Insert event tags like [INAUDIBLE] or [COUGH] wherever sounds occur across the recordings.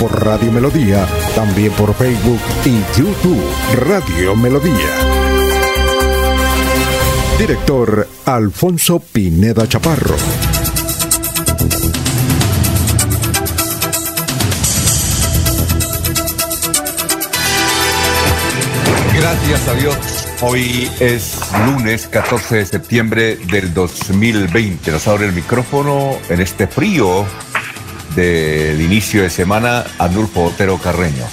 por Radio Melodía, también por Facebook y YouTube Radio Melodía. Director Alfonso Pineda Chaparro. Gracias a Dios. Hoy es lunes 14 de septiembre del 2020. Nos abre el micrófono en este frío del inicio de semana Adolfo Otero Carreño.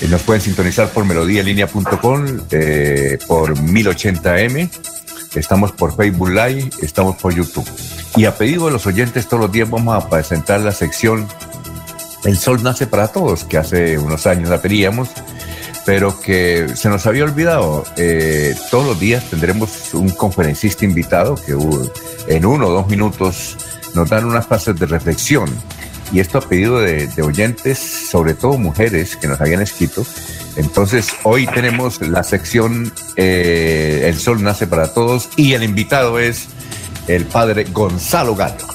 Eh, nos pueden sintonizar por melodíalinea.com, eh, por 1080m, estamos por Facebook Live, estamos por YouTube. Y a pedido de los oyentes, todos los días vamos a presentar la sección El Sol Nace para Todos, que hace unos años la teníamos, pero que se nos había olvidado. Eh, todos los días tendremos un conferencista invitado que en uno o dos minutos nos dan unas fases de reflexión y esto a pedido de, oyentes, sobre todo mujeres que nos habían escrito. Entonces, hoy tenemos la sección eh, El Sol Nace para Todos y el invitado es el padre Gonzalo Gallo.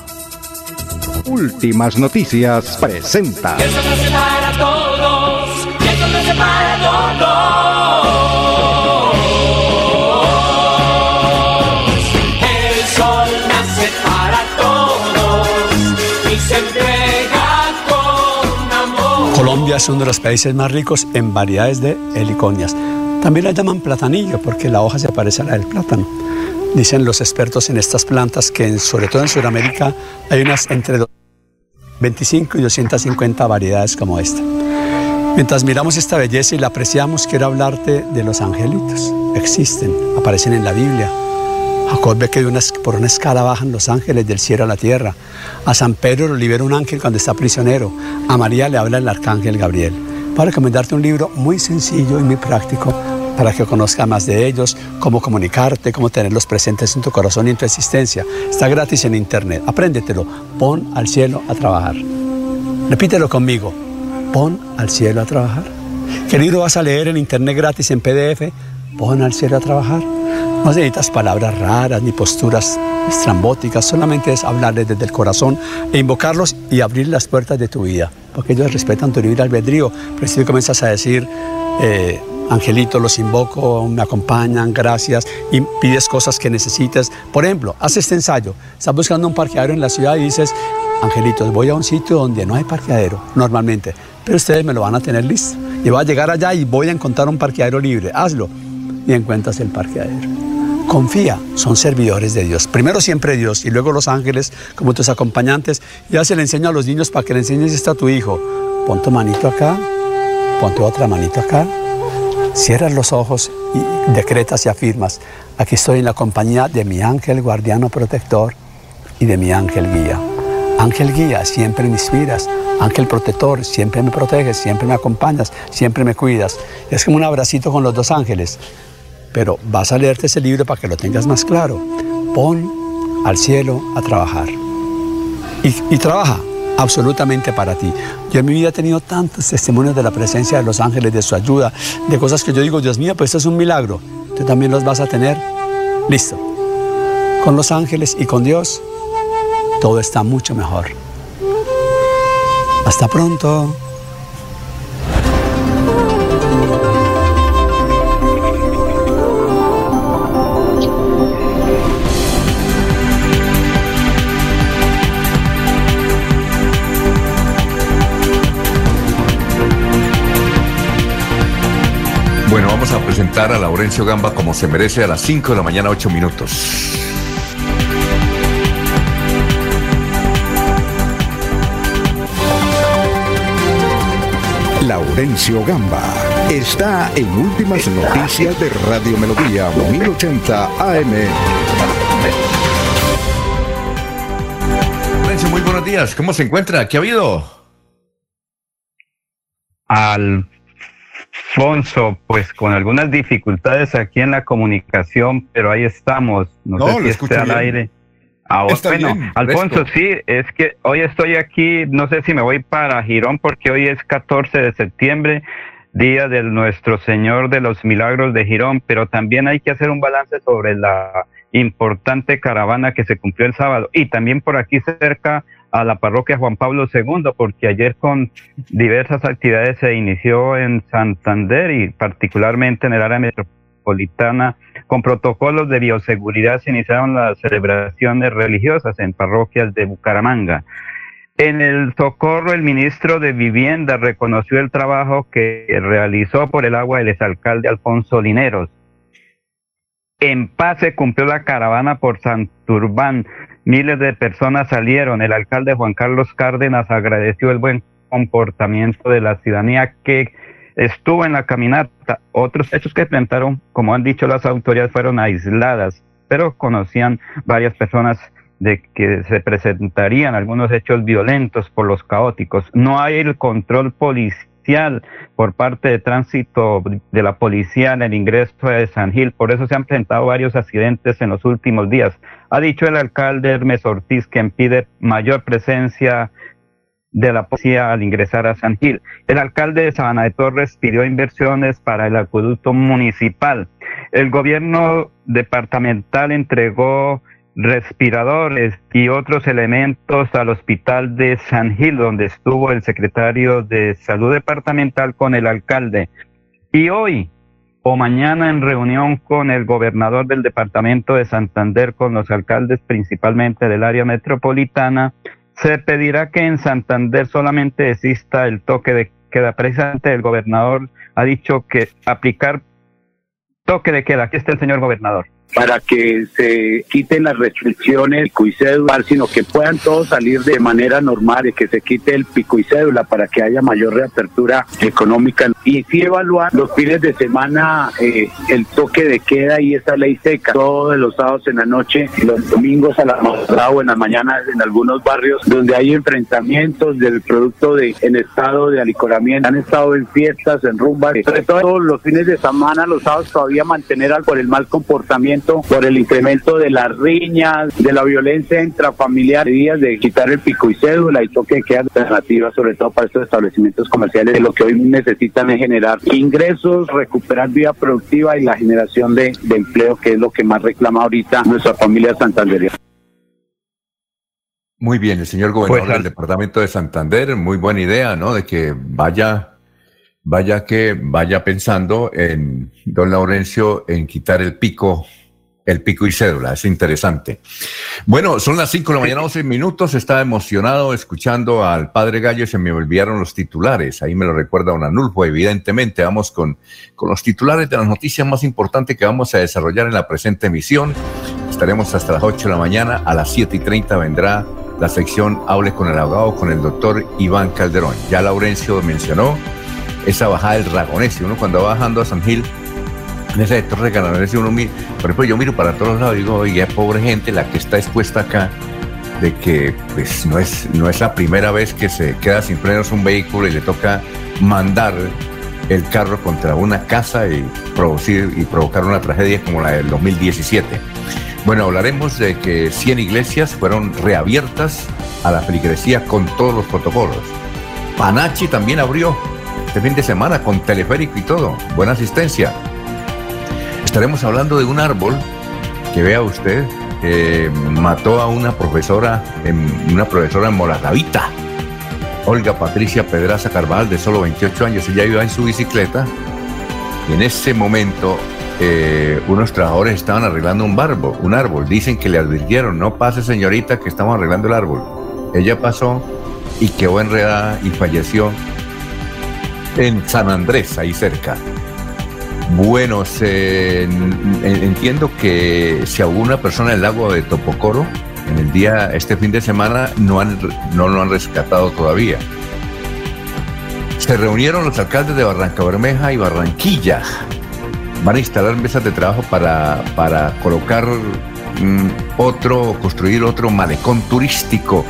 Últimas noticias presenta. El sol nace para todos, el sol nace para Colombia es uno de los países más ricos en variedades de heliconias. También la llaman platanillo porque la hoja se parece a la del plátano. Dicen los expertos en estas plantas que sobre todo en Sudamérica hay unas entre 25 y 250 variedades como esta. Mientras miramos esta belleza y la apreciamos, quiero hablarte de los angelitos. Existen, aparecen en la Biblia, Jacob ve que por una escala bajan los ángeles del cielo a la tierra. A San Pedro lo libera un ángel cuando está prisionero. A María le habla el arcángel Gabriel. Para recomendarte un libro muy sencillo y muy práctico para que conozcas más de ellos, cómo comunicarte, cómo tenerlos presentes en tu corazón y en tu existencia. Está gratis en internet. Apréndetelo. Pon al cielo a trabajar. Repítelo conmigo. Pon al cielo a trabajar. ¿Qué libro vas a leer en internet gratis en PDF? Pon al cielo a trabajar. No necesitas palabras raras ni posturas estrambóticas, solamente es hablarles desde el corazón e invocarlos y abrir las puertas de tu vida, porque ellos respetan tu libre albedrío. Pero si comienzas a decir, eh, Angelito, los invoco, me acompañan, gracias, y pides cosas que necesites. Por ejemplo, haz este ensayo, estás buscando un parqueadero en la ciudad y dices, Angelitos, voy a un sitio donde no hay parqueadero normalmente, pero ustedes me lo van a tener listo. Y voy a llegar allá y voy a encontrar un parqueadero libre. Hazlo y encuentras el parqueadero. Confía, son servidores de Dios. Primero siempre Dios y luego los ángeles como tus acompañantes. Ya se le enseño a los niños para que le enseñes esto a tu hijo. Pon tu manito acá, pon tu otra manito acá. Cierras los ojos y decretas y afirmas. Aquí estoy en la compañía de mi ángel guardiano protector y de mi ángel guía. Ángel guía, siempre me inspiras. Ángel protector, siempre me proteges, siempre me acompañas, siempre me cuidas. Es como un abracito con los dos ángeles pero vas a leerte ese libro para que lo tengas más claro. Pon al cielo a trabajar. Y, trabaja absolutamente para ti. Yo en mi vida he tenido tantos testimonios de la presencia de los ángeles, de su ayuda, de cosas que yo digo, Dios mío, pues esto es un milagro. Tú también los vas a tener. Listo. Con los ángeles y con Dios, todo está mucho mejor. Hasta pronto. Presentar a Laurencio Gamba como se merece a las 5 de la mañana, 8 minutos. Laurencio Gamba está en Últimas Noticias de Radio Melodía 1080 AM. Laurencio, muy buenos días. ¿Cómo se encuentra? ¿Qué ha habido? Al Alfonso, pues con algunas dificultades aquí en la comunicación, pero ahí estamos. No, sé si esté al aire. Ah, bueno, Alfonso, sí, es que hoy estoy aquí, no sé si me voy para Girón porque hoy es 14 de septiembre, día del Nuestro Señor de los Milagros de Girón, pero también hay que hacer un balance sobre la importante caravana que se cumplió el sábado y también por aquí cerca a la parroquia Juan Pablo II, porque ayer con diversas actividades se inició en Santander y particularmente en el área metropolitana con protocolos de bioseguridad se iniciaron las celebraciones religiosas en parroquias de Bucaramanga. En el socorro, el ministro de Vivienda reconoció el trabajo que realizó por el agua el exalcalde Alfonso Lineros. En paz se cumplió la caravana por Santurbán. Miles de personas salieron. El alcalde Juan Carlos Cárdenas agradeció el buen comportamiento de la ciudadanía que estuvo en la caminata. Otros hechos que enfrentaron, como han dicho las autoridades, fueron aisladas, pero conocían varias personas de que se presentarían algunos hechos violentos por los caóticos. No hay el control policial por parte de tránsito de la policía en el ingreso de San Gil, por eso se han presentado varios accidentes en los últimos días. Ha dicho el alcalde Hermes Ortiz que pide mayor presencia de la policía al ingresar a San Gil. El alcalde de Sabana de Torres pidió inversiones para el acueducto municipal. El gobierno departamental entregó respiradores y otros elementos al hospital de San Gil, donde estuvo el secretario de salud departamental con el alcalde. Y hoy o mañana en reunión con el gobernador del departamento de Santander, con los alcaldes principalmente del área metropolitana, se pedirá que en Santander solamente exista el toque de queda. Precisamente el gobernador ha dicho que aplicar toque de queda. Aquí está el señor gobernador para que se quiten las restricciones pico y cédula, sino que puedan todos salir de manera normal, y que se quite el pico y cédula para que haya mayor reapertura económica. Y sí evaluar los fines de semana eh, el toque de queda y esta ley seca, todos los sábados en la noche los domingos a la madrugada o en las mañanas en algunos barrios donde hay enfrentamientos del producto de en estado de alicoramiento, han estado en fiestas, en rumbas, sobre todo los fines de semana, los sábados todavía mantener al por el mal comportamiento por el incremento de las riñas, de la violencia intrafamiliar, días de quitar el pico y cédula y toque que alternativa, sobre todo para estos establecimientos comerciales, lo que hoy necesitan es generar ingresos, recuperar vida productiva y la generación de, empleo, que es lo que más reclama ahorita nuestra familia santandereana. Muy bien, el señor gobernador pues, del departamento de Santander, muy buena idea, ¿no? De que vaya vaya que vaya pensando en don Laurencio en quitar el pico el pico y cédula, es interesante. Bueno, son las 5 de la mañana, 11 minutos. Estaba emocionado escuchando al padre Gallo. Se me olvidaron los titulares. Ahí me lo recuerda un Anulfo. Evidentemente, vamos con, con los titulares de las noticias más importantes que vamos a desarrollar en la presente emisión. Estaremos hasta las 8 de la mañana. A las 7 y 30 vendrá la sección Hable con el abogado, con el doctor Iván Calderón. Ya Laurencio mencionó esa bajada del Ragonés. Uno cuando va bajando a San Gil en ese sector de uno mira, por ejemplo, yo miro para todos lados y digo, oye, pobre gente la que está expuesta acá, de que pues no es, no es la primera vez que se queda sin frenos un vehículo y le toca mandar el carro contra una casa y producir y provocar una tragedia como la del 2017. Bueno, hablaremos de que 100 iglesias fueron reabiertas a la feligresía con todos los protocolos. Panachi también abrió este fin de semana con teleférico y todo. Buena asistencia. Estaremos hablando de un árbol que vea usted, mató a una profesora, una profesora en Moratavita, Olga Patricia Pedraza Carvajal, de solo 28 años. Ella iba en su bicicleta y en ese momento eh, unos trabajadores estaban arreglando un árbol, un árbol. Dicen que le advirtieron, no pase señorita que estamos arreglando el árbol. Ella pasó y quedó enredada y falleció en San Andrés, ahí cerca. Bueno, entiendo que si alguna persona en el lago de Topocoro en el día, este fin de semana, no, han, no lo han rescatado todavía. Se reunieron los alcaldes de Barranca Bermeja y Barranquilla. Van a instalar mesas de trabajo para, para colocar mm, otro, construir otro malecón turístico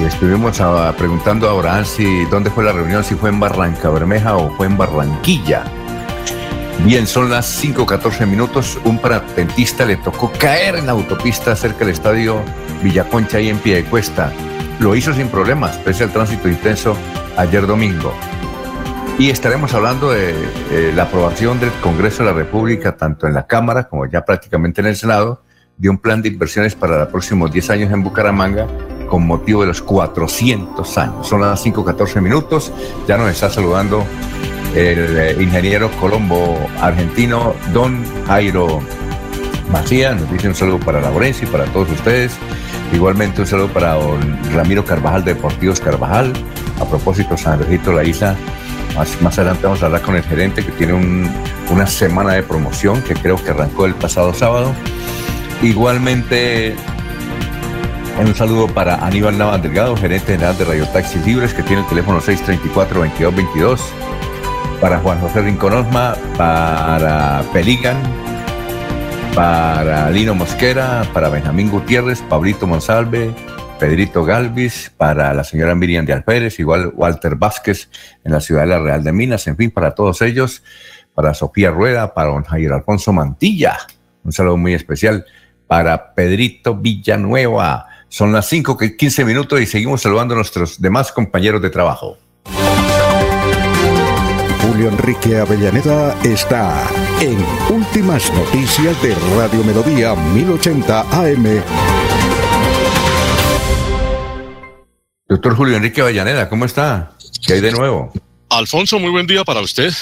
Y estuvimos preguntando a Abraham si dónde fue la reunión, si fue en Barranca Bermeja o fue en Barranquilla. Bien, son las 5.14 minutos. Un parapentista le tocó caer en la autopista cerca del estadio Villaconcha, ahí en pie de cuesta. Lo hizo sin problemas, pese al tránsito intenso ayer domingo. Y estaremos hablando de la aprobación del Congreso de la República, tanto en la Cámara como ya prácticamente en el Senado, de un plan de inversiones para los próximos 10 años en Bucaramanga con motivo de los 400 años. Son las 5.14 minutos. Ya nos está saludando el eh, ingeniero colombo argentino Don Jairo Macías. Nos dice un saludo para Laurencia y para todos ustedes. Igualmente un saludo para Ramiro Carvajal de Deportivos Carvajal. A propósito, San Regito La Isla más, adelante vamos a hablar con el gerente que tiene una semana de promoción que creo que arrancó el pasado sábado. Igualmente, un saludo para Aníbal Navas Delgado, gerente general de Radio Taxis Libres, que tiene el teléfono 634-2222. Para Juan José Rinconosma, para Peligan, para Lino Mosquera, para Benjamín Gutiérrez, Pablito Monsalve, Pedrito Galvis, para la señora Miriam de Alpérez, igual Walter Vázquez en la ciudad de la Real de Minas, en fin, para todos ellos, para Sofía Rueda, para don Jair Alfonso Mantilla, un saludo muy especial, para Pedrito Villanueva. Son las 5 15 minutos y seguimos saludando a nuestros demás compañeros de trabajo. Julio Enrique Avellaneda está en Últimas Noticias de Radio Melodía 1080 AM. Doctor Julio Enrique Avellaneda, ¿cómo está? ¿Qué hay de nuevo? Alfonso, muy buen día para usted,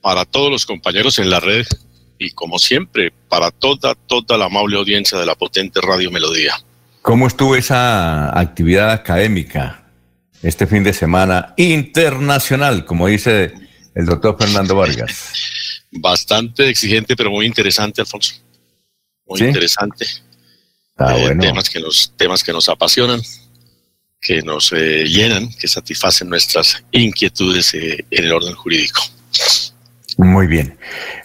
para todos los compañeros en la red y como siempre, para toda, toda la amable audiencia de la potente Radio Melodía. ¿Cómo estuvo esa actividad académica este fin de semana internacional, como dice el doctor Fernando Vargas? Bastante exigente, pero muy interesante, Alfonso. Muy interesante. Ah, bueno. temas, que nos, temas que nos apasionan que nos eh, llenan, que satisfacen nuestras inquietudes eh, en el orden jurídico. Muy bien.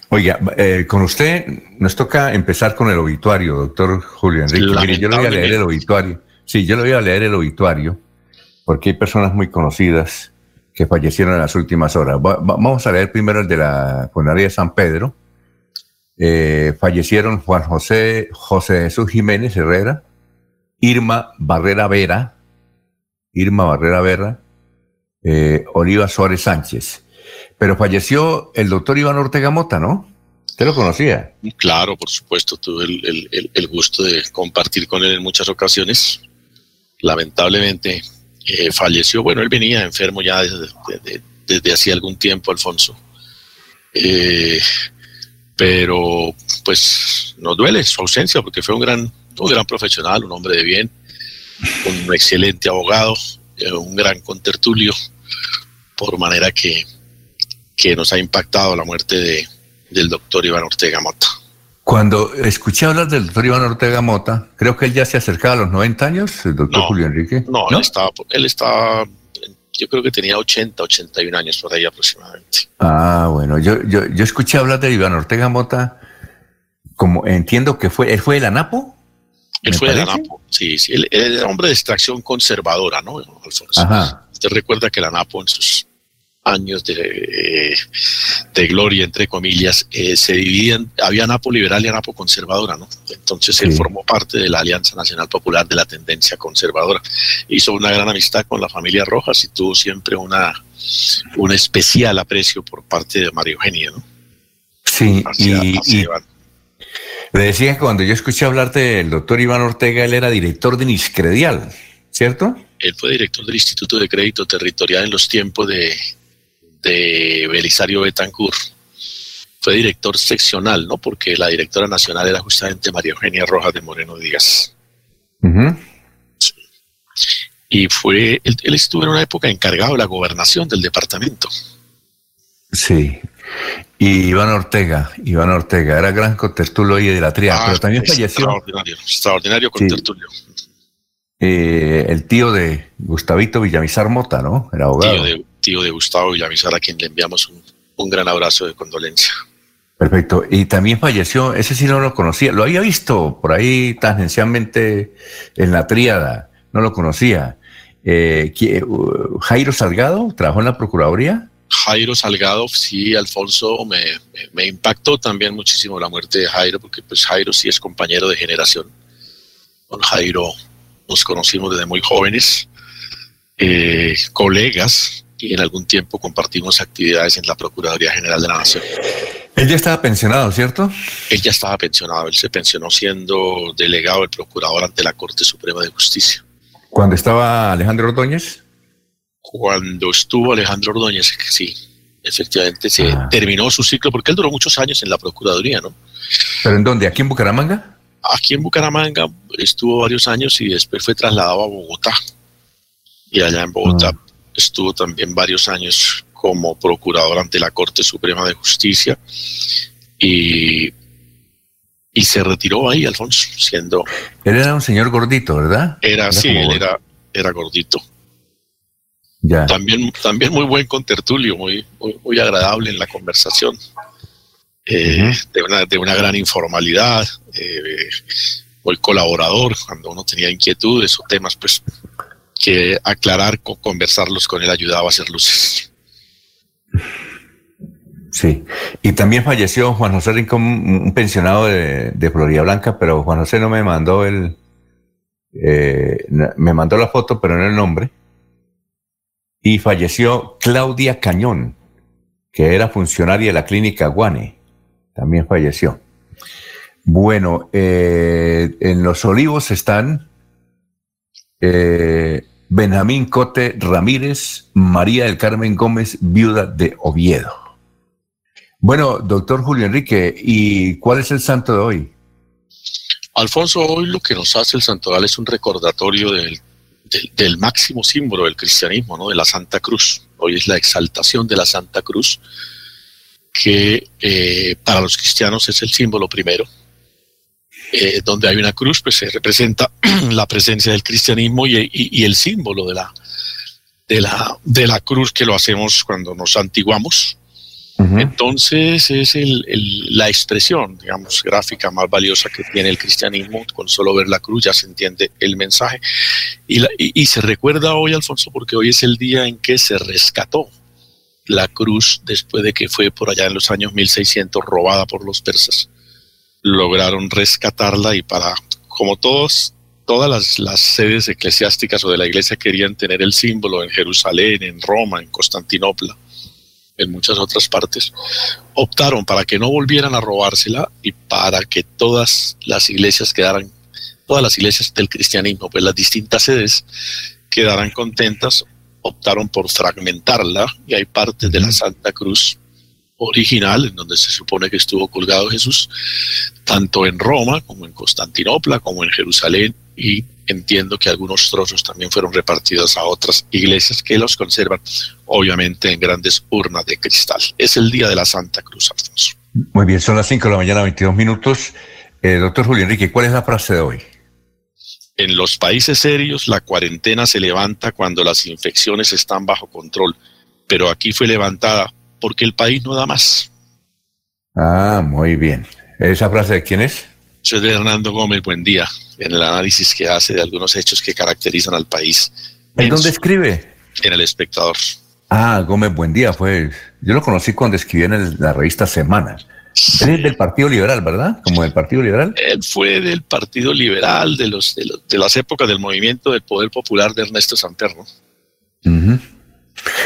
Oiga, eh, con usted nos toca empezar con el obituario, doctor Julio Enrique. yo le voy a leer el obituario. Sí, yo le voy a leer el obituario porque hay personas muy conocidas que fallecieron en las últimas horas. vamos a leer primero el de la funeraria de San Pedro. fallecieron Juan José, José Jesús Jiménez Herrera, Irma Barrera Vera, Irma Barrera Berra, eh, Oliva Suárez Sánchez. Pero falleció el doctor Iván Ortega Mota, ¿no? ¿Usted lo conocía? Claro, por supuesto, tuve el, gusto de compartir con él en muchas ocasiones. Lamentablemente eh, falleció, bueno, él venía enfermo ya desde, hacía algún tiempo, Alfonso. Eh, pero pues nos duele su ausencia porque fue un gran, un gran profesional, un hombre de bien, un excelente abogado, eh, un gran contertulio, por manera que, que nos ha impactado la muerte de, del doctor Iván Ortega Mota. Cuando escuché hablar del doctor Iván Ortega Mota, creo que él ya se acercaba a los 90 años, el doctor Julio Enrique. No, Él, estaba, él estaba, yo creo que tenía 80, 81 años por ahí aproximadamente. Ah, bueno, yo, yo, yo escuché hablar de Iván Ortega Mota, como entiendo que fue, él fue el ANAPO. Él fue de la NAPO, sí, sí, él, era hombre de extracción conservadora, ¿no, Alfonso? Usted recuerda que la NAPO en sus años de, de gloria, entre comillas, eh, se dividían, había NAPO liberal y NAPO conservadora, ¿no? Entonces él formó parte de la Alianza Nacional Popular de la tendencia conservadora. Hizo una gran amistad con la familia Rojas y tuvo siempre una, un especial aprecio por parte de María Eugenia, ¿no? Sí, y, le decía que cuando yo escuché hablarte del doctor Iván Ortega, él era director de Niscredial, ¿cierto? Él fue director del Instituto de Crédito Territorial en los tiempos de, de Belisario Betancourt. Fue director seccional, ¿no? Porque la directora nacional era justamente María Eugenia Rojas de Moreno Díaz. Y fue, él, él, estuvo en una época encargado de la gobernación del departamento. Sí. Y Iván Ortega, Iván Ortega, era gran contertulio y de la tría, ah, pero también falleció. Extraordinario, extraordinario contertulio. Eh, el tío de Gustavito Villamizar Mota, ¿no? Era abogado. Tío de, Gustavo Villamizar, a quien le enviamos un, gran abrazo de condolencia. Perfecto. Y también falleció, ese sí no lo conocía, lo había visto por ahí tangencialmente en la tríada, no lo conocía. Eh, uh, Jairo Salgado trabajó en la Procuraduría. Jairo Salgado, sí, Alfonso, me, me, impactó también muchísimo la muerte de Jairo, porque pues Jairo sí es compañero de generación. Con Jairo nos conocimos desde muy jóvenes, eh, colegas, y en algún tiempo compartimos actividades en la Procuraduría General de la Nación. Él ya estaba pensionado, ¿cierto? Él ya estaba pensionado, él se pensionó siendo delegado del procurador ante la Corte Suprema de Justicia. ¿Cuándo estaba Alejandro Ordóñez? Cuando estuvo Alejandro Ordóñez, sí, efectivamente se ah. terminó su ciclo, porque él duró muchos años en la Procuraduría, ¿no? ¿Pero en dónde? ¿Aquí en Bucaramanga? Aquí en Bucaramanga estuvo varios años y después fue trasladado a Bogotá. Y allá en Bogotá ah. Estuvo también varios años como procurador ante la Corte Suprema de Justicia y, y se retiró ahí, Alfonso, siendo... Él era un señor gordito, ¿verdad? Era, sí, él era, era gordito. Ya. También, también muy buen con tertulio, muy, muy, agradable en la conversación. Eh, de, una, de una gran informalidad, eh, muy colaborador cuando uno tenía inquietudes o temas, pues que aclarar, conversarlos con él ayudaba a hacer luces. Sí, y también falleció Juan José Rincón, un pensionado de, de Florida Blanca, pero Juan José no me mandó el, eh, me mandó la foto, pero no el nombre. Y falleció Claudia Cañón, que era funcionaria de la clínica Guane, también falleció. Bueno, eh, en Los Olivos están eh, Benjamín Cote Ramírez, María del Carmen Gómez, viuda de Oviedo. Bueno, doctor Julio Enrique, ¿y cuál es el santo de hoy? Alfonso, hoy lo que nos hace el santoral es un recordatorio del, máximo símbolo del cristianismo, ¿no? de la Santa Cruz. Hoy es la exaltación de la Santa Cruz, que eh, para los cristianos es el símbolo primero eh, donde hay una cruz, pues se representa [CLEARS THROAT] la presencia del cristianismo y, el símbolo de la, de, la, de la cruz que lo hacemos cuando nos antiguamos. Entonces es la expresión, digamos, gráfica más valiosa que tiene el cristianismo. Con solo ver la cruz ya se entiende el mensaje. Y, y se recuerda hoy, Alfonso, porque hoy es el día en que se rescató la cruz después de que fue por allá en los años 1600 robada por los persas lograron rescatarla y para, como todos, todas las, las, sedes eclesiásticas o de la iglesia querían tener el símbolo en Jerusalén, en Roma, en Constantinopla, en muchas otras partes, optaron para que no volvieran a robársela y para que todas las iglesias quedaran, todas las iglesias del cristianismo, pues las distintas sedes quedaran contentas, optaron por fragmentarla y hay partes de la Santa Cruz original, en donde se supone que estuvo colgado Jesús, tanto en Roma como en Constantinopla, como en Jerusalén, y entiendo que algunos trozos también fueron repartidos a otras iglesias que los conservan, obviamente, en grandes urnas de cristal. Es el día de la Santa Cruz, Alfonso. Muy bien, son las 5 de la mañana, 22 minutos. Eh, doctor Julio Enrique, ¿cuál es la frase de hoy? En los países serios, la cuarentena se levanta cuando las infecciones están bajo control, pero aquí fue levantada porque el país no da más. Ah, muy bien. ¿Esa frase de quién es? Soy de Hernando Gómez, buen día, en el análisis que hace de algunos hechos que caracterizan al país. ¿En, dónde escribe? En El Espectador. Ah, Gómez, buen día, fue. Yo lo conocí cuando escribía en la revista Semanas. Él es del Partido Liberal, ¿verdad? Como del Partido Liberal. Él fue del Partido Liberal, de, los, de, las épocas del movimiento del Poder Popular de Ernesto Santerno.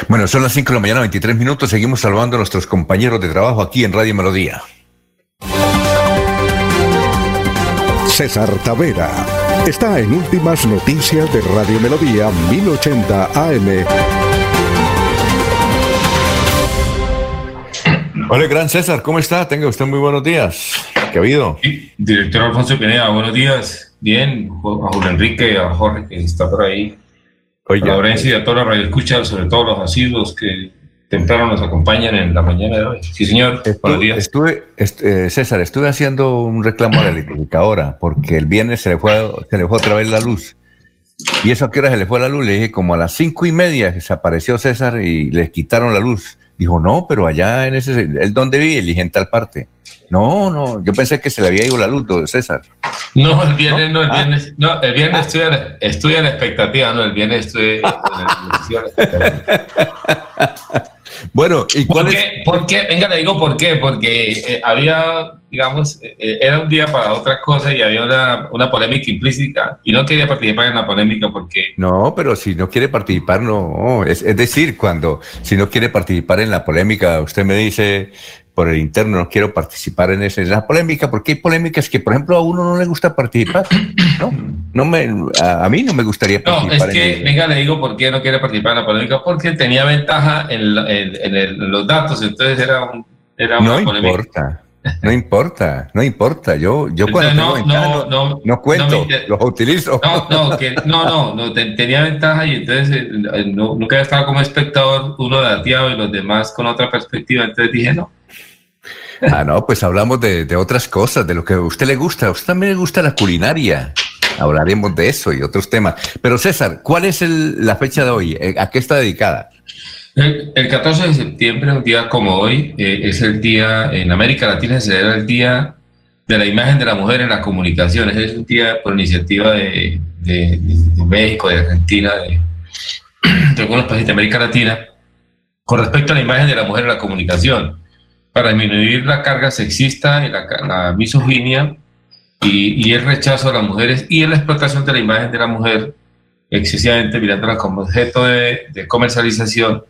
Bueno, son las 5 de la mañana, 23 minutos. Seguimos saludando a nuestros compañeros de trabajo aquí en Radio Melodía. César Tavera está en Últimas Noticias de Radio Melodía 1080 AM. Hola, gran César, ¿cómo está? Tenga usted muy buenos días. ¿Qué ha habido? director Alfonso Pineda, buenos días. Bien, a Julio Enrique, a Jorge, que está por ahí Oye, a Laurencia y a toda la radio escucha, sobre todo los asiduos que temprano nos acompañan en la mañana de hoy. Sí, señor. Estuve, estuve eh, César, estuve haciendo un reclamo a la electrificadora porque el viernes se le fue, se le fue otra vez la luz. ¿Y eso a qué hora se le fue la luz? Le dije, como a las cinco y media desapareció César y le quitaron la luz. Dijo, no, pero allá en ese, ¿el dónde vive? Le dije, en tal parte. No, no, yo pensé que se le había ido la luz, César. No, el viernes no, el ah. viernes, no, el viernes estudia, la expectativa, no, el viernes estudia, Bueno, ¿y cuál es? ¿Por qué? Venga, le digo por qué, porque eh, había, digamos, eh, era un día para otra cosa y había una, una, polémica implícita y no quería participar en la polémica porque... No, pero si no quiere participar, no. Es, es decir, cuando, si no quiere participar en la polémica, usted me dice, por el interno, no quiero participar en esa, polémica, porque hay polémicas que, por ejemplo, a uno no le gusta participar, ¿no? no me, a, mí no me gustaría participar. No, es que, venga, le digo por qué no quiere participar en la polémica, porque tenía ventaja en, los datos, entonces era, un, era una no importa. No importa, no importa. Yo, yo cuando no, tengo no, no, cuento, los utilizo. No, no, no, no, tenía ventaja y entonces eh, nunca estaba como espectador, uno dateado y los demás con otra perspectiva. Entonces dije, no, Ah, no, pues hablamos de, otras cosas, de lo que a usted le gusta. A usted también le gusta la culinaria. Hablaremos de eso y otros temas. Pero César, ¿cuál es la fecha de hoy? Eh, ¿A qué está dedicada? El, 14 de septiembre, un día como hoy, eh, es el día, en América Latina se celebra el Día de la Imagen de la Mujer en las Comunicaciones. Es un día por iniciativa de, México, de Argentina, de, de algunos países de América Latina, con respecto a la imagen de la mujer en la comunicación para disminuir la carga sexista y la, misoginia y, el rechazo a las mujeres y la explotación de la imagen de la mujer excesivamente mirándola como objeto de, comercialización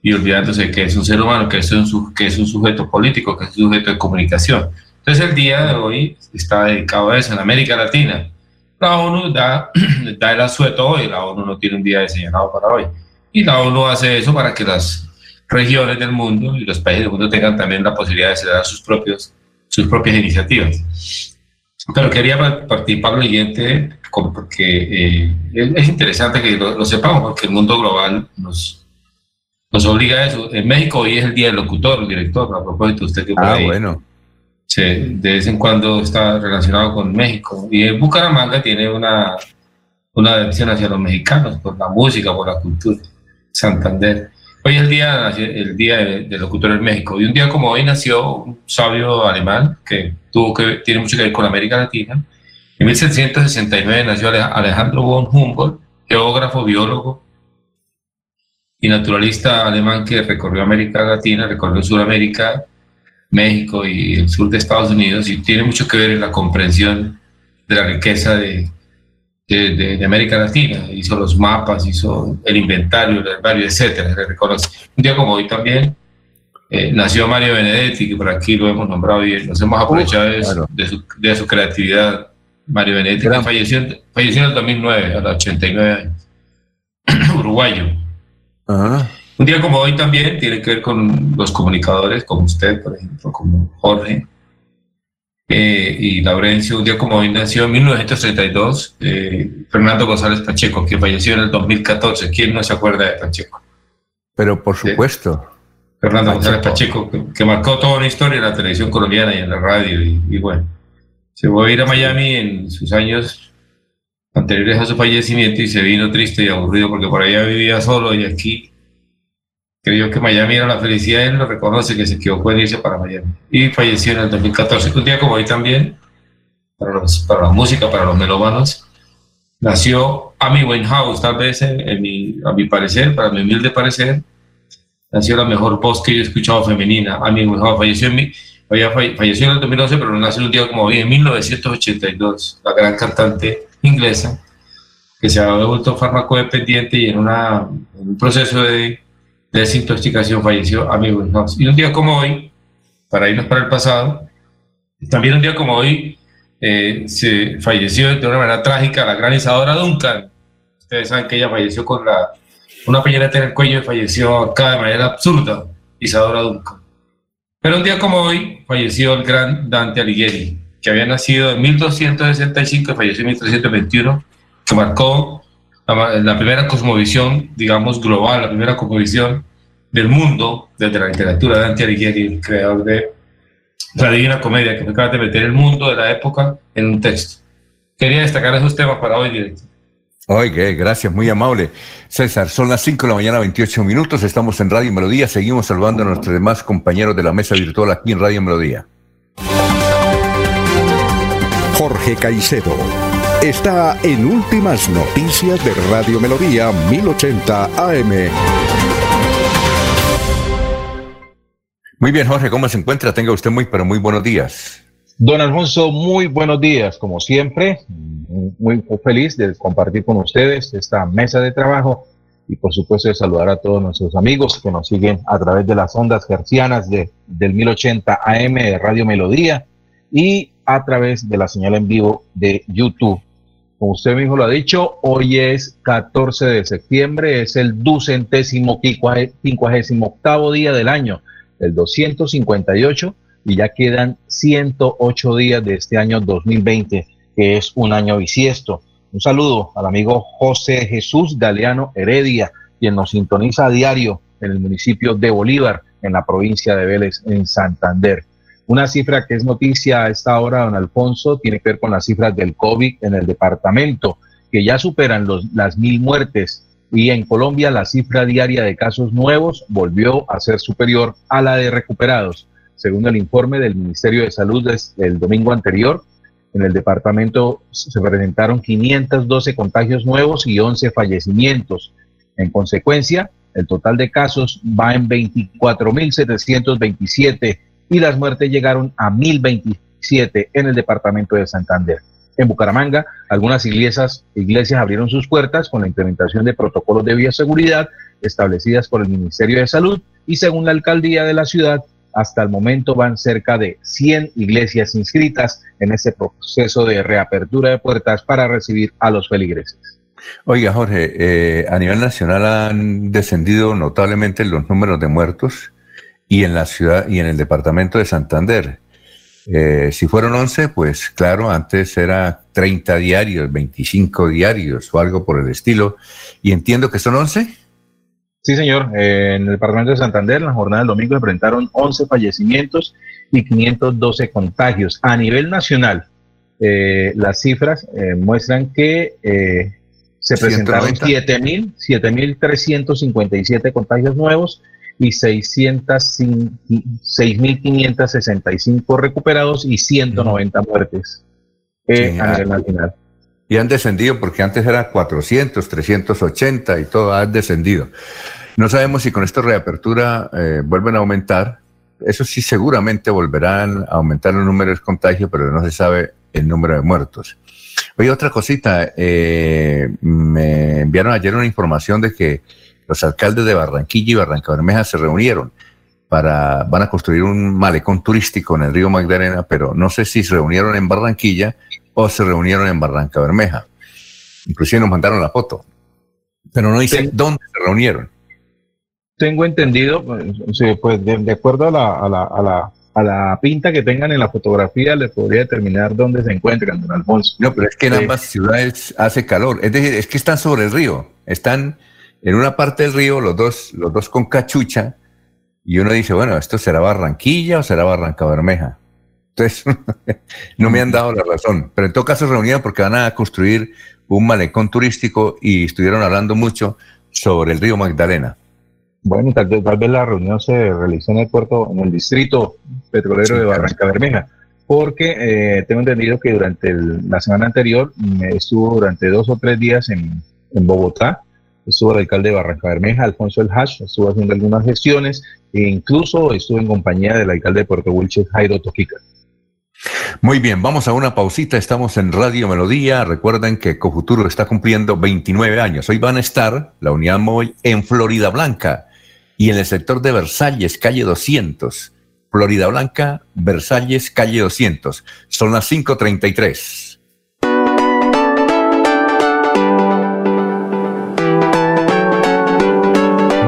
y olvidándose que es un ser humano, que es un, sujeto político, que es un sujeto de comunicación. Entonces el día de hoy está dedicado a eso en América Latina. La ONU da, [CLEARS THROAT] el asueto hoy, la ONU no tiene un día señalado para hoy. Y la ONU hace eso para que las regiones del mundo y los países del mundo tengan también la posibilidad de acelerar sus, propios, sus propias iniciativas. Pero quería participar lo siguiente porque eh, es, interesante que lo, sepamos porque el mundo global nos, nos obliga a eso. En México hoy es el día del locutor, el director, a propósito usted que Ah, bueno. Sí, de vez en cuando está relacionado con México. Y en Bucaramanga tiene una, una adhesión hacia los mexicanos por la música, por la cultura. Santander. Hoy es el día, el día del locutor en México y un día como hoy nació un sabio alemán que, tuvo que tiene mucho que ver con América Latina. En 1769 nació Alejandro von Humboldt, geógrafo, biólogo y naturalista alemán que recorrió América Latina, recorrió Sudamérica, México y el sur de Estados Unidos y tiene mucho que ver en la comprensión de la riqueza de, de, América Latina, hizo los mapas, hizo el inventario, el herbario, etcétera, se reconoce. Un día como hoy también eh, nació Mario Benedetti, que por aquí lo hemos nombrado y nos hemos aprovechado de, su, de, su, creatividad. Mario Benedetti, falleció, falleció, en el 2009, a los 89 años, [CLEARS THROAT] uruguayo. Un día como hoy también tiene que ver con los comunicadores, como usted, por ejemplo, como Jorge, eh, y Laurencio, un día como hoy nació en 1932, eh, Fernando González Pacheco, que falleció en el 2014. ¿Quién no se acuerda de Pacheco? Pero por supuesto. Fernando González Pacheco, que, marcó toda una historia en la televisión colombiana y en la radio. Y, bueno, se fue a ir a Miami en sus años anteriores a su fallecimiento y se vino triste y aburrido porque por allá vivía solo y aquí creyó que Miami era la felicidad, él lo reconoce que se equivocó en irse para Miami y falleció en el 2014. Un día como hoy también, para, los, para la música, para los melómanos, nació Amy Winehouse, tal vez en, mi, a mi parecer, para mi humilde parecer, nació la mejor voz que yo he escuchado femenina. Amy Winehouse falleció en, mi, falleció en el 2011, pero nació un día como hoy, en 1982, la gran cantante inglesa, que se ha vuelto fármaco dependiente y en, una, en un proceso de desintoxicación falleció amigo Y un día como hoy, para irnos para el pasado, también un día como hoy eh, se falleció de una manera trágica la gran Isadora Duncan. Ustedes saben que ella falleció con la, una peñoneta en el cuello y falleció acá de manera absurda, Isadora Duncan. Pero un día como hoy falleció el gran Dante Alighieri, que había nacido en 1265 y falleció en 1321, que marcó la, primera cosmovisión, digamos, global, la primera cosmovisión del mundo desde la literatura de Dante Alighieri, el creador de la Divina Comedia, que fue capaz de meter el mundo de la época en un texto. Quería destacar esos temas para hoy directo. Oiga, gracias, muy amable. César, son las 5 de la mañana, 28 minutos, estamos en Radio Melodía, seguimos saludando a nuestros demás compañeros de la mesa virtual aquí en Radio Melodía. Jorge Jorge Caicedo. Está en Últimas Noticias de Radio Melodía 1080 AM. Muy bien, Jorge, ¿cómo se encuentra? Tenga usted muy, pero muy buenos días. Don Alfonso, muy buenos días, como siempre. Muy feliz de compartir con ustedes esta mesa de trabajo y por supuesto de saludar a todos nuestros amigos que nos siguen a través de las ondas gercianas de, del 1080 AM de Radio Melodía y a través de la señal en vivo de YouTube. Como usted mismo lo ha dicho, hoy es 14 de septiembre, es el ducentésimo quincuagésimo octavo día del año, el 258, y ya quedan 108 días de este año 2020, que es un año bisiesto. Un saludo al amigo José Jesús Galeano Heredia, quien nos sintoniza a diario en el municipio de Bolívar, en la provincia de Vélez, en Santander. Una cifra que es noticia a esta hora, don Alfonso, tiene que ver con las cifras del COVID en el departamento, que ya superan los, las mil muertes. Y en Colombia la cifra diaria de casos nuevos volvió a ser superior a la de recuperados. Según el informe del Ministerio de Salud del domingo anterior, en el departamento se presentaron 512 contagios nuevos y 11 fallecimientos. En consecuencia, el total de casos va en 24.727 y las muertes llegaron a 1027 en el departamento de Santander. En Bucaramanga, algunas iglesias, iglesias abrieron sus puertas con la implementación de protocolos de bioseguridad establecidas por el Ministerio de Salud y según la alcaldía de la ciudad, hasta el momento van cerca de 100 iglesias inscritas en ese proceso de reapertura de puertas para recibir a los feligreses. Oiga, Jorge, eh, a nivel nacional han descendido notablemente los números de muertos y en la ciudad y en el departamento de Santander. Eh, si fueron 11, pues claro, antes era 30 diarios, 25 diarios o algo por el estilo. Y entiendo que son 11. Sí, señor. Eh, en el departamento de Santander, en la jornada del domingo se presentaron 11 fallecimientos y 512 contagios. A nivel nacional, eh, las cifras muestran que se presentaron 7.357 contagios nuevos y 6.565 recuperados y 190 muertes eh, a nivel nacional. Y han descendido porque antes era 400, 380 y todo ha descendido. No sabemos si con esta reapertura eh, vuelven a aumentar. Eso sí, seguramente volverán a aumentar los números de contagios, pero no se sabe el número de muertos. Oye, otra cosita, eh, me enviaron ayer una información de que los alcaldes de Barranquilla y Barranca Bermeja se reunieron para, van a construir un malecón turístico en el río Magdalena, pero no sé si se reunieron en Barranquilla o se reunieron en Barranca Bermeja. Inclusive nos mandaron la foto, pero no dice dónde se reunieron. Tengo entendido, pues, pues de, acuerdo a la, a, la, a, la, a la pinta que tengan en la fotografía, les podría determinar dónde se encuentran, don Alfonso. No, pero es que en ambas ciudades hace calor. Es decir, es que están sobre el río. Están en una parte del río, los dos, los dos con cachucha, y uno dice, bueno, ¿esto será Barranquilla o será Barranca Bermeja? Entonces, [LAUGHS] no me han dado la razón, pero en todo caso se reunieron porque van a construir un malecón turístico y estuvieron hablando mucho sobre el río Magdalena. Bueno, tal vez, tal vez la reunión se realizó en el puerto, en el distrito petrolero de Barranca Bermeja, porque eh, tengo entendido que durante la semana anterior me estuvo durante dos o tres días en, en Bogotá estuvo el alcalde de Barranca Bermeja, Alfonso El Hash, estuvo haciendo algunas gestiones e incluso estuvo en compañía del alcalde de Puerto Wilches, Jairo Toquica. Muy bien, vamos a una pausita. Estamos en Radio Melodía. Recuerden que Cofuturo está cumpliendo 29 años. Hoy van a estar la unidad móvil en Florida Blanca y en el sector de Versalles, calle 200. Florida Blanca, Versalles, calle 200. Son las 5:33.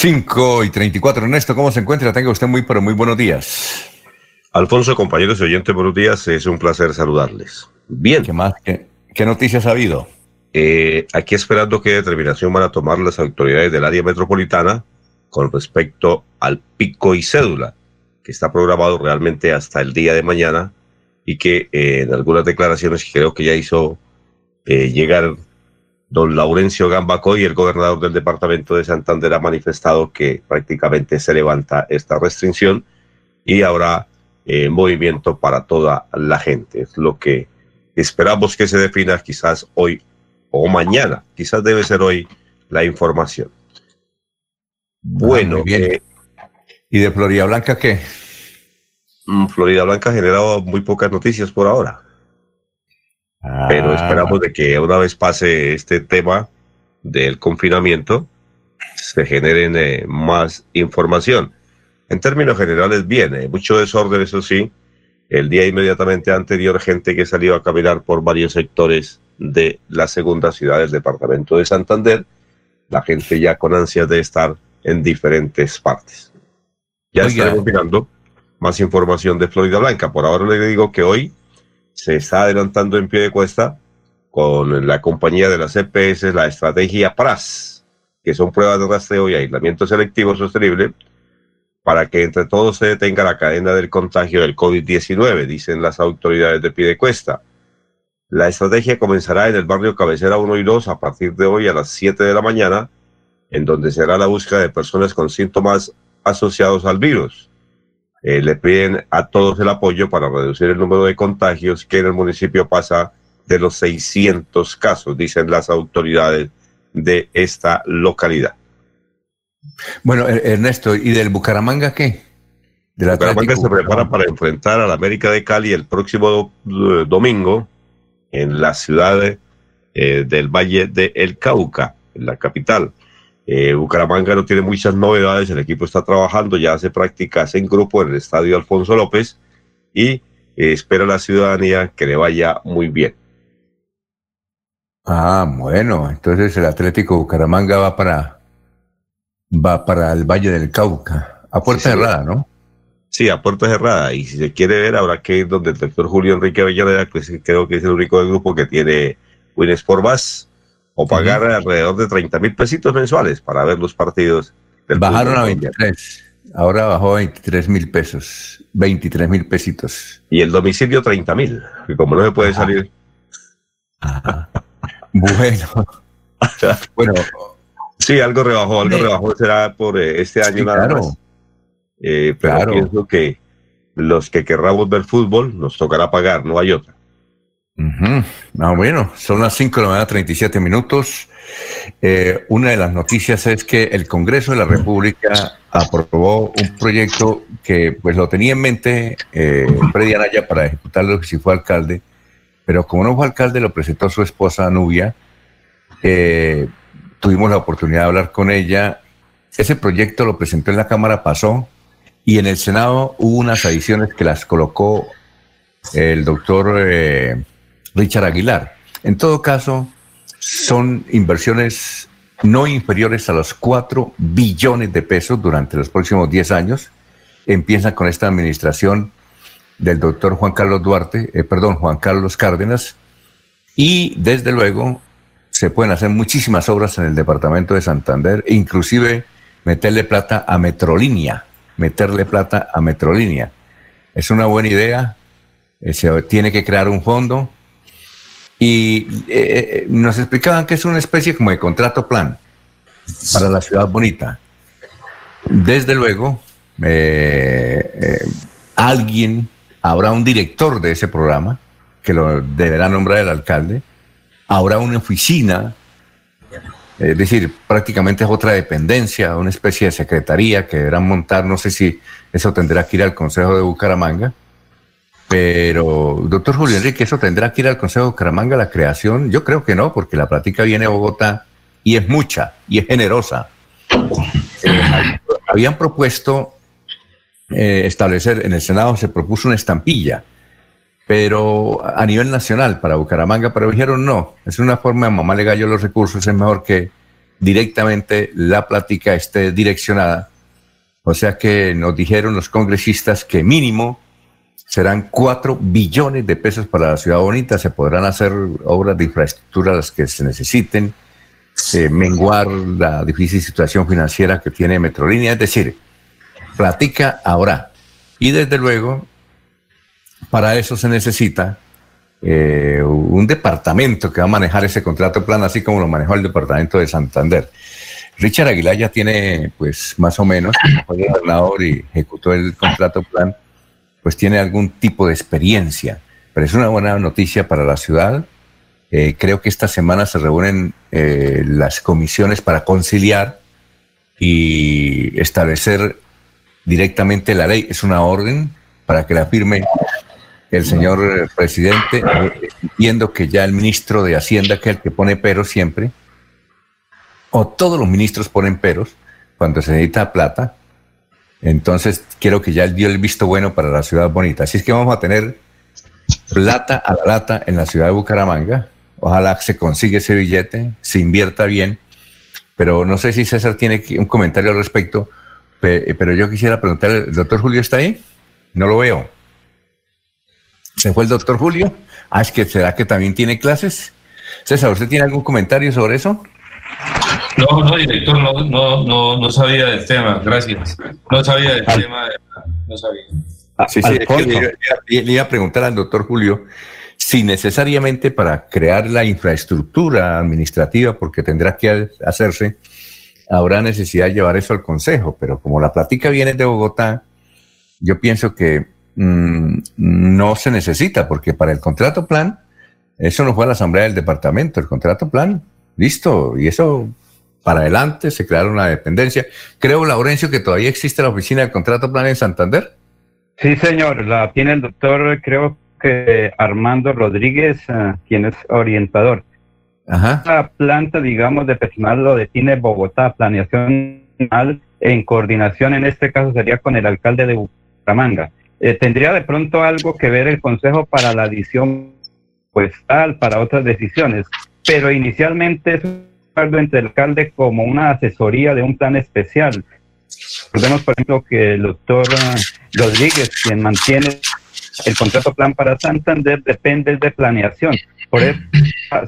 5 y 34. Ernesto, ¿cómo se encuentra? Tenga usted muy, pero muy buenos días. Alfonso, compañeros y oyentes, buenos días. Es un placer saludarles. Bien. ¿Qué más? ¿Qué, noticias ha habido? Eh, aquí esperando qué determinación van a tomar las autoridades del área metropolitana con respecto al pico y cédula, que está programado realmente hasta el día de mañana y que eh, en algunas declaraciones creo que ya hizo eh, llegar Don Laurencio Gambacoy, el gobernador del departamento de Santander, ha manifestado que prácticamente se levanta esta restricción y habrá eh, movimiento para toda la gente. Es lo que esperamos que se defina quizás hoy o mañana. Quizás debe ser hoy la información. Bueno, bien. Eh, ¿y de Florida Blanca qué? Mm, Florida Blanca ha generado muy pocas noticias por ahora. Pero ah. esperamos de que una vez pase este tema del confinamiento, se generen eh, más información. En términos generales, viene mucho desorden, eso sí. El día inmediatamente anterior, gente que salió a caminar por varios sectores de la segunda ciudad del departamento de Santander, la gente ya con ansias de estar en diferentes partes. Ya estaremos mirando más información de Florida Blanca. Por ahora le digo que hoy se está adelantando en pie de cuesta con la compañía de las CPS la estrategia PRAS, que son pruebas de rastreo y aislamiento selectivo sostenible, para que entre todos se detenga la cadena del contagio del COVID-19, dicen las autoridades de pie de cuesta. La estrategia comenzará en el barrio Cabecera 1 y 2 a partir de hoy a las 7 de la mañana, en donde será la búsqueda de personas con síntomas asociados al virus. Eh, le piden a todos el apoyo para reducir el número de contagios que en el municipio pasa de los 600 casos, dicen las autoridades de esta localidad. Bueno, er, Ernesto, ¿y del Bucaramanga qué? De Bucaramanga se prepara para enfrentar a la América de Cali el próximo eh, domingo en la ciudad eh, del Valle de El Cauca, en la capital. Eh, Bucaramanga no tiene muchas novedades, el equipo está trabajando, ya hace prácticas en grupo en el estadio Alfonso López y eh, espera a la ciudadanía que le vaya muy bien. Ah, bueno, entonces el Atlético Bucaramanga va para va para el Valle del Cauca, a puerta cerrada, ¿no? Sí, a puerta cerrada. Y si se quiere ver, habrá que ir donde el doctor Julio Enrique Avellaneda, que creo que es el único del grupo que tiene Winsport Bass o pagar alrededor de 30 mil pesitos mensuales para ver los partidos. Del Bajaron a 23. Ahora bajó a 23 mil pesos, 23 mil pesitos. Y el domicilio 30 mil, que como no se puede salir. Bueno. [LAUGHS] bueno. Sí, algo rebajó, algo rebajó será por eh, este año nada más. Eh, pero pienso que los que querramos ver fútbol nos tocará pagar, no hay otra. Ah, bueno, son las 5 de la mañana, 37 minutos. Eh, una de las noticias es que el Congreso de la República aprobó un proyecto que pues lo tenía en mente eh, Freddy Anaya para ejecutarlo si fue alcalde, pero como no fue alcalde lo presentó su esposa Nubia. Eh, tuvimos la oportunidad de hablar con ella. Ese proyecto lo presentó en la Cámara, pasó, y en el Senado hubo unas adiciones que las colocó el doctor eh, Richard Aguilar. En todo caso, son inversiones no inferiores a los 4 billones de pesos durante los próximos 10 años. Empiezan con esta administración del doctor Juan Carlos Duarte, eh, perdón, Juan Carlos Cárdenas, y desde luego se pueden hacer muchísimas obras en el departamento de Santander, inclusive meterle plata a Metrolínea. meterle plata a Metrolínea. Es una buena idea, eh, se tiene que crear un fondo y eh, nos explicaban que es una especie como de contrato plan para la ciudad bonita. Desde luego, alguien, habrá un director de ese programa, que lo deberá nombrar el alcalde, habrá una oficina, es decir, prácticamente es otra dependencia, una especie de secretaría que deberán montar, no sé si eso tendrá que ir al Consejo de Bucaramanga, pero, doctor Julio Enrique, ¿eso tendrá que ir al Consejo de Bucaramanga la creación? Yo creo que no, porque la práctica viene a Bogotá y es mucha y es generosa. Eh, habían propuesto eh, establecer, en el Senado se propuso una estampilla, pero a nivel nacional para Bucaramanga, pero dijeron no, es una forma de mamarle gallo los recursos, es mejor que directamente la plática esté direccionada. O sea que nos dijeron los congresistas que mínimo serán cuatro billones de pesos para la ciudad bonita, se podrán hacer obras de infraestructura las que se necesiten, eh, menguar la difícil situación financiera que tiene Metrolínea, es decir, platica ahora. Y desde luego, para eso se necesita eh, un departamento que va a manejar ese contrato plan, así como lo manejó el departamento de Santander. Richard Aguilar ya tiene, pues, más o menos, fue gobernador y ejecutó el contrato plan, pues tiene algún tipo de experiencia. Pero es una buena noticia para la ciudad. Eh, creo que esta semana se reúnen eh, las comisiones para conciliar y establecer directamente la ley. Es una orden para que la firme el señor presidente, viendo que ya el ministro de Hacienda, que es el que pone peros siempre, o todos los ministros ponen peros cuando se necesita plata, entonces quiero que ya dio el visto bueno para la ciudad bonita. Así es que vamos a tener plata a la lata en la ciudad de Bucaramanga. Ojalá se consiga ese billete, se invierta bien. Pero no sé si César tiene un comentario al respecto eh, pero yo quisiera preguntar, ¿el doctor Julio está ahí? No lo veo. ¿Se fue el doctor Julio? Ah, es que será que también tiene clases. César, ¿usted tiene algún comentario sobre eso? No, no, director, no, no, no, no sabía del tema, gracias. No sabía del tema, no sabía. Ah, sí, sí, le, le, iba a preguntar al doctor Julio si necesariamente para crear la infraestructura administrativa, porque tendrá que hacerse, habrá necesidad de llevar eso al Consejo, pero como la plática viene de Bogotá, yo pienso que mm, no se necesita, porque para el contrato plan, eso no fue a la Asamblea del Departamento, el contrato plan, listo, y eso para adelante, se crearon una dependencia. Creo, Laurencio, que todavía existe la oficina del contrato plan en Santander. Sí, señor, la tiene el doctor, creo que Armando Rodríguez, eh, quien es orientador. La planta, digamos, de personal lo define Bogotá, planeación en coordinación, en este caso sería con el alcalde de Bucaramanga. Eh, ¿Tendría de pronto algo que ver el Consejo para la adición tal para otras decisiones? Pero inicialmente es entre el alcalde como una asesoría de un plan especial. Recordemos, por ejemplo, que el doctor Rodríguez, quien mantiene el contrato plan para Santander, depende de planeación. Por eso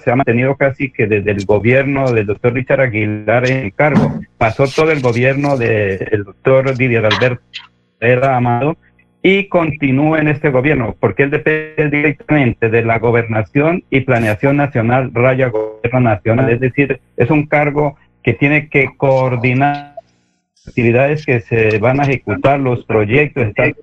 se ha mantenido casi que desde el gobierno del doctor Richard Aguilar en cargo. Pasó todo el gobierno del doctor Didier Alberto era Amado y continúa en este gobierno, porque él depende directamente de la gobernación y planeación nacional, raya gobierno nacional, es decir, es un cargo que tiene que coordinar actividades que se van a ejecutar, los proyectos, de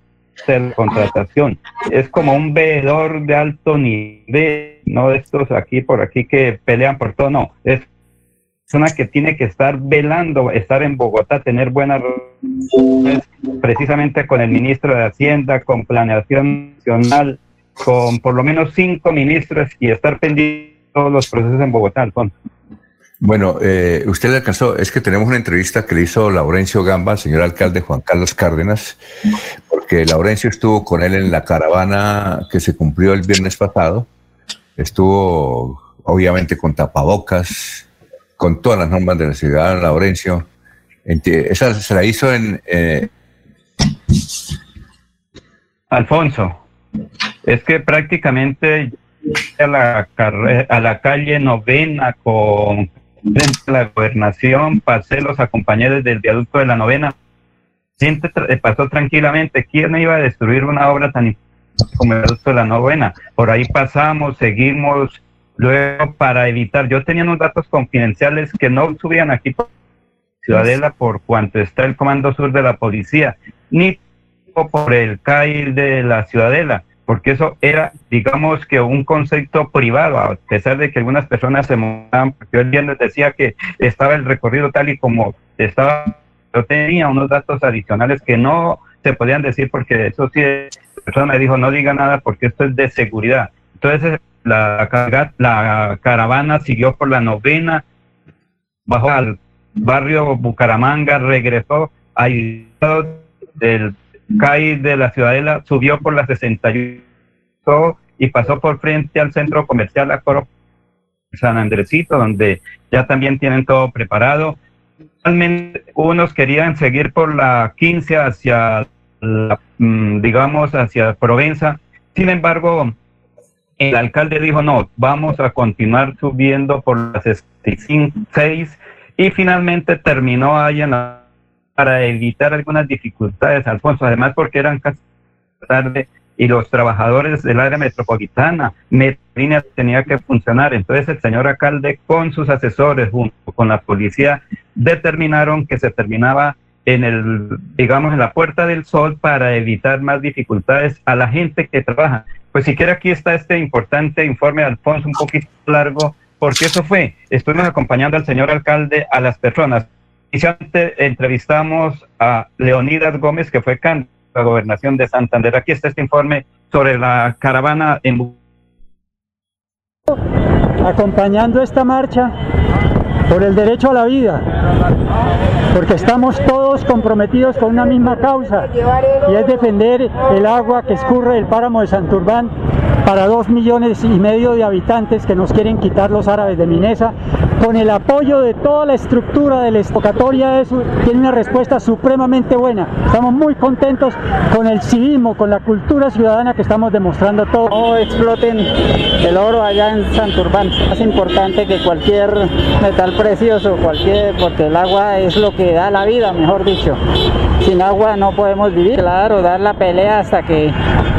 contratación. Es como un veedor de alto nivel, no estos aquí por aquí que pelean por todo, no. Es una que tiene que estar velando, estar en Bogotá, tener buenas precisamente con el ministro de Hacienda, con Planeación Nacional, con por lo menos cinco ministros y estar pendiente de todos los procesos en Bogotá, Alfonso. Bueno, eh, usted le alcanzó, es que tenemos una entrevista que le hizo Laurencio Gamba, señor alcalde Juan Carlos Cárdenas, porque Laurencio estuvo con él en la caravana que se cumplió el viernes pasado, estuvo obviamente con tapabocas, con todas las normas de la ciudad, Laurencio. Esa se la hizo en... Eh, Alfonso, es que prácticamente a la, a la calle novena con la gobernación, pasé los acompañé desde el viaducto de la novena gente eh, pasó tranquilamente. ¿Quién iba a destruir una obra tan importante como el de la novena? Por ahí pasamos, seguimos, luego para evitar, yo tenía unos datos confidenciales que no subían aquí Ciudadela por cuanto está el Comando Sur de la Policía, ni por el CAI de la Ciudadela, porque eso era, digamos que un concepto privado, a pesar de que algunas personas se porque yo el viernes decía que estaba el recorrido tal y como estaba yo tenía unos datos adicionales que no se podían decir porque eso sí, la persona me dijo no diga nada porque esto es de seguridad. Entonces la, la caravana siguió por la novena, bajó al barrio Bucaramanga, regresó ahí del CAI de la Ciudadela, subió por la 61 y pasó por frente al centro comercial Acoro San Andresito, donde ya también tienen todo preparado Realmente unos querían seguir por la 15 hacia, mm, digamos, hacia Provenza. Sin embargo, el alcalde dijo, no, vamos a continuar subiendo por las 6 y finalmente terminó ahí para evitar algunas dificultades, Alfonso, además porque eran casi tarde y los trabajadores del área metropolitana, Medellín tenía que funcionar. Entonces el señor alcalde con sus asesores junto con la policía determinaron que se terminaba en el, digamos, en la Puerta del Sol para evitar más dificultades a la gente que trabaja. Pues si quiere aquí está este importante informe de Alfonso, un poquito largo, porque eso fue, estuvimos acompañando al señor alcalde, a las personas. Inicialmente entrevistamos a Leonidas Gómez, que fue candidato la gobernación de Santander. Aquí está este informe sobre la caravana en acompañando esta marcha por el derecho a la vida, porque estamos todos comprometidos con una misma causa y es defender el agua que escurre del páramo de Santurbán para dos millones y medio de habitantes que nos quieren quitar los árabes de Minesa, con el apoyo de toda la estructura de la estocatoria, tiene una respuesta supremamente buena. Estamos muy contentos con el civismo, con la cultura ciudadana que estamos demostrando todo. No exploten el oro allá en Santurbán. Es importante que cualquier metal precioso, cualquier, porque el agua es lo que da la vida, mejor dicho. Sin agua no podemos vivir. Claro, dar la pelea hasta que,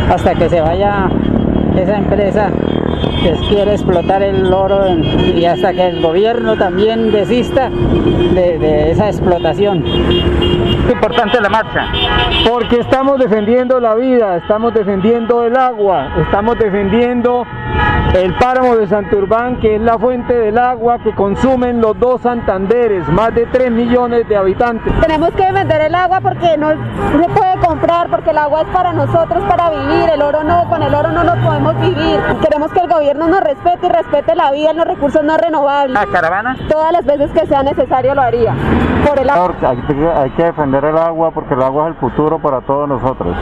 hasta que se vaya esa empresa que quiere explotar el oro y hasta que el gobierno también desista de, esa explotación. Es importante la marcha. Porque estamos defendiendo la vida, estamos defendiendo el agua, estamos defendiendo el páramo de Santurbán, que es la fuente del agua que consumen los dos Santanderes, más de 3 millones de habitantes. Tenemos que vender el agua porque no se puede comprar, porque el agua es para nosotros, para vivir, el oro no, con el oro no nos podemos vivir. Queremos que el gobierno nos respete y respete la vida, los recursos no renovables. ¿La caravana? Todas las veces que sea necesario lo haría. Por el agua. Hay que defender el agua porque el agua es el futuro para todos nosotros.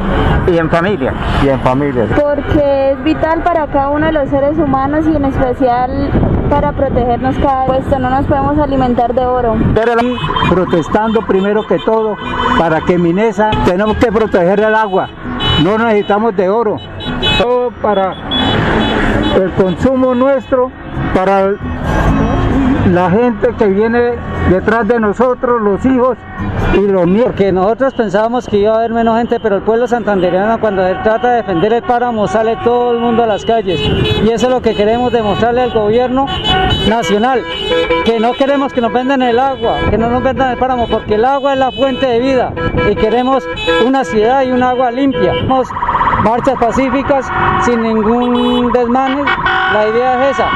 ¿Y en familia? Y en familia. Porque es vital para cada uno de los seres humanos y en especial para protegernos cada puesto. No nos podemos alimentar de oro. Protestando primero que todo para que Minesa tenemos que proteger el agua. No necesitamos de oro. Todo para el consumo nuestro, para la gente que viene detrás de nosotros, los hijos y los nietos. Que nosotros pensábamos que iba a haber menos gente, pero el pueblo santandereano cuando trata de defender el páramo sale todo el mundo a las calles. Y eso es lo que queremos demostrarle al gobierno nacional, que no queremos que nos vendan el agua, que no nos vendan el páramo, porque el agua es la fuente de vida y queremos una ciudad y un agua limpia. Queremos marchas pacíficas sin ningún desmane. La idea es esa,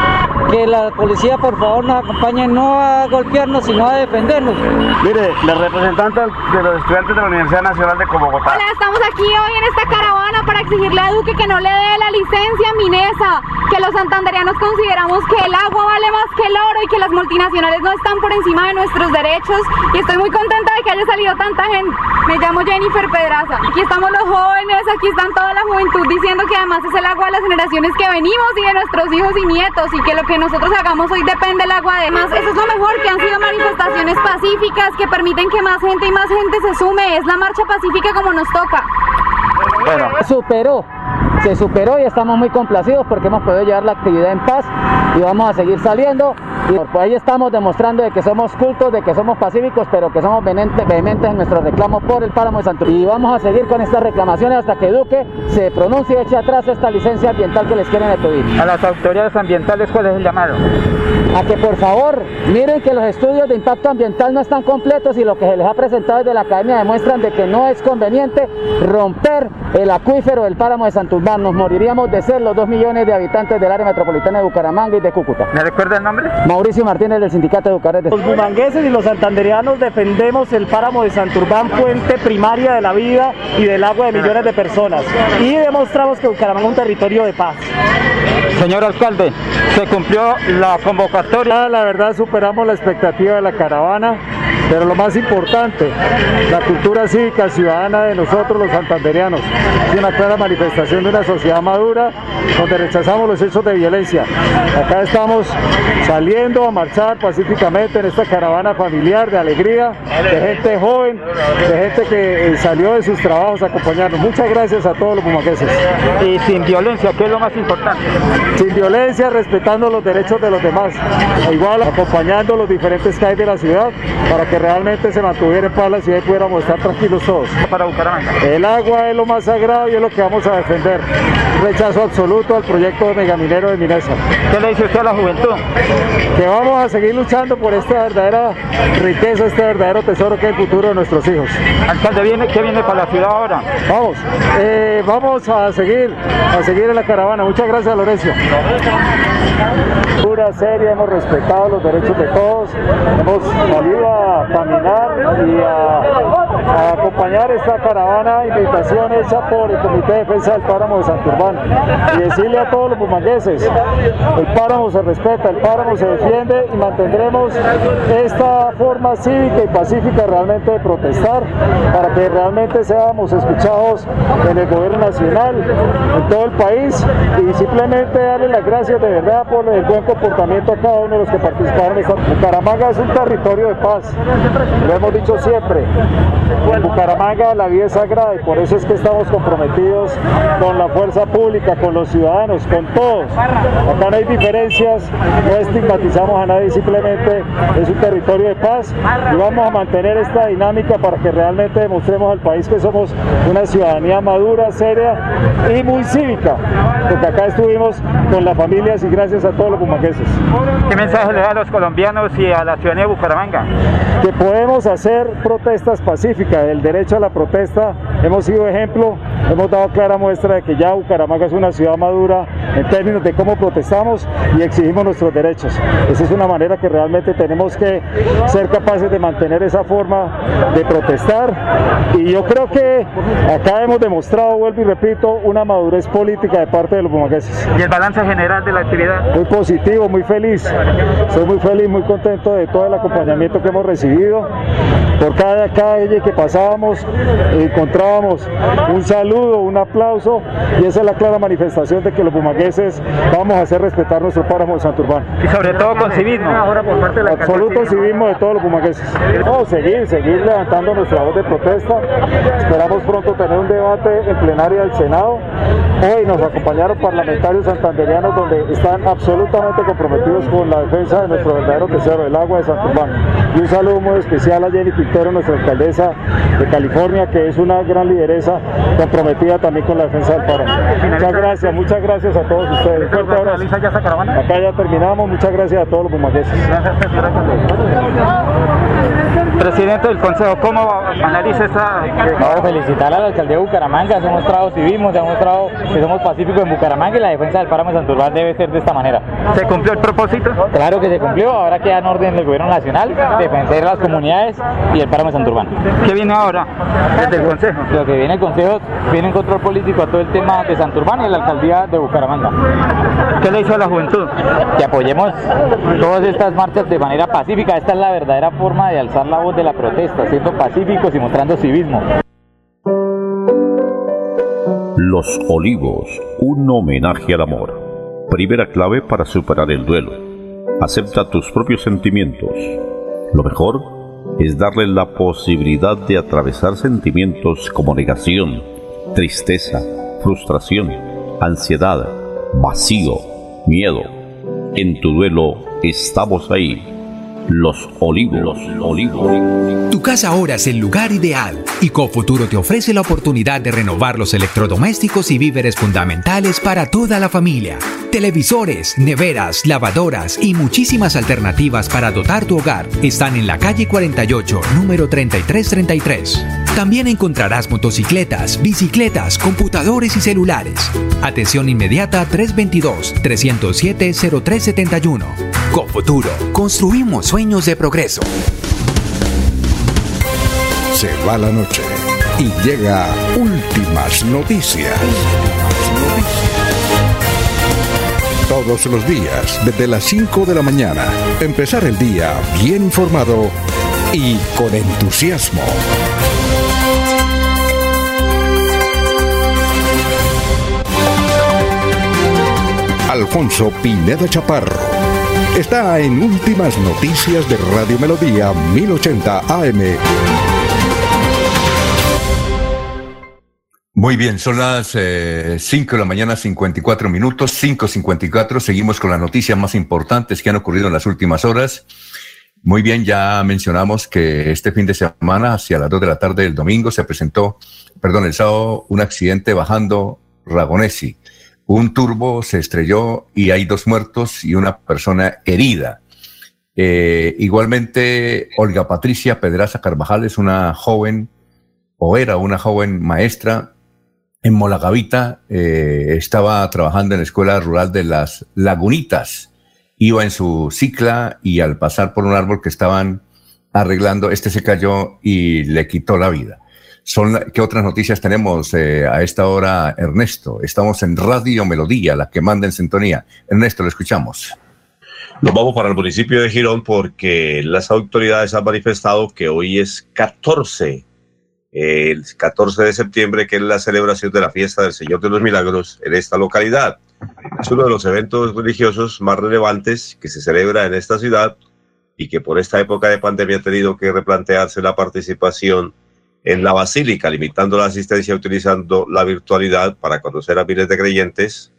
que la policía por favor nos acompañe no a golpearnos, sino a defendernos. Mire, la representante de los estudiantes de la Universidad Nacional de Bogotá. Hola, estamos aquí hoy en esta caravana para exigirle a Duque que no le dé la licencia a Minesa, que los santanderianos consideramos que el agua vale más que el oro y que las multinacionales no están por encima de nuestros derechos y estoy muy contenta de que haya salido tanta gente. Me llamo Jennifer Pedraza. Aquí estamos los jóvenes, aquí están la juventud diciendo que además es el agua de las generaciones que venimos y de nuestros hijos y nietos y que lo que nosotros hagamos hoy depende del agua. Además, eso es lo mejor, que han sido manifestaciones pacíficas que permiten que más gente y más gente se sume. Es la marcha pacífica como nos toca. Bueno, superó, se superó y estamos muy complacidos porque hemos podido llevar la actividad en paz y vamos a seguir saliendo Y pues ahí estamos demostrando de que somos cultos, de que somos pacíficos, pero que somos vehementes en nuestro reclamo por el páramo de Santurbán. Y vamos a seguir con estas reclamaciones hasta que Duque se pronuncie y eche atrás esta licencia ambiental que les quieren pedir. A las autoridades ambientales, ¿cuál es el llamado? A que por favor miren que los estudios de impacto ambiental no están completos y lo que se les ha presentado desde la academia demuestran de que no es conveniente romper el acuífero del páramo de Santurbán. Nos moriríamos de ser los dos millones de habitantes del área metropolitana de Bucaramanga y de Cúcuta. ¿Me recuerda el nombre? Mauricio Martínez del Sindicato de Bucarest. Los bumangueses y los santanderianos defendemos el páramo de Santurbán, fuente primaria de la vida y del agua de millones de personas. Y demostramos que Bucaramanga es un territorio de paz. Señor alcalde, se cumplió la convocatoria. La verdad superamos la expectativa de la caravana. Pero lo más importante, la cultura cívica ciudadana de nosotros los santanderianos, es una clara manifestación de una sociedad madura donde rechazamos los hechos de violencia. Acá estamos saliendo a marchar pacíficamente en esta caravana familiar de alegría, de gente joven, de gente que eh, salió de sus trabajos a acompañarnos. Muchas gracias a todos los bumaqueses. Y sin violencia, ¿qué es lo más importante? Sin violencia, respetando los derechos de los demás. igual acompañando los diferentes calles de la ciudad para que realmente se mantuviera en paz la ciudad y pudiéramos estar tranquilos todos. Para Bucaramanga. El agua es lo más sagrado y es lo que vamos a defender. Rechazo absoluto al proyecto de megaminero de Minesa. ¿Qué le dice usted a la juventud? Que vamos a seguir luchando por esta verdadera riqueza, este verdadero tesoro que es el futuro de nuestros hijos. Alcalde, ¿viene, ¿qué viene para la ciudad ahora? Vamos, eh, vamos a seguir, a seguir en la caravana. Muchas gracias, Lorenzo. Pura seria, hemos respetado los derechos de todos, hemos salido a caminar y a, acompañar esta caravana, invitación hecha por el Comité de Defensa del Páramo de Santurbán y decirle a todos los bumangueses, el páramo se respeta, el páramo se defiende y mantendremos esta forma cívica y pacífica realmente de protestar para que realmente seamos escuchados en el gobierno nacional, en todo el país y simplemente darle las gracias de verdad por el buen comportamiento a cada uno de los que participaron en esta. Bucaramanga es un territorio de paz, lo hemos dicho siempre. En Bucaramanga la vida es sagrada y por eso es que estamos comprometidos con la fuerza pública, con los ciudadanos, con todos. Acá no hay diferencias, no estigmatizamos a nadie, simplemente es un territorio de paz y vamos a mantener esta dinámica para que realmente demostremos al país que somos una ciudadanía madura, seria y muy cívica, porque acá estuvimos con las familias y gracias a todos los bumaqueses. ¿Qué mensaje le da a los colombianos y a la ciudadanía de Bucaramanga? Que podemos hacer protestas pacíficas, el derecho a la protesta, hemos sido ejemplo, hemos dado clara muestra de que ya Bucaramanga es una ciudad madura en términos de cómo protestamos y exigimos nuestros derechos. Esa es una manera que realmente tenemos que ser capaces de mantener esa forma de protestar y yo creo que acá hemos demostrado, vuelvo y repito, una madurez política de parte de los bumangueses. ¿Y el balance general de la actividad? Muy positivo, muy feliz. Soy muy feliz, muy contento de todo el acompañamiento que hemos recibido. Por cada calle que pasábamos encontrábamos un saludo, un aplauso y esa es la clara manifestación de que los bumangueses vamos a hacer respetar nuestro páramo de Santurbán. Y sobre todo con civismo. Ahora por parte de la Absoluto civismo de todos los bumangueses. Vamos a seguir, seguir levantando nuestra voz de protesta. Esperamos pronto tener un debate en plenaria del Senado. Hoy nos acompañaron parlamentarios santanderianos donde están absolutamente comprometidos con la defensa de nuestro verdadero tesoro, el agua de Santurbán. Y un saludo muy especial a Jenny Quintero, nuestra alcaldesa de California, que es una gran lideresa comprometida también con la defensa del páramo. Muchas gracias, muchas gracias a todos ustedes. Acá ya terminamos, muchas gracias a todos los bumagueses. Presidente del Consejo, ¿cómo analiza esta...? Vamos a felicitar a la alcaldía de Bucaramanga, se ha mostrado civismo, se ha mostrado que somos pacíficos en Bucaramanga y la defensa del páramo de Santurbán debe ser de esta manera. ¿Se cumplió el propósito? Claro que se cumplió, ahora queda en orden del gobierno nacional, defender las comunidades y el páramo de Santurbán. ¿Qué viene ahora desde el Consejo? Lo que viene el Consejo, viene en control político a todo el tema de Santurbán y la alcaldía de Bucaramanga. ¿Qué le hizo a la juventud? Que apoyemos todas estas marchas de manera pacífica, esta es la verdadera forma de alzar la voz de la protesta, siendo pacíficos y mostrando civismo. Los Olivos, un homenaje al amor. Primera clave para superar el duelo. Acepta tus propios sentimientos. Lo mejor es darle la posibilidad de atravesar sentimientos como negación, tristeza, frustración, ansiedad, vacío, miedo. En tu duelo, estamos ahí. Los Olivos. Olivos. Tu casa ahora es el lugar ideal y Cofuturo te ofrece la oportunidad de renovar los electrodomésticos y víveres fundamentales para toda la familia. Televisores, neveras, lavadoras y muchísimas alternativas para dotar tu hogar están en la calle 48, número 3333. También encontrarás motocicletas, bicicletas, computadores y celulares. Atención inmediata 322-307-0371. Cofuturo, construimos sueños de progreso. Se va la noche y llega últimas noticias. Todos los días, desde las 5 de la mañana, empezar el día bien informado y con entusiasmo. Alfonso Pineda Chaparro está en Últimas Noticias de Radio Melodía 1080 AM. Muy bien, son las 5 eh, de la mañana, 54 minutos, 5.54. Seguimos con las noticias más importantes que han ocurrido en las últimas horas. Muy bien, ya mencionamos que este fin de semana, hacia las 2 de la tarde del domingo, se presentó, perdón, el sábado, un accidente bajando Ragonesi un turbo se estrelló y hay dos muertos y una persona herida. Eh, igualmente, Olga Patricia Pedraza Carvajal es una joven, o era una joven maestra en Molagavita, eh, estaba trabajando en la escuela rural de las Lagunitas. Iba en su cicla y al pasar por un árbol que estaban arreglando, este se cayó y le quitó la vida. Son, ¿Qué otras noticias tenemos eh, a esta hora, Ernesto? Estamos en Radio Melodía, la que manda en sintonía. Ernesto, lo escuchamos. Nos vamos para el municipio de Girón porque las autoridades han manifestado que hoy es 14, el 14 de septiembre, que es la celebración de la fiesta del Señor de los Milagros en esta localidad. Es uno de los eventos religiosos más relevantes que se celebra en esta ciudad y que por esta época de pandemia ha tenido que replantearse la participación en la basílica, limitando la asistencia utilizando la virtualidad para conocer a miles de creyentes,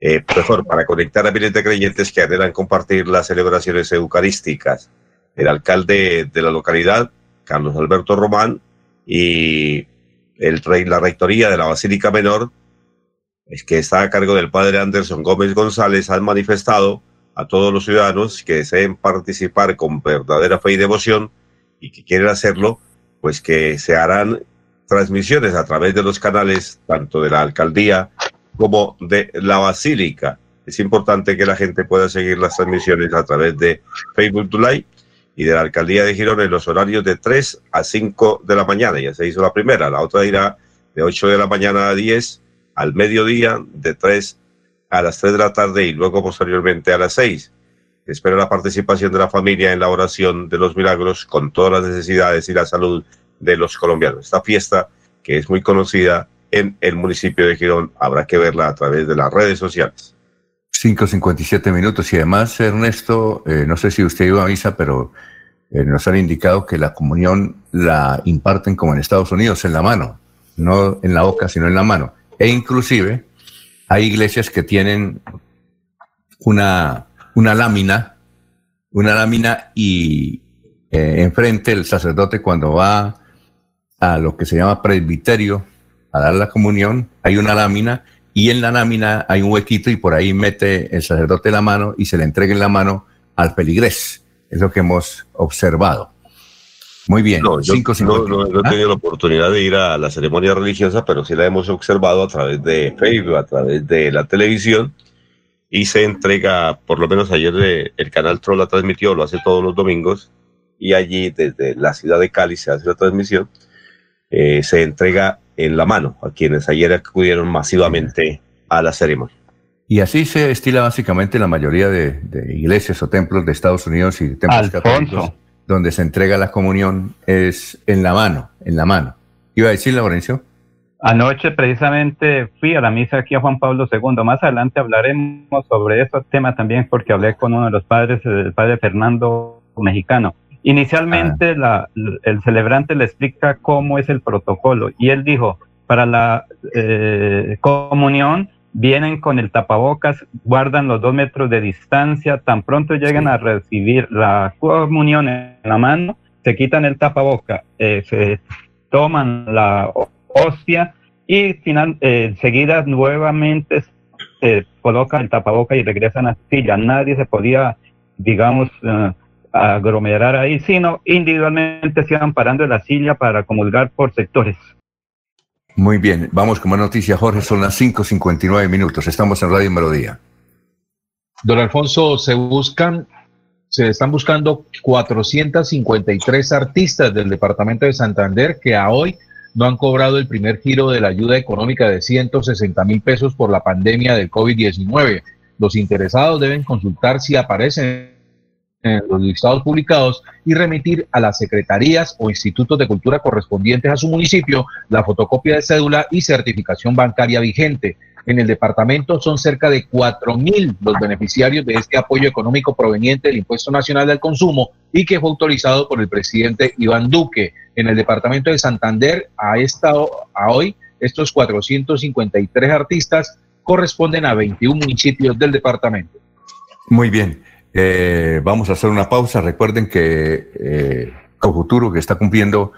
eh, mejor, para conectar a miles de creyentes que anhelan compartir las celebraciones eucarísticas. El alcalde de la localidad, Carlos Alberto Román, y el rey, la rectoría de la Basílica Menor, es que está a cargo del padre Anderson Gómez González, han manifestado a todos los ciudadanos que deseen participar con verdadera fe y devoción y que quieren hacerlo, pues que se harán transmisiones a través de los canales tanto de la alcaldía como de la basílica. Es importante que la gente pueda seguir las transmisiones a través de Facebook Live y de la alcaldía de Girón en los horarios de 3 a 5 de la mañana. Ya se hizo la primera, la otra irá de 8 de la mañana a 10 al mediodía, de 3 a las 3 de la tarde y luego posteriormente a las 6. Espero la participación de la familia en la oración de los milagros con todas las necesidades y la salud de los colombianos. Esta fiesta, que es muy conocida en el municipio de Girón, habrá que verla a través de las redes sociales. 5.57 minutos y además, Ernesto, eh, no sé si usted iba a misa, pero eh, nos han indicado que la comunión la imparten como en Estados Unidos, en la mano, no en la boca, sino en la mano. E inclusive hay iglesias que tienen una una lámina, una lámina y eh, enfrente el sacerdote cuando va a lo que se llama presbiterio a dar la comunión, hay una lámina y en la lámina hay un huequito y por ahí mete el sacerdote la mano y se le entrega en la mano al peligrés. Es lo que hemos observado. Muy bien. No, yo no, he tenido la oportunidad de ir a la ceremonia religiosa, pero sí la hemos observado a través de Facebook, a través de la televisión y se entrega, por lo menos ayer el canal Troll la transmitió, lo hace todos los domingos, y allí desde la ciudad de Cali se hace la transmisión, eh, se entrega en la mano a quienes ayer acudieron masivamente a la ceremonia. Y así se estila básicamente la mayoría de, iglesias o templos de Estados Unidos y templos católicos, donde se entrega la comunión es en la mano, en la mano. ¿Iba a decir, Laurencio? Anoche precisamente fui a la misa aquí a Juan Pablo II. Más adelante hablaremos sobre ese tema también porque hablé con uno de los padres, el padre Fernando mexicano. Inicialmente ah. el celebrante le explica cómo es el protocolo y él dijo, para la eh, comunión vienen con el tapabocas, guardan los dos metros de distancia, tan pronto llegan a recibir la comunión en la mano, se quitan el tapaboca, eh, se toman la hostia y final, eh, enseguida nuevamente se colocan el tapaboca y regresan a la silla. Nadie se podía, digamos, uh, aglomerar ahí, sino individualmente se iban parando en la silla para comulgar por sectores. Muy bien, vamos con más noticias, Jorge. Son las 5.59 minutos. Estamos en Radio Melodía. Don Alfonso, se buscan, se están buscando 453 artistas del departamento de Santander que a hoy no han cobrado el primer giro de la ayuda económica de 160 mil pesos por la pandemia del COVID-19. Los interesados deben consultar si aparecen en los listados publicados y remitir a las secretarías o institutos de cultura correspondientes a su municipio la fotocopia de cédula y certificación bancaria vigente. En el departamento son cerca de 4.000 los beneficiarios de este apoyo económico proveniente del Impuesto Nacional del Consumo y que fue autorizado por el presidente Iván Duque. En el departamento de Santander, a, esta, a hoy, estos 453 artistas corresponden a 21 municipios del departamento. Muy bien. Eh, vamos a hacer una pausa. Recuerden que eh, Cofuturo, que está cumpliendo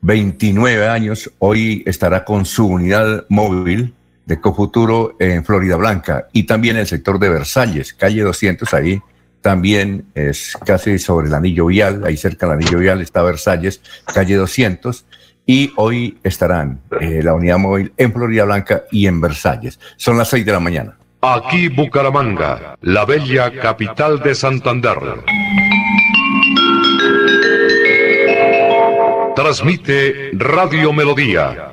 29 años, hoy estará con su unidad móvil de Cofuturo en Florida Blanca y también el sector de Versalles, calle 200, ahí también es casi sobre el anillo vial, ahí cerca del anillo vial está Versalles, calle 200, y hoy estarán eh, la unidad móvil en Florida Blanca y en Versalles. Son las 6 de la mañana. Aquí Bucaramanga, la bella capital de Santander. Transmite Radio Melodía,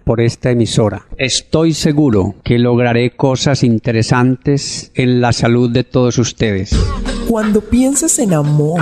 por esta emisora. Estoy seguro que lograré cosas interesantes en la salud de todos ustedes. Cuando pienses en amor,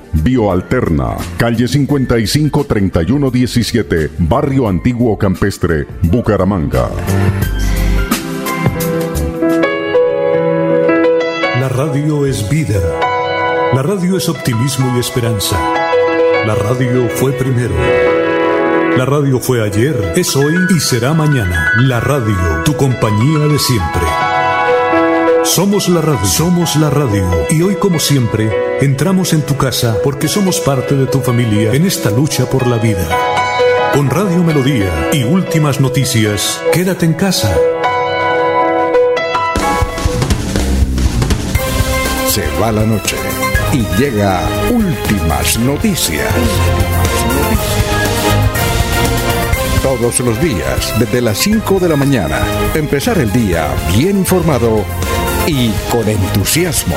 Bioalterna, calle 55 3117, Barrio Antiguo Campestre, Bucaramanga. La radio es vida. La radio es optimismo y esperanza. La radio fue primero. La radio fue ayer, es hoy y será mañana. La radio, tu compañía de siempre. Somos la radio, somos la radio. Y hoy como siempre, entramos en tu casa porque somos parte de tu familia en esta lucha por la vida. Con Radio Melodía y últimas noticias, quédate en casa. Se va la noche y llega últimas noticias. Todos los días, desde las 5 de la mañana, empezar el día bien informado y con entusiasmo.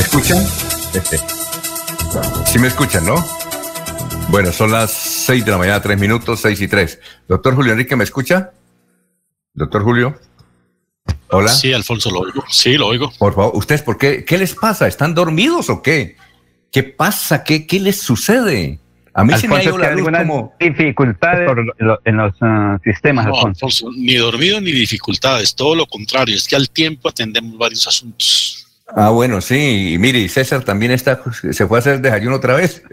Escuchan? ¿Sí me escuchan, no? Bueno, son las 6 de la mañana, 3 minutos, 6 y 3. Doctor Julio Enrique, ¿me escucha? Doctor Julio. Hola. Sí, Alfonso, lo oigo. Sí, lo oigo. Por favor, ¿ustedes por qué? ¿Qué les pasa? ¿Están dormidos o qué? ¿Qué pasa? ¿Qué, qué les sucede? A mí se me ha ido la luz como... dificultades en los uh, sistemas, Alfonso. Ni dormido ni dificultades, todo lo contrario, es que al tiempo atendemos varios asuntos. Ah, bueno, sí, y mire, César también está, se fue a hacer desayuno otra vez.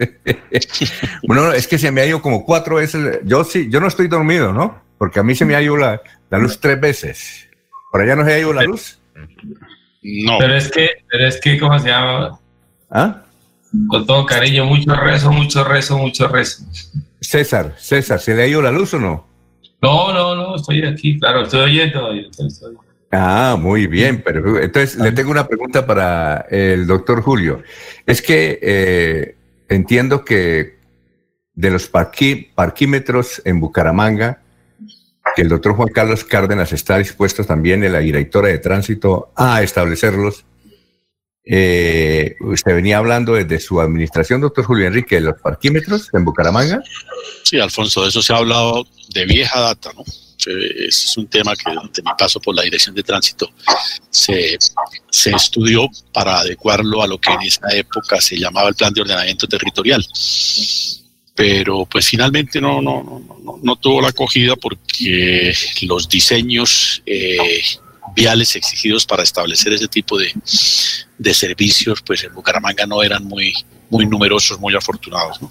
[LAUGHS] bueno, es que se me ha ido como cuatro veces, yo sí, yo no estoy dormido, ¿no? Porque a mí se me ha ido la, la luz tres veces. ¿Por allá no se ha ido la luz? No. Pero es que, pero es que, ¿cómo se llama? ¿Ah? Con todo cariño, mucho rezo, mucho rezo, mucho rezo. César, César, ¿se le ha ido la luz o no? No, no, no, estoy aquí, claro, estoy oyendo. Estoy, estoy. Ah, muy bien, pero entonces le tengo una pregunta para el doctor Julio. Es que eh, entiendo que de los parquímetros en Bucaramanga, que el doctor Juan Carlos Cárdenas está dispuesto también en la directora de tránsito a establecerlos. Eh, usted venía hablando desde su administración, doctor Julio Enrique, de los parquímetros en Bucaramanga. Sí, Alfonso, de eso se ha hablado de vieja data, ¿no? Es un tema que durante mi paso por la dirección de tránsito se, se estudió para adecuarlo a lo que en esa época se llamaba el plan de ordenamiento territorial pero pues finalmente no, no, no, no, tuvo la acogida porque los diseños eh, viales exigidos para establecer ese tipo de, de, servicios, pues en Bucaramanga no eran muy, muy numerosos, muy afortunados. ¿no?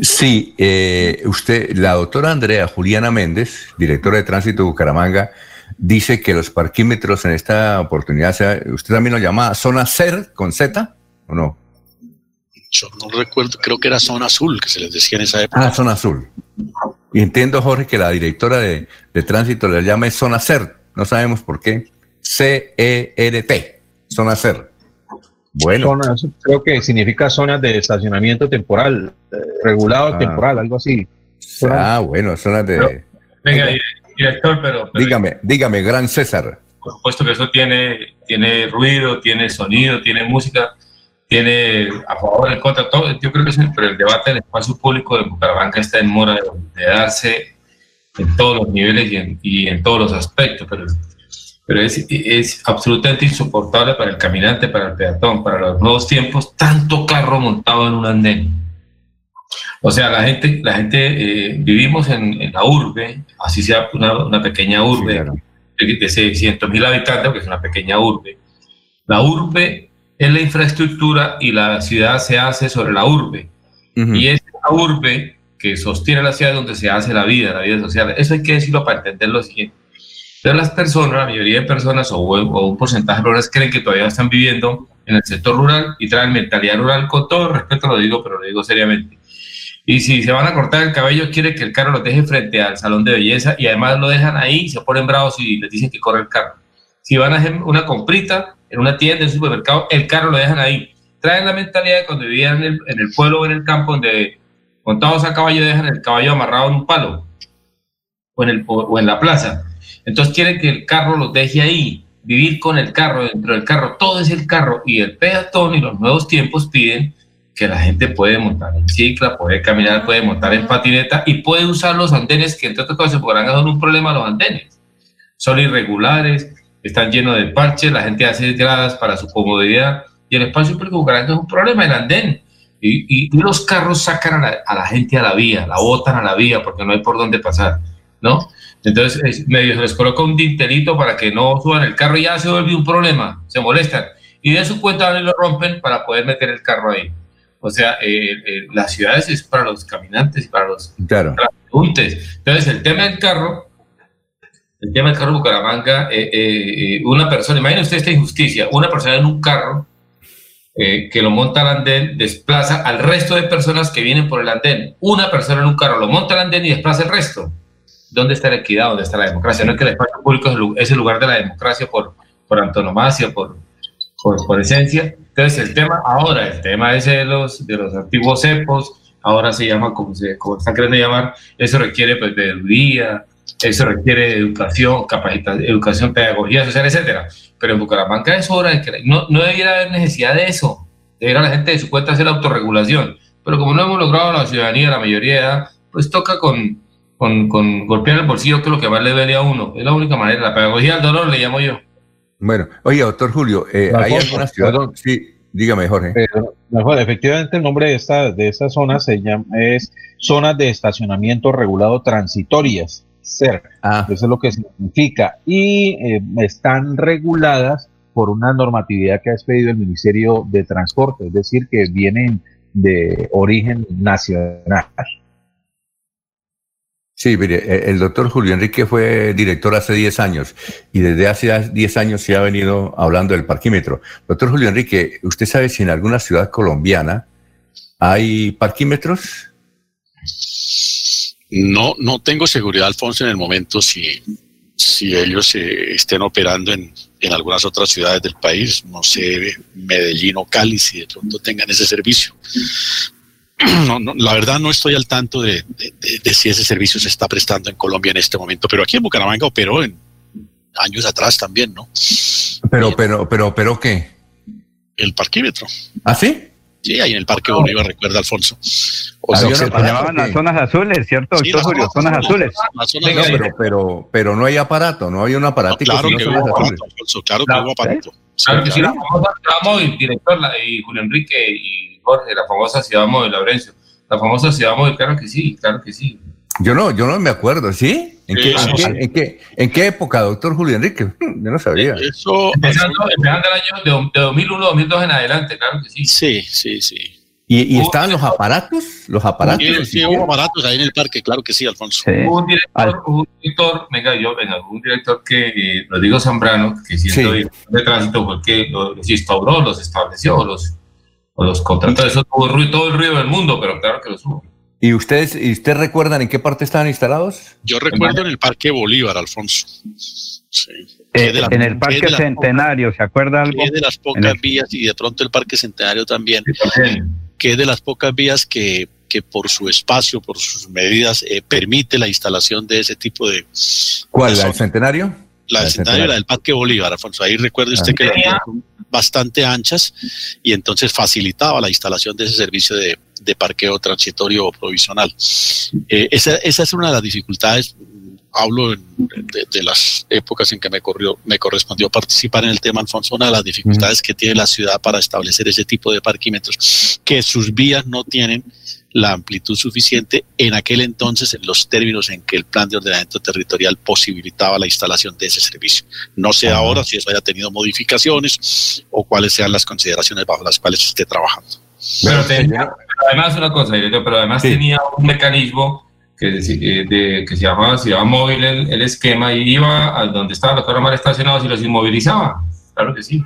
Sí, eh, usted, la doctora Andrea Juliana Méndez, directora de tránsito de Bucaramanga, dice que los parquímetros en esta oportunidad, usted también lo llama zona CER con Z, ¿o no? Yo no recuerdo, creo que era zona azul que se les decía en esa época. Ah, zona azul. Y entiendo, Jorge, que la directora de, tránsito le llama zona CER, no sabemos por qué. C-E-R-T, zona CER. Bueno. creo que significa zonas de estacionamiento temporal, eh, regulado ah. temporal, algo así. ah, bueno, zonas de... venga, director, pero, Dígame, dígame, gran César. Por supuesto que eso tiene, tiene ruido, tiene sonido, tiene música, tiene a favor, en contra, todo. Yo creo que pero el debate del espacio público de Bucaramanga está en mora de, darse en todos los niveles y en, y en todos los aspectos, pero pero es, es, absolutamente insoportable para el caminante, para el peatón, para los nuevos tiempos, tanto carro montado en un andén. O sea, la gente, la gente eh, vivimos en, la urbe, así sea una, una pequeña urbe de, 600 mil habitantes, que es una pequeña urbe. La urbe es la infraestructura y la ciudad se hace sobre la urbe. Y es la urbe que sostiene la ciudad donde se hace la vida, la vida social. Eso hay que decirlo para entender lo siguiente pero las personas, la mayoría de personas o, un porcentaje de personas creen que todavía están viviendo en el sector rural y traen mentalidad rural. Con todo respeto lo digo, pero lo digo seriamente. Y si se van a cortar el cabello, quiere que el carro lo deje frente al salón de belleza y además lo dejan ahí se ponen bravos y les dicen que corre el carro. Si van a hacer una comprita en una tienda, en un supermercado, el carro lo dejan ahí. Traen la mentalidad de cuando vivían en el, pueblo o en el campo, donde montados a caballo dejan el caballo amarrado en un palo o en, el, o en la plaza entonces quiere que el carro lo deje ahí, vivir con el carro, dentro del carro, todo es el carro y el peatón y los nuevos tiempos piden que la gente puede montar en cicla, puede caminar, puede montar en patineta y puede usar los andenes que entre otras cosas se podrán hacer un problema los andenes. Son irregulares, están llenos de parches, la gente hace gradas para su comodidad y el espacio público es un problema el andén. Y, y, los carros sacan a la, a la, gente a la vía, la botan a la vía porque no hay por dónde pasar, ¿no? Entonces, medio se les coloca un dinterito para que no suban el carro y ya se vuelve un problema, se molestan. Y de su cuenta lo rompen para poder meter el carro ahí. O sea, eh, eh, las ciudades es para los caminantes y para los claro. Entonces, el tema del carro, el tema del carro Bucaramanga, eh, una persona, imaginen usted esta injusticia, una persona en un carro que lo monta al andén desplaza al resto de personas que vienen por el andén. Una persona en un carro lo monta al andén y desplaza el resto. ¿Dónde está la equidad? ¿Dónde está la democracia? No es que el espacio público es el lugar de la democracia por, por antonomasia, por, por, esencia. Entonces, el tema ahora, el tema ese de los, de los antiguos cepos, ahora se llama como, se, como están queriendo llamar, eso requiere pues, de educación, eso requiere educación, capacitación, educación, pedagogía social, etcétera. Pero en Bucaramanga es hora de que no, no debiera haber necesidad de eso. Debiera la gente de su cuenta hacer la autorregulación. Pero como no hemos logrado la ciudadanía, la mayoría de edad, pues toca con, con, con golpear el bolsillo, que es lo que más le duele a uno. Es la única manera, la pedagogía del dolor le llamo yo. Bueno, oye, doctor Julio, eh, ¿hay alguna ciudad? Sí, dígame, Jorge. mejor, efectivamente, el nombre de esta, de esta zona se llama, es zonas de estacionamiento regulado transitorias, CER. Ah. Eso es lo que significa. Y eh, están reguladas por una normatividad que ha expedido el Ministerio de Transporte, es decir, que vienen de origen nacional. Sí, mire, eh, el doctor Julio Enrique fue director hace 10 años y desde hace 10 años se ha venido hablando del parquímetro. Doctor Julio Enrique, ¿usted sabe si en alguna ciudad colombiana hay parquímetros? No, no tengo seguridad, Alfonso, en el momento si, si ellos estén operando en, en algunas otras ciudades del país, no sé, Medellín o Cali, si de pronto tengan ese servicio. [CLEARS THROAT] no, no, la verdad no estoy al tanto de, si ese servicio se está prestando en Colombia en este momento, pero aquí en Bucaramanga operó en años atrás también, ¿no? Pero, pero, pero, pero ¿qué? El parquímetro. ¿Ah, sí? Sí, ahí en el Parque Bolívar, recuerda Alfonso. O sea, se llamaban las zonas azules, ¿cierto, sí, Julio? Zonas, azules. no, pero, pero, pero no hay aparato, no hay un aparato. claro, que hubo aparato, Alfonso, claro que hubo aparato. Claro que sí, la famosa móvil, director, y Julio Enrique y Jorge, la famosa ciudad móvil, Laurencio. La famosa ciudad móvil, claro que sí, claro que sí. Yo no, yo no me acuerdo, ¿sí? ¿En, qué, en, qué, en, qué, época, doctor Julio Enrique? [LAUGHS] Yo no sabía. Eso, empezando, empezando el año de, 2001, 2002 en adelante, claro que sí. Sí, sí, sí. ¿Y, y estaban los aparatos? ¿Los aparatos? Sí, sí, hubo aparatos ahí en el parque, claro que sí, Alfonso. Hubo un director, un director, venga, yo, venga, un director que, eh, Rodrigo Zambrano, que siendo sí. de tránsito fue que los instauró, los estableció, los, los contrató. Eso tuvo todo el ruido del mundo, pero claro que los hubo. ¿Y ustedes, ¿Y ustedes recuerdan en qué parte estaban instalados? Yo recuerdo en el Parque Bolívar, Alfonso. Sí. Eh, en el Parque Centenario, ¿se acuerda algo? es de las pocas vías, y de pronto el Parque Centenario también, que es de las pocas vías que, que por su espacio, por sus medidas, eh, permite la instalación de ese tipo de... ¿Cuál? ¿El Centenario? La del Centenario, la del Parque Bolívar, Alfonso. Ahí recuerde usted que las son bastante anchas y entonces facilitaba la instalación de ese servicio de, de parqueo transitorio o provisional. Eh, esa, esa, es una de las dificultades, hablo de, de, las épocas en que me, corrió, me correspondió participar en el tema, Alfonso, una de las dificultades que tiene la ciudad para establecer ese tipo de parquímetros, que sus vías no tienen la amplitud suficiente en aquel entonces en los términos en que el plan de ordenamiento territorial posibilitaba la instalación de ese servicio. No sé ahora si eso haya tenido modificaciones o cuáles sean las consideraciones bajo las cuales esté trabajando. Pero, tenía, además una cosa, pero además tenía un mecanismo que, eh, de, que se llamaba, se llamaba móvil el, esquema y iba a donde estaban los carros mal estacionados y los inmovilizaba. Claro que sí.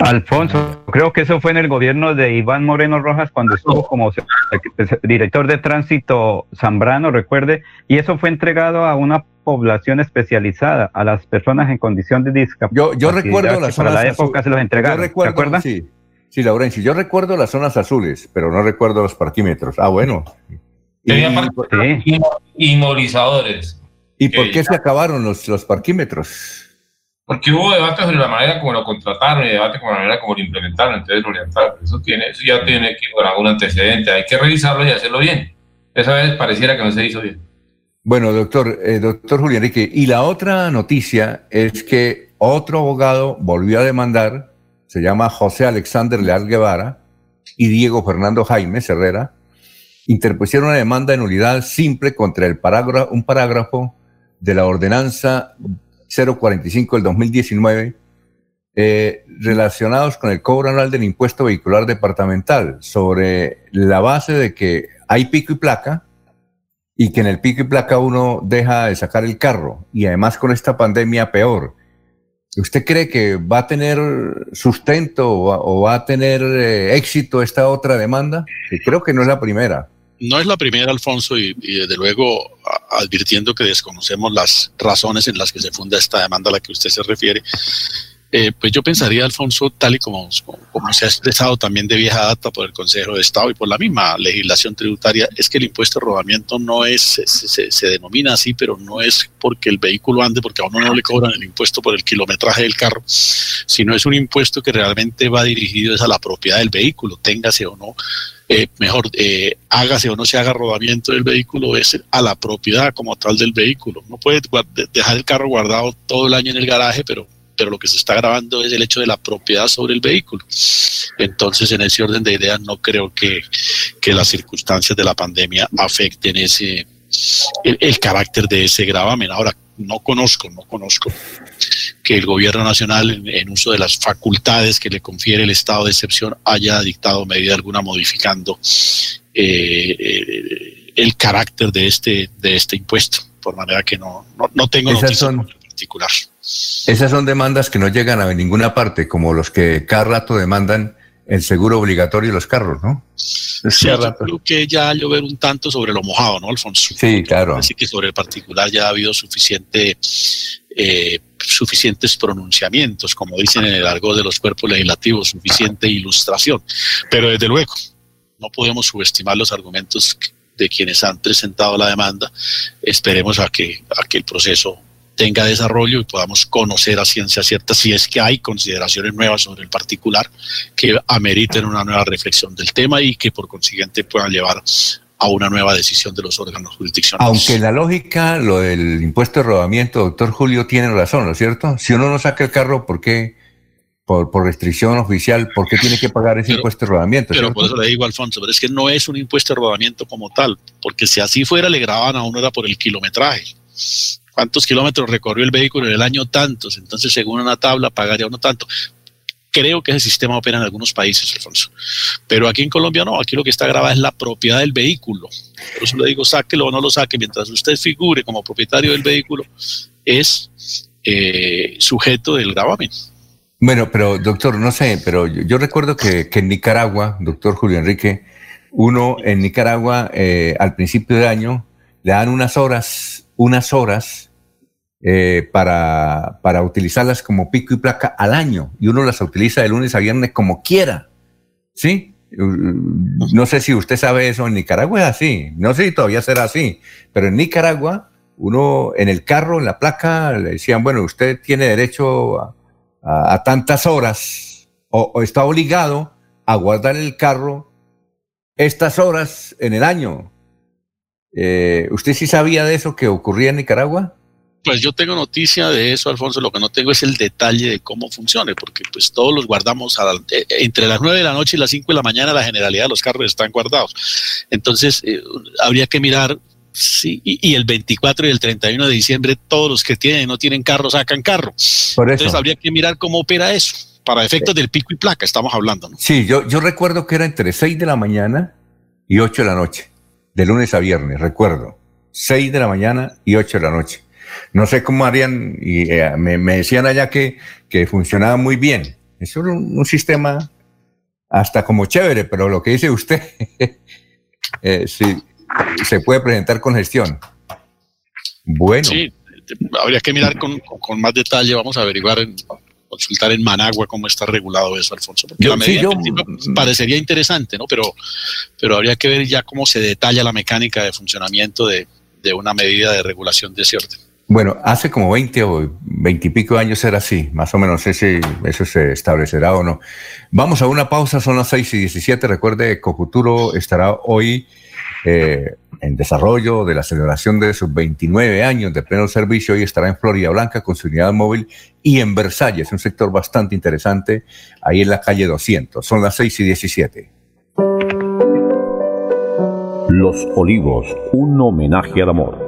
Alfonso, creo que eso fue en el gobierno de Iván Moreno Rojas cuando estuvo como director de tránsito Zambrano, recuerde, y eso fue entregado a una población especializada, a las personas en condición de discapacidad. Yo, yo recuerdo las zonas la época se los entregaron, recuerdo, ¿te acuerdas? Sí, sí, Laurencio, yo recuerdo las zonas azules, pero no recuerdo los parquímetros. Ah, bueno. Y, inmovilizadores. ¿Y por qué se acabaron los, los parquímetros? Porque hubo debate sobre la manera como lo contrataron y debate con la manera como lo implementaron, entonces lo orientaron. Eso, tiene, eso ya tiene que con algún antecedente, hay que revisarlo y hacerlo bien. Esa vez pareciera que no se hizo bien. Bueno, doctor, eh, doctor Julián Enrique, y la otra noticia es que otro abogado volvió a demandar, se llama José Alexander Leal Guevara y Diego Fernando Jaime Herrera, interpusieron una demanda de nulidad simple contra el parágrafo, un parágrafo de la ordenanza 045 del 2019 eh, relacionados con el cobro anual del impuesto vehicular departamental sobre la base de que hay pico y placa y que en el pico y placa uno deja de sacar el carro y además con esta pandemia peor. ¿Usted cree que va a tener sustento o va, a tener eh, éxito esta otra demanda? Que creo que no es la primera no es la primera, Alfonso, y, desde luego advirtiendo que desconocemos las razones en las que se funda esta demanda a la que usted se refiere, eh, pues yo pensaría, Alfonso, tal y como, como, se ha expresado también de vieja data por el Consejo de Estado y por la misma legislación tributaria, es que el impuesto de rodamiento no es, se, se, denomina así, pero no es porque el vehículo ande, porque a uno no le cobran el impuesto por el kilometraje del carro, sino es un impuesto que realmente va dirigido a la propiedad del vehículo, téngase o no eh, mejor, eh, hágase o no se haga rodamiento del vehículo, es a la propiedad como tal del vehículo. No puede dejar el carro guardado todo el año en el garaje, pero pero lo que se está grabando es el hecho de la propiedad sobre el vehículo. Entonces, en ese orden de ideas, no creo que, que las circunstancias de la pandemia afecten ese el, carácter de ese gravamen. Ahora, no conozco, no conozco que el gobierno nacional, en, uso de las facultades que le confiere el estado de excepción, haya dictado medida alguna modificando eh, eh, el carácter de este, de este impuesto. Por manera que no, no, tengo noticia particular. Esas son demandas que no llegan a ninguna parte, como los que cada rato demandan el seguro obligatorio de los carros, ¿no? Sí, yo creo que ya llover un tanto sobre lo mojado, ¿no, Alfonso? Sí, claro. Así que sobre el particular ya ha habido suficiente, eh, suficientes pronunciamientos, como dicen en el argot de los cuerpos legislativos, suficiente ilustración. Pero desde luego, no podemos subestimar los argumentos de quienes han presentado la demanda. Esperemos a que, a que el proceso tenga desarrollo y podamos conocer a ciencia cierta si es que hay consideraciones nuevas sobre el particular que ameriten una nueva reflexión del tema y que por consiguiente puedan llevar a una nueva decisión de los órganos jurisdiccionales. Aunque la lógica, lo del impuesto de rodamiento, doctor Julio, tiene razón, ¿no es cierto? Si uno no saca el carro, ¿por qué? Por, por restricción oficial, ¿por qué tiene que pagar ese impuesto de rodamiento? Pero por eso le digo, Alfonso, pero es que no es un impuesto de rodamiento como tal, porque si así fuera, le grababan a uno era por el kilometraje cuántos kilómetros recorrió el vehículo en el año tantos, entonces según una tabla pagaría uno tanto. Creo que ese sistema opera en algunos países, Alfonso. Pero aquí en Colombia no, aquí lo que está grabado es la propiedad del vehículo. Por eso le digo, sáquelo o no lo saque, mientras usted figure como propietario del vehículo, es eh, sujeto del gravamen. Bueno, pero doctor, no sé, pero yo, recuerdo que, en Nicaragua, doctor Julio Enrique, uno en Nicaragua eh, al principio de año le dan unas horas, unas horas eh, para, para utilizarlas como pico y placa al año y uno las utiliza de lunes a viernes como quiera. ¿Sí? No sé si usted sabe eso, en Nicaragua es así, no sé si todavía será así, pero en Nicaragua uno en el carro, en la placa, le decían, bueno, usted tiene derecho a, tantas horas o, está obligado a guardar el carro estas horas en el año. Eh, ¿Usted sí sabía de eso que ocurría en Nicaragua? Pues yo tengo noticia de eso, Alfonso. Lo que no tengo es el detalle de cómo funcione, porque pues todos los guardamos eh, entre las 9 de la noche y las 5 de la mañana. La generalidad de los carros están guardados. Entonces, eh, habría que mirar Sí, y, el 24 y el 31 de diciembre todos los que tienen y no tienen carro sacan carro. Entonces habría que mirar cómo opera eso, para efectos del pico y placa estamos hablando. ¿no? Sí, yo, yo recuerdo que era entre 6 de la mañana y 8 de la noche, de lunes a viernes, recuerdo. 6 de la mañana y 8 de la noche. No sé cómo harían, y eh, me, decían allá que, que, funcionaba muy bien. Es un, sistema hasta como chévere, pero lo que dice usted, [LAUGHS] eh, sí, se puede presentar con gestión. Bueno. Sí, habría que mirar con, más detalle, vamos a averiguar, consultar en Managua cómo está regulado eso, Alfonso. Porque la medida parecería interesante, ¿no? Pero, pero habría que ver ya cómo se detalla la mecánica de funcionamiento de, de una medida de regulación de ese orden. Bueno, hace como 20 o 20 y pico años era así, más o menos, sé si eso se establecerá o no. Vamos a una pausa, son las 6 y 17. Recuerde, Ecofuturo estará hoy eh, en desarrollo de la celebración de sus 29 años de pleno servicio. Hoy estará en Florida Blanca con su unidad móvil y en Versalles, un sector bastante interesante, ahí en la calle 200. Son las 6 y 17. Los Olivos, un homenaje al amor.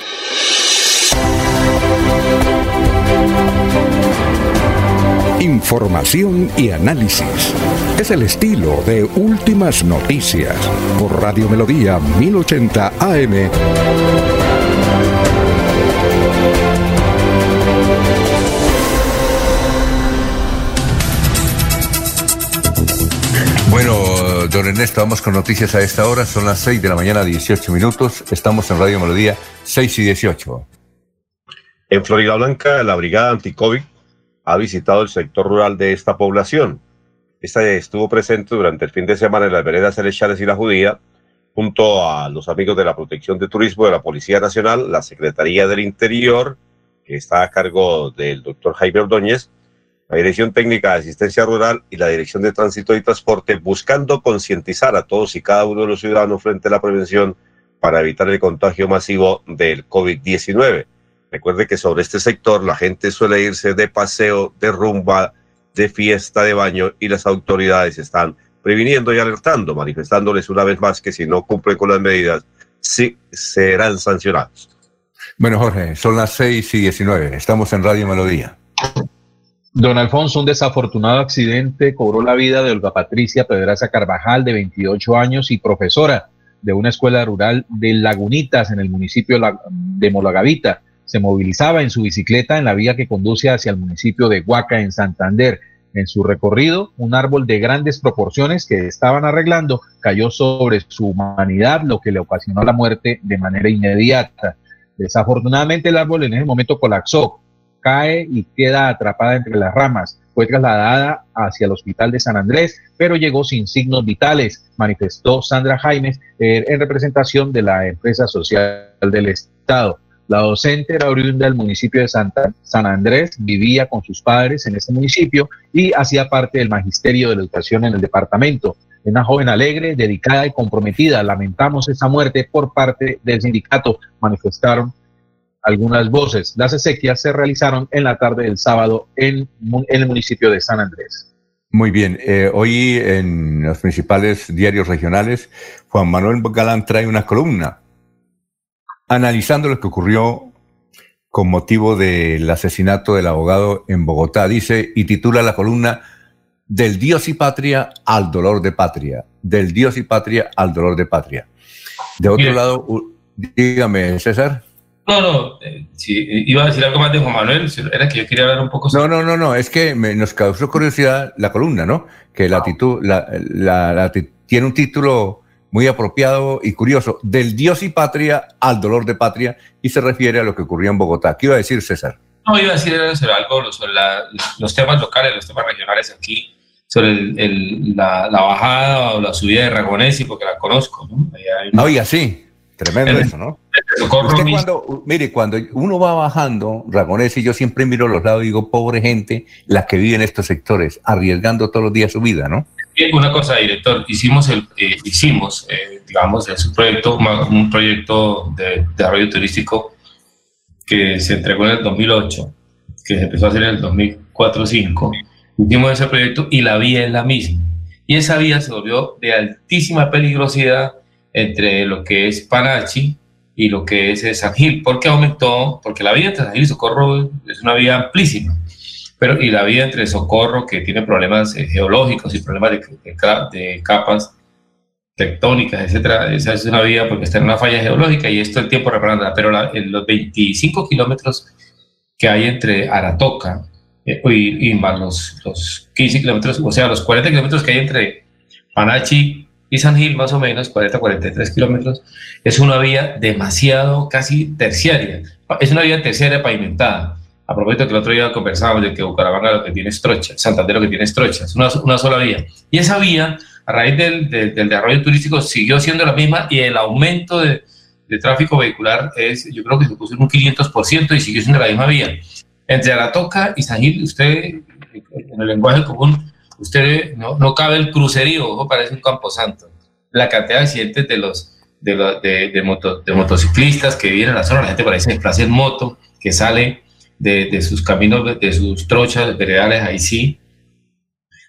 Información y análisis. Es el estilo de Últimas Noticias por Radio Melodía 1080 AM. Bueno, don Ernesto, vamos con noticias a esta hora. Son las 6 de la mañana, 18 minutos. Estamos en Radio Melodía 6 y 18. En Florida Blanca, la Brigada Anticovid ha visitado el sector rural de esta población. Esta estuvo presente durante el fin de semana en las veredas Celestiales y la Judía, junto a los amigos de la Protección de Turismo de la Policía Nacional, la Secretaría del Interior, que está a cargo del doctor Jaime Ordóñez, la Dirección Técnica de Asistencia Rural y la Dirección de Tránsito y Transporte, buscando concientizar a todos y cada uno de los ciudadanos frente a la prevención para evitar el contagio masivo del COVID-19. Recuerde que sobre este sector la gente suele irse de paseo, de rumba, de fiesta, de baño y las autoridades están previniendo y alertando, manifestándoles una vez más que si no cumplen con las medidas, sí serán sancionados. Bueno, Jorge, son las 6 y 19. Estamos en Radio Melodía. Don Alfonso, un desafortunado accidente cobró la vida de Olga Patricia Pedraza Carvajal, de 28 años y profesora de una escuela rural de Lagunitas en el municipio de Molagavita se movilizaba en su bicicleta en la vía que conduce hacia el municipio de Huaca, en Santander. En su recorrido, un árbol de grandes proporciones que estaban arreglando cayó sobre su humanidad, lo que le ocasionó la muerte de manera inmediata. Desafortunadamente, el árbol en ese momento colapsó, cae y queda atrapada entre las ramas. Fue trasladada hacia el hospital de San Andrés, pero llegó sin signos vitales, manifestó Sandra Jaimes eh, en representación de la empresa social del Estado. La docente era oriunda del municipio de Santa, San Andrés, vivía con sus padres en ese municipio y hacía parte del magisterio de la educación en el departamento. Una joven alegre, dedicada y comprometida. Lamentamos esa muerte por parte del sindicato, manifestaron algunas voces. Las exequias se realizaron en la tarde del sábado en, el municipio de San Andrés. Muy bien, eh, hoy en los principales diarios regionales, Juan Manuel Galán trae una columna analizando lo que ocurrió con motivo del asesinato del abogado en Bogotá. Dice y titula la columna Del Dios y Patria al dolor de patria. Del Dios y Patria al dolor de patria. De otro lado, dígame, César. No, no, eh, iba a decir algo más de Juan Manuel, era que yo quería hablar un poco sobre... No, no, no, no, es que nos causó curiosidad la columna, ¿no? Que la, la, tiene un título muy apropiado y curioso, del Dios y patria al dolor de patria, y se refiere a lo que ocurrió en Bogotá. ¿Qué iba a decir César? No, iba a decir sobre algo sobre los temas locales, los temas regionales aquí, sobre la, bajada o la subida de Ragonesi, porque la conozco. ¿no? Oiga, sí, tremendo eso, ¿no? cuando, mire, cuando uno va bajando Ragonesi, yo siempre miro a los lados y digo, pobre gente, la que vive en estos sectores, arriesgando todos los días su vida, ¿no? Una cosa, director, hicimos, eh, hicimos eh, digamos, es un proyecto, un proyecto de desarrollo turístico que se entregó en el 2008, que se empezó a hacer en el 2004-2005. Hicimos ese proyecto y la vía es la misma. Y esa vía se volvió de altísima peligrosidad entre lo que es Panachi y lo que es San Gil, porque aumentó, porque la vía entre San Gil y Socorro es una vía amplísima pero y la vía entre Socorro, que tiene problemas eh, geológicos y problemas de, capas tectónicas, etcétera, esa es una vía porque está en una falla geológica y esto el tiempo reparándola, pero los 25 kilómetros que hay entre Aratoca eh, y, más los, los 15 kilómetros, o sea, los 40 kilómetros que hay entre Panachi y San Gil, más o menos, 40-43 kilómetros, es una vía demasiado casi terciaria, es una vía terciaria pavimentada a propósito que el otro día conversábamos de que Bucaramanga lo que tiene es trocha, Santander lo que tiene es trocha, es una, una sola vía. Y esa vía, a raíz del, del, desarrollo turístico, siguió siendo la misma y el aumento de, de, tráfico vehicular es, yo creo que se puso en un 500% y siguió siendo la misma vía. Entre Aratoca y San Gil, usted, en el lenguaje común, usted no, no cabe el crucerío, ojo, parece un camposanto. La cantidad de accidentes de los de, de, de, moto, de motociclistas que viven en la zona, la gente parece desplaza en moto, que sale de, sus caminos, de sus trochas veredales, ahí sí,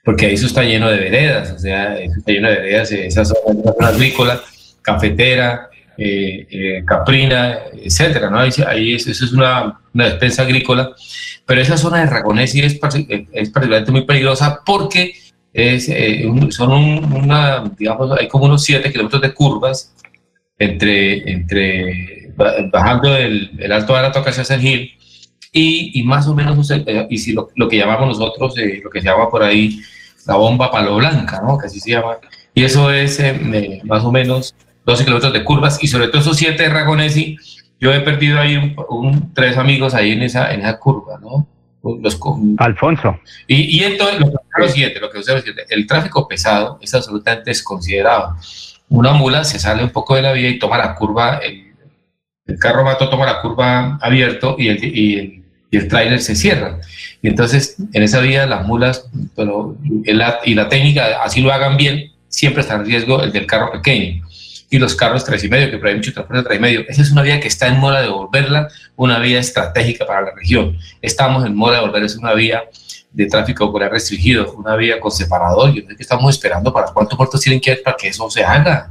porque ahí eso está lleno de veredas, o sea, está lleno de veredas, esas son agrícolas, cafetera, caprina, etcétera, ¿no? Ahí, eso es una, una, despensa agrícola, pero esa zona de Ragonesi es, es particularmente muy peligrosa porque es, son una, digamos, hay como unos 7 kilómetros de curvas entre, entre bajando el, el Alto Barato hacia San Gil y, y, más o menos, eh, y si lo, lo, que llamamos nosotros, eh, lo que se llama por ahí la bomba palo blanca, ¿no? que así se llama, y eso es eh, más o menos 12 kilómetros de curvas, y sobre todo esos 7 de Ragonesi, yo he perdido ahí un, tres amigos ahí en esa, en esa curva, ¿no? Los, Alfonso. Y, y entonces, lo, lo siguiente, lo que usted el tráfico pesado es absolutamente desconsiderado una mula se sale un poco de la vía y toma la curva, el, carro mato toma la curva abierto y el, y el, y el tráiler se cierra. Y entonces en esa vía las mulas, pero y la técnica, así lo hagan bien, siempre está en riesgo el del carro pequeño. Y los carros tres y medio, que por ahí mucho transporte tres y medio. Esa es una vía que está en mora de volverla una vía estratégica para la región. Estamos en mora de volver, es una vía de tráfico vehicular restringido, una vía con separador. Yo sé que estamos esperando para cuántos puertos tienen que ir para que eso se haga.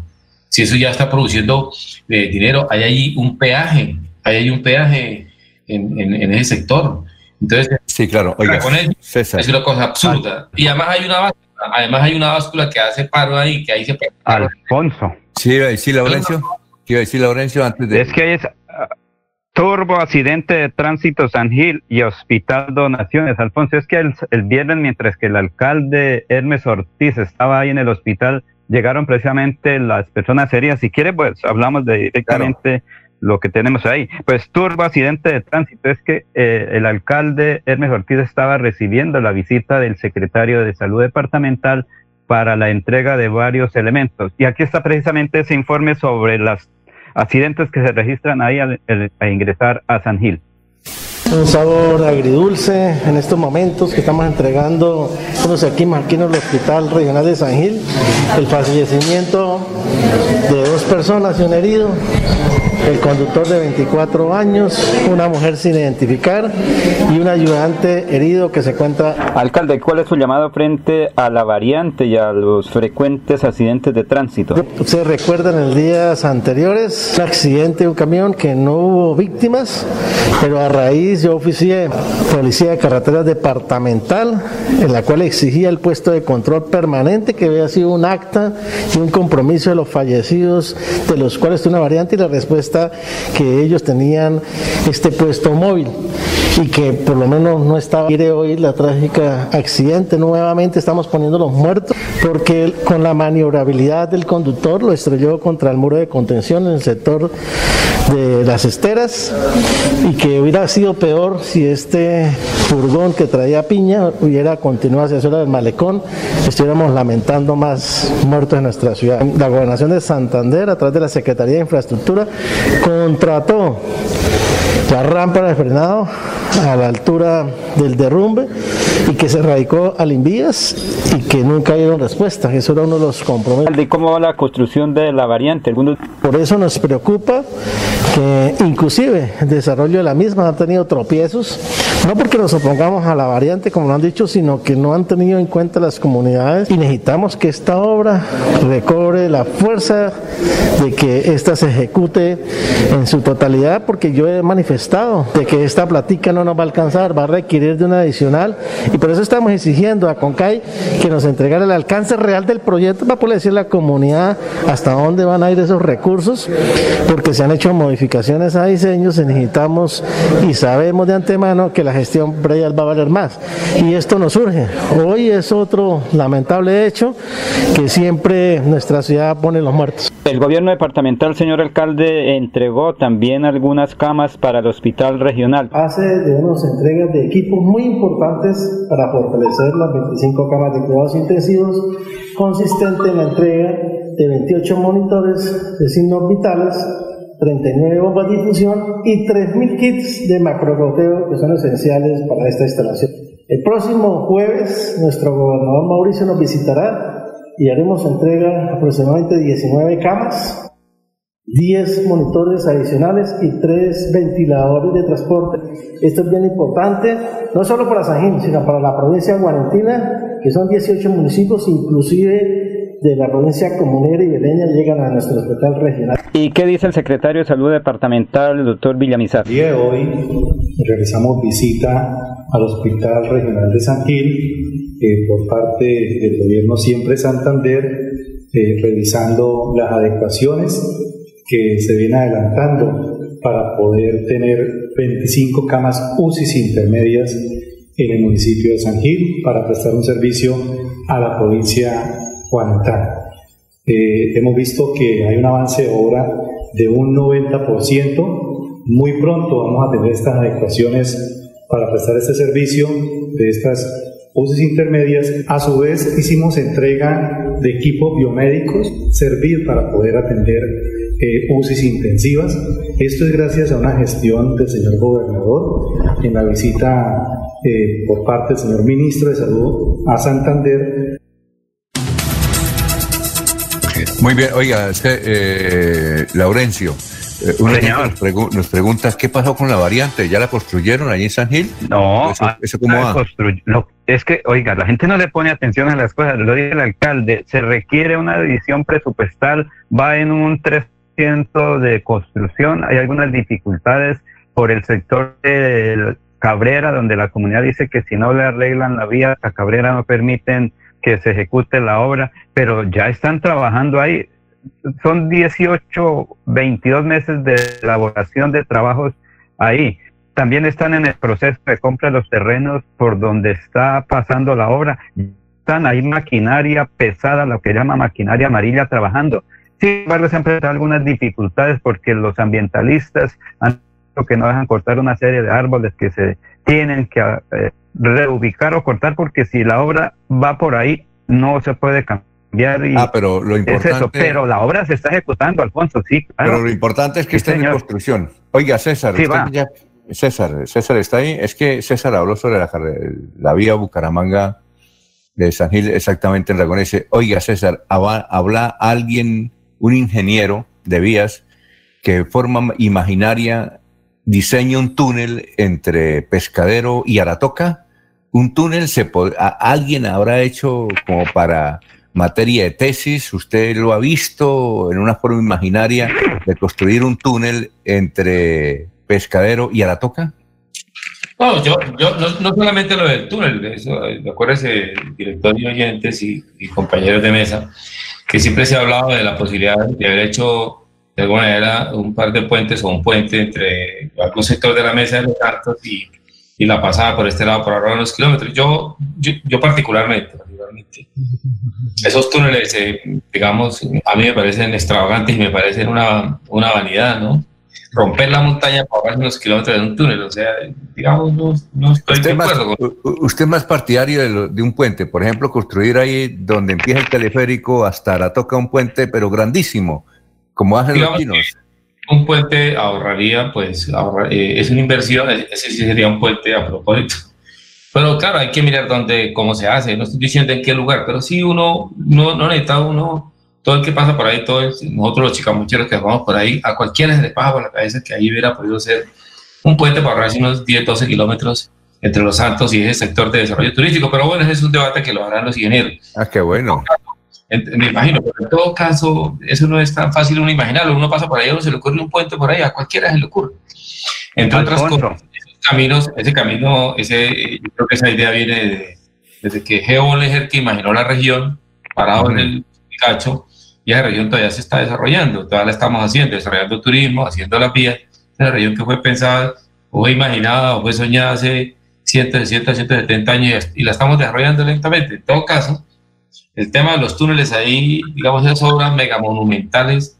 Si eso ya está produciendo eh, dinero, hay ahí un peaje, hay ahí un peaje en, en, ese sector. Entonces, sí, claro. Oiga, es una cosa absurda. Y además hay una báscula, además hay una báscula que hace paro ahí, que ahí se Alfonso. Sí, iba a decir Laurencio. iba a decir Laurencio antes de. Es que es Turbo, accidente de tránsito San Gil y Hospital Donaciones. Alfonso, es que el, el, viernes, mientras que el alcalde Hermes Ortiz estaba ahí en el hospital, llegaron precisamente las personas serias. Si quiere, pues hablamos de directamente lo que tenemos ahí. Pues turbo, accidente de tránsito. Es que eh, el alcalde Hermes Ortiz estaba recibiendo la visita del secretario de Salud Departamental para la entrega de varios elementos. Y aquí está precisamente ese informe sobre las accidentes que se registran ahí al, ingresar a San Gil. Un sabor agridulce en estos momentos que estamos entregando unos aquí aquí en el Hospital Regional de San Gil, el fallecimiento de dos personas y un herido el conductor de 24 años, una mujer sin identificar y un ayudante herido que se cuenta. Alcalde, ¿cuál es su llamado frente a la variante y a los frecuentes accidentes de tránsito? Se recuerdan en días anteriores un accidente de un camión que no hubo víctimas, pero a raíz yo oficié policía de carreteras departamental en la cual exigía el puesto de control permanente que había sido un acta y un compromiso de los fallecidos de los cuales una variante y la respuesta que ellos tenían este puesto móvil y que por lo menos no estaba quiere oír la trágica accidente. Nuevamente estamos poniendo los muertos porque con la maniobrabilidad del conductor lo estrelló contra el muro de contención en el sector de las esteras y que hubiera sido peor si este furgón que traía piña hubiera continuado hacia la del malecón. Estuviéramos lamentando más muertos en nuestra ciudad. La gobernación de Santander a través de la Secretaría de Infraestructura contrató la rampa de frenado a la altura del derrumbe y que se radicó al Invías y que nunca dieron respuesta. Eso era uno de los compromisos. ¿Y cómo va la construcción de la variante? Por eso nos preocupa que inclusive el desarrollo de la misma ha tenido tropiezos, no porque nos opongamos a la variante, como lo han dicho, sino que no han tenido en cuenta las comunidades y necesitamos que esta obra recobre la fuerza de que ésta se ejecute en su totalidad, porque yo he manifestado de que esta platica no nos va a alcanzar, va a requerir de una adicional y por eso estamos exigiendo a CONCAI que nos entregara el alcance real del proyecto para poder decir a la comunidad hasta dónde van a ir esos recursos, porque se han hecho modificaciones a diseños, necesitamos y sabemos de antemano que la gestión predial va a valer más. Y esto nos surge. Hoy es otro lamentable hecho que siempre nuestra ciudad pone los muertos. El gobierno departamental, señor alcalde, entregó también algunas camas para el hospital regional. Hace unas entregas de equipos muy importantes para fortalecer las 25 camas de cuidados intensivos, consistente en la entrega de 28 monitores de signos vitales, 39 bombas de difusión y 3.000 kits de macrogoteo que son esenciales para esta instalación. El próximo jueves nuestro gobernador Mauricio nos visitará y haremos entrega aproximadamente 19 camas 10 monitores adicionales y 3 ventiladores de transporte. Esto es bien importante, no solo para San Gil, sino para la provincia de Guarentina, que son 18 municipios, inclusive de la provincia comunera y de Leña llegan a nuestro hospital regional. ¿Y qué dice el secretario de Salud Departamental, el doctor Villamizar? El día de hoy realizamos visita al Hospital Regional de San Gil eh, por parte del gobierno siempre Santander, eh, revisando las adecuaciones que se vienen adelantando para poder tener 25 camas UCI intermedias en el municipio de San Gil para prestar un servicio a la provincia Guanatá. Eh, hemos visto que hay un avance de obra de un 90%. Muy pronto vamos a tener estas adecuaciones para prestar este servicio de estas UCI intermedias. A su vez, hicimos entrega de equipos biomédicos, servir para poder atender eh, UCI intensivas. Esto es gracias a una gestión del señor gobernador en la visita eh, por parte del señor ministro de Salud a Santander. Muy bien, oiga, eh, Laurencio. Eh, nos, pregunta qué pasó con la variante, ¿ya la construyeron allí en San Gil? No, eso, ah, cómo es que, oiga, la gente no le pone atención a las cosas, lo dice el alcalde, se requiere una edición presupuestal, va en un 300 de construcción, hay algunas dificultades por el sector de Cabrera, donde la comunidad dice que si no le arreglan la vía a Cabrera no permiten que se ejecute la obra, pero ya están trabajando ahí. Son 18, 22 meses de elaboración de trabajos ahí. También están en el proceso de compra de los terrenos por donde está pasando la obra. Están ahí maquinaria pesada, lo que llama maquinaria amarilla, trabajando. Sin embargo, se han presentado algunas dificultades porque los ambientalistas han que no dejan cortar una serie de árboles que se tienen que eh, reubicar o cortar porque si la obra va por ahí no se puede cambiar. Y ah, pero lo importante. Pero la obra se está ejecutando, Alfonso, sí. Pero lo importante es que esté en construcción. Oiga, César, César, César está ahí. Es que César habló sobre la, la vía Bucaramanga de San Gil, exactamente en Ragón. oiga, César, habla alguien, un ingeniero de vías que forma imaginaria diseña un túnel entre Pescadero y Aratoca. Un túnel se alguien habrá hecho como para materia de tesis, usted lo ha visto en una forma imaginaria de construir un túnel entre Pescadero y Aratoca. No, yo, yo no, solamente lo del túnel, eso, acuérdese, y oyentes y compañeros de mesa, que siempre se ha hablado de la posibilidad de haber hecho de alguna manera un par de puentes o un puente entre algún sector de la mesa de los cartos y, y la pasada por este lado por ahorrar unos kilómetros. Yo, yo, particularmente, esos túneles, eh, digamos, a mí me parecen extravagantes y me parecen una, una vanidad, ¿no? Romper la montaña para ahorrar unos kilómetros de un túnel, o sea, digamos, no, no estoy usted de acuerdo. Más, Usted es más partidario de, de, un puente, por ejemplo, construir ahí donde empieza el teleférico hasta la toca un puente, pero grandísimo como hacen los chinos. Un puente ahorraría, pues, eh, es una inversión, ese sí sería un puente a propósito. Pero claro, hay que mirar dónde, cómo se hace, no estoy diciendo en qué lugar, pero sí uno, no, no necesita uno, todo el que pasa por ahí, todos nosotros los chicamucheros que vamos por ahí, a cualquiera se le pasa por la cabeza que ahí hubiera podido ser un puente para ahorrar unos 10, 12 kilómetros entre Los Santos y ese sector de desarrollo turístico, pero bueno, ese es un debate que lo harán los ingenieros. Ah, qué bueno me imagino, pero en todo caso, eso no es tan fácil uno imaginarlo. Uno pasa por ahí, uno se le ocurre un puente por ahí, a cualquiera se le ocurre. Entre otras cosas, esos caminos, ese camino, ese, yo creo que esa idea viene desde que Geo Leger, que imaginó la región, parado en el cacho, y esa región todavía se está desarrollando, todavía la estamos haciendo, desarrollando turismo, haciendo la vía. Esa región que fue pensada, o fue imaginada, o fue soñada hace 100, 170 años y la estamos desarrollando lentamente. En todo caso, el tema de los túneles ahí, digamos, esas obras megamonumentales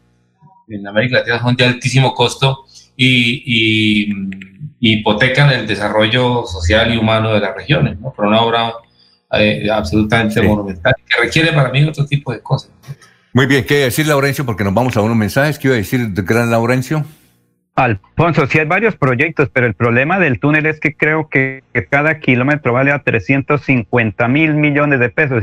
en América Latina son de altísimo costo y, hipotecan el desarrollo social y humano de las regiones, ¿no? Pero una obra eh, absolutamente monumental que requiere para mí otro tipo de cosas. Muy bien, ¿qué decir, Laurencio? Porque nos vamos a unos mensajes. ¿Qué iba a decir, gran Laurencio? Alfonso, sí hay varios proyectos, pero el problema del túnel es que creo que, que cada kilómetro vale a 350 mil millones de pesos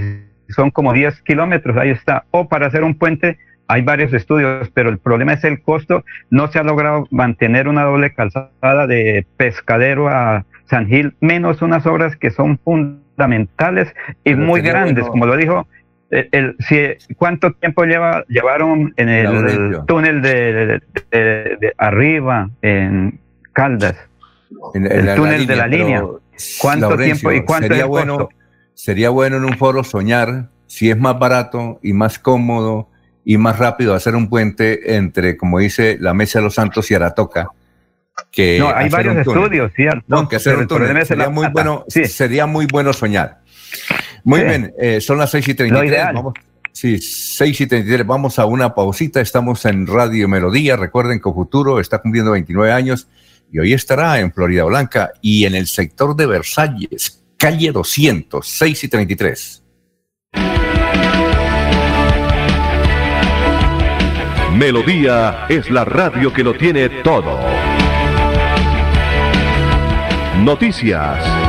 son como 10 kilómetros, ahí está. O para hacer un puente hay varios estudios, pero el problema es el costo. No se ha logrado mantener una doble calzada de pescadero a San Gil, menos unas obras que son fundamentales y muy grandes, como lo dijo el, si, ¿cuánto tiempo lleva, llevaron en el túnel de, arriba, en Caldas? En, el túnel de la línea. ¿Cuánto tiempo y cuánto sería bueno, Sería bueno en un foro soñar si es más barato y más cómodo y más rápido hacer un puente entre, como dice la Mesa de los Santos y Aratoca. Que no, hay varios estudios, ¿cierto? No, que hacer un túnel. Sería, muy bueno, sería muy bueno soñar. Muy bien, eh, son las 6 y 33. Vamos, sí, 6 y 33. Vamos a una pausita. Estamos en Radio Melodía. Recuerden que Futuro está cumpliendo 29 años y hoy estará en Florida Blanca y en el sector de Versalles, calle 200, 6 y 33. Melodía es la radio que lo tiene todo. Noticias.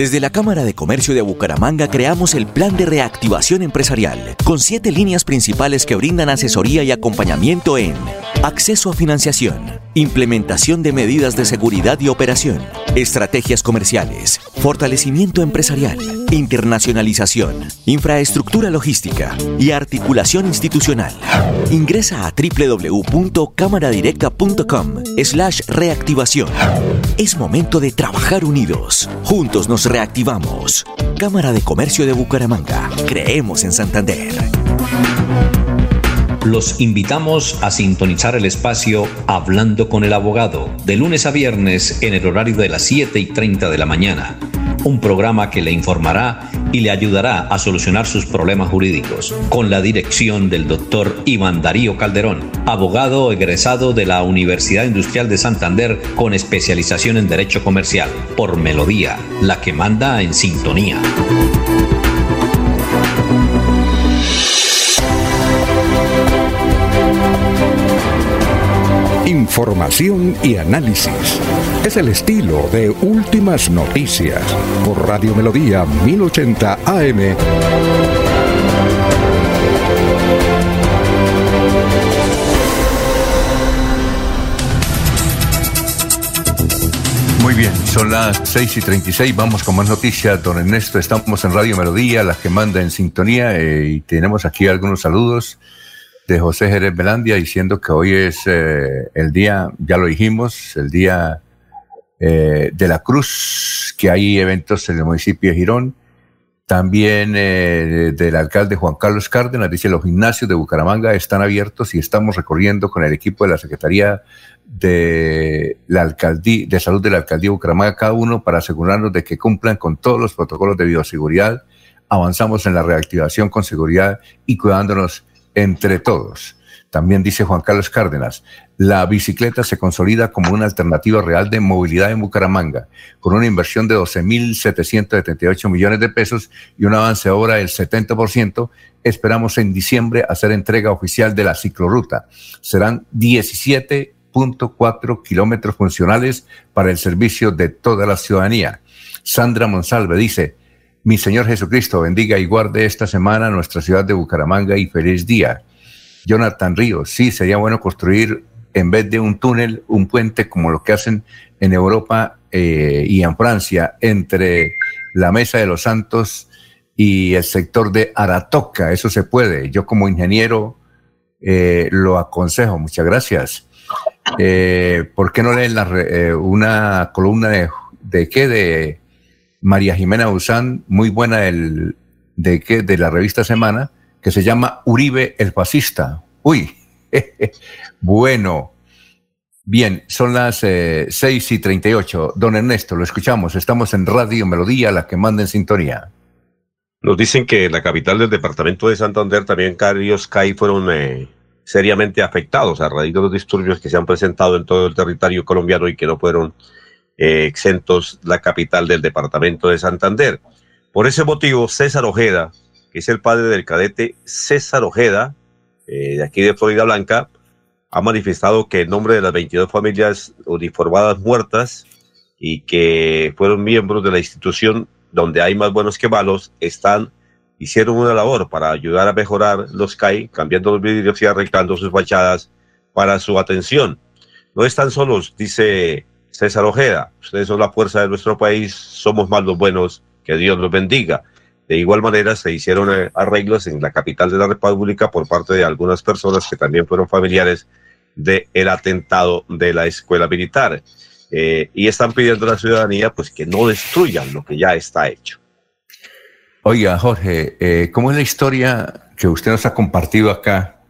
Desde la Cámara de Comercio de Bucaramanga creamos el Plan de Reactivación Empresarial, con siete líneas principales que brindan asesoría y acompañamiento en acceso a financiación, implementación de medidas de seguridad y operación, estrategias comerciales, fortalecimiento empresarial, internacionalización, infraestructura logística y articulación institucional. Ingresa a www.cámaradirecta.com slash reactivación. Es momento de trabajar unidos. Juntos nos reactivamos. Cámara de Comercio de Bucaramanga. Creemos en Santander. Los invitamos a sintonizar el espacio Hablando con el Abogado, de lunes a viernes en el horario de las 7 y 30 de la mañana. Un programa que le informará y le ayudará a solucionar sus problemas jurídicos, con la dirección del doctor Iván Darío Calderón, abogado egresado de la Universidad Industrial de Santander con especialización en Derecho Comercial, por Melodía, la que manda en sintonía. Información y análisis. Es el estilo de Últimas Noticias por Radio Melodía 1080 AM. Muy bien, son las 6 y 36, vamos con más noticias, don Ernesto, estamos en Radio Melodía, la que manda en sintonía, eh, y tenemos aquí algunos saludos de José Jerez Belandia diciendo que hoy es eh, el día, ya lo dijimos, el día eh, de la Cruz, que hay eventos en el municipio de Girón. También eh, del alcalde Juan Carlos Cárdenas dice los gimnasios de Bucaramanga están abiertos y estamos recorriendo con el equipo de la Secretaría de la Alcaldía de Salud de la Alcaldía de Bucaramanga cada uno para asegurarnos de que cumplan con todos los protocolos de bioseguridad. Avanzamos en la reactivación con seguridad y cuidándonos entre todos. También dice Juan Carlos Cárdenas, la bicicleta se consolida como una alternativa real de movilidad en Bucaramanga, con una inversión de 12.778 millones de pesos y un avance ahora del 70%. Esperamos en diciembre hacer entrega oficial de la cicloruta. Serán 17.4 kilómetros funcionales para el servicio de toda la ciudadanía. Sandra Monsalve dice, mi Señor Jesucristo bendiga y guarde esta semana nuestra ciudad de Bucaramanga y feliz día. Jonathan Ríos, sí, sería bueno construir en vez de un túnel, un puente como lo que hacen en Europa eh, y en Francia entre la Mesa de los Santos y el sector de Aratoca. Eso se puede. Yo como ingeniero eh, lo aconsejo. Muchas gracias. Eh, ¿Por qué no leen una columna de, de qué? De María Jimena Usán, muy buena de, que, de la revista Semana, que se llama Uribe el fascista. Uy, [LAUGHS] bueno, Bien, son las 6 eh, y 38. Don Ernesto, lo escuchamos. Estamos en Radio Melodía, la que manda en sintonía. Nos dicen que la capital del departamento de Santander también varios CAI fueron eh, seriamente afectados a raíz de los disturbios que se han presentado en todo el territorio colombiano y que no fueron eh, exentos la capital del departamento de Santander. Por ese motivo, César Ojeda, que es el padre del cadete César Ojeda, de aquí de Florida Blanca, ha manifestado que en nombre de las 22 familias uniformadas muertas y que fueron miembros de la institución donde hay más buenos que malos, están, hicieron una labor para ayudar a mejorar los CAI, cambiando los vidrios y arreglando sus fachadas para su atención. No están solos, dice César Ojeda. Ustedes son la fuerza de nuestro país, somos más los buenos, que Dios los bendiga. De igual manera, se hicieron eh, arreglos en la capital de la República por parte de algunas personas que también fueron familiares del atentado de la escuela militar. Eh, y están pidiendo a la ciudadanía pues que no destruyan lo que ya está hecho. Oiga, Jorge, eh, ¿cómo es la historia que usted nos ha compartido acá,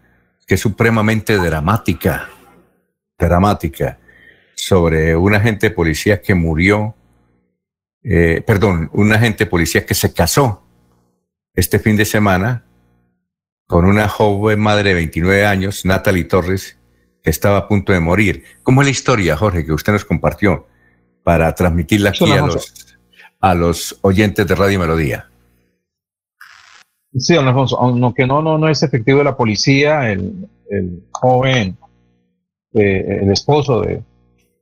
que es supremamente dramática, dramática, sobre un agente de policía que murió, eh, perdón, un agente de policía que se casó este fin de semana con una joven madre de 29 años, Natalie Torres, estaba a punto de morir. ¿Cómo es la historia, Jorge, que usted nos compartió para transmitirla aquí a los, a los oyentes de Radio Melodía? Sí, don Alfonso, aunque no, no, no es efectivo la policía, el, joven, eh, el esposo de,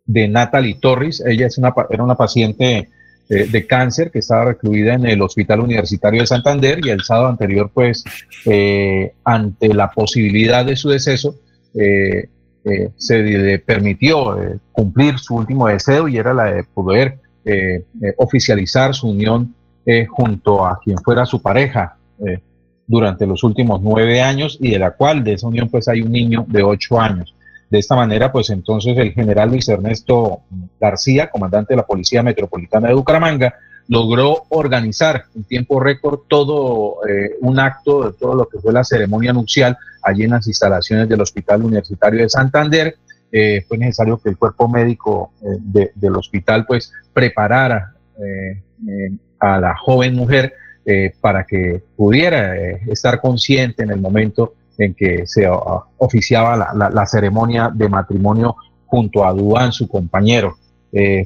de Natalie Torres, ella es una, era una paciente eh, de cáncer que estaba recluida en el Hospital Universitario de Santander y el sábado anterior, pues, eh, ante la posibilidad de su deceso, eh, se le permitió eh, cumplir su último deseo y era la de poder eh, oficializar su unión junto a quien fuera su pareja durante los últimos nueve años y de la cual de esa unión pues hay un niño de ocho años. De esta manera, pues entonces el general Luis Ernesto García, comandante de la Policía Metropolitana de Bucaramanga, logró organizar en tiempo récord todo un acto de todo lo que fue la ceremonia nupcial allí en las instalaciones del Hospital Universitario de Santander. Eh, fue necesario que el cuerpo médico eh, del hospital pues preparara eh, a la joven mujer para que pudiera estar consciente en el momento en que se oficiaba la, la, ceremonia de matrimonio junto a Duan, su compañero.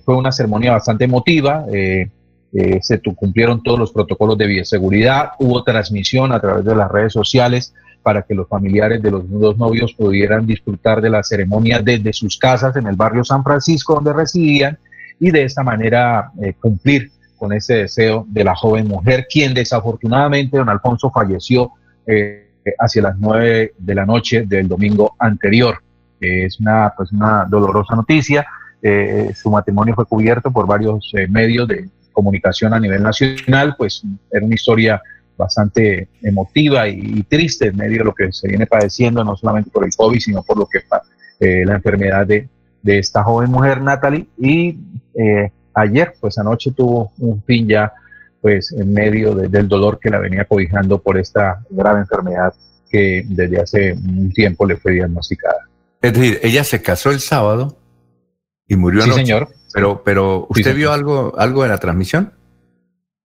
fue una ceremonia bastante emotiva, se cumplieron todos los protocolos de bioseguridad, hubo transmisión a través de las redes sociales para que los familiares de los dos novios pudieran disfrutar de la ceremonia desde sus casas en el barrio San Francisco donde residían y de esta manera eh, cumplir con ese deseo de la joven mujer, quien desafortunadamente, don Alfonso, falleció eh, hacia las nueve de la noche del domingo anterior. es una, pues una dolorosa noticia. Eh, su matrimonio fue cubierto por varios medios de comunicación a nivel nacional, pues era una historia bastante emotiva y, triste en medio de lo que se viene padeciendo, no solamente por el COVID, sino por lo que eh, la enfermedad de, de, esta joven mujer, Natalie. Y eh, ayer, pues anoche tuvo un fin ya, pues en medio del dolor que la venía cobijando por esta grave enfermedad que desde hace un tiempo le fue diagnosticada. Es decir, ella se casó el sábado y murió sí, señor. Pero, pero ¿usted vio algo, algo de la transmisión?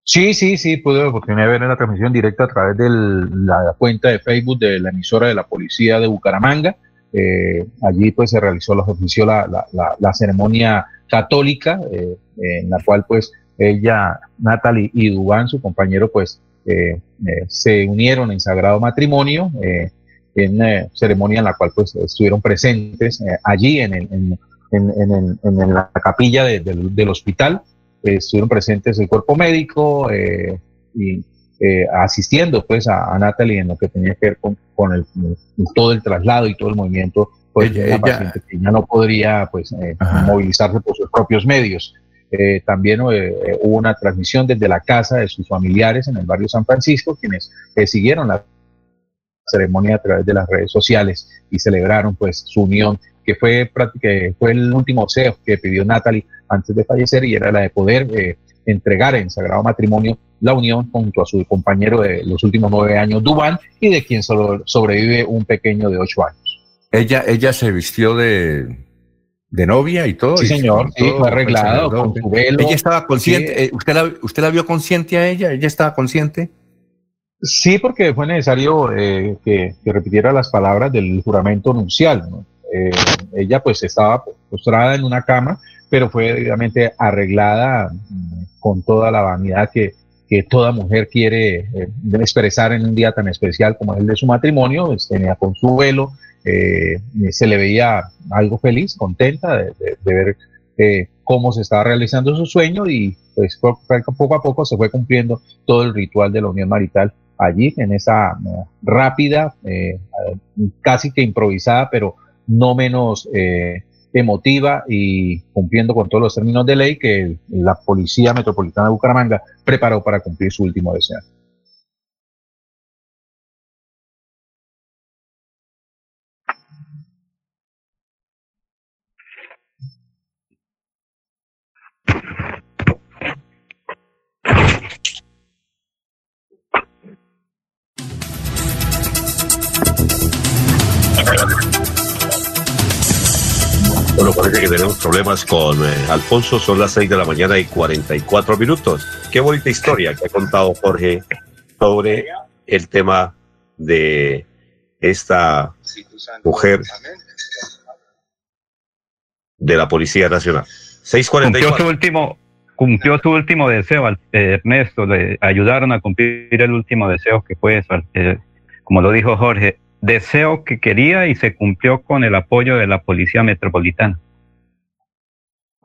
Sí, sí, sí, pude la oportunidad de ver en la transmisión directa a través de la cuenta de Facebook de la emisora de la policía de Bucaramanga. Eh, allí pues se realizó los oficios la, la, ceremonia católica, eh, en la cual pues ella, Natalie y Dubán, su compañero, pues eh, se unieron en sagrado matrimonio, en ceremonia en la cual pues estuvieron presentes allí en, en, en, en, la capilla del hospital estuvieron presentes el cuerpo médico eh, y eh, asistiendo pues a, Natalie en lo que tenía que ver con, el, todo el traslado y todo el movimiento pues ella, paciente que ya no podría pues eh, movilizarse por sus propios medios. También hubo una transmisión desde la casa de sus familiares en el barrio San Francisco, quienes siguieron la ceremonia a través de las redes sociales y celebraron pues su unión, que fue, que fue el último deseo que pidió Natalie antes de fallecer y era la de poder eh, entregar en sagrado matrimonio la unión junto a su compañero de los últimos nueve años, Dubán, y de quien solo sobrevive un pequeño de ocho años. Ella, ella se vistió de, de novia y todo. Sí, señor, sí, fue arreglado con su velo. Ella estaba consciente, eh, ¿usted, la, ¿usted la vio consciente a ella? ¿Ella estaba consciente? Sí, porque fue necesario eh, que, repitiera las palabras del juramento nupcial. Eh, ella pues estaba postrada en una cama, pero fue obviamente arreglada mm, con toda la vanidad que, que toda mujer quiere expresar en un día tan especial como el de su matrimonio. Pues, tenía con su velo, eh, se le veía algo feliz, contenta de, ver eh, cómo se estaba realizando su sueño y pues poco a poco se fue cumpliendo todo el ritual de la unión marital allí en esa eh, rápida, casi que improvisada, pero no menos emotiva y cumpliendo con todos los términos de ley que la Policía Metropolitana de Bucaramanga preparó para cumplir su último deseo. Parece que tenemos problemas con eh, Alfonso. Son las 6 de la mañana y 44 minutos. Qué bonita historia que ha contado Jorge sobre el tema de esta mujer de la Policía Nacional. 644. Cumplió su último, cumplió su último deseo, eh, Ernesto. Le ayudaron a cumplir el último deseo que fue, eh, como lo dijo Jorge, deseo que quería y se cumplió con el apoyo de la Policía Metropolitana.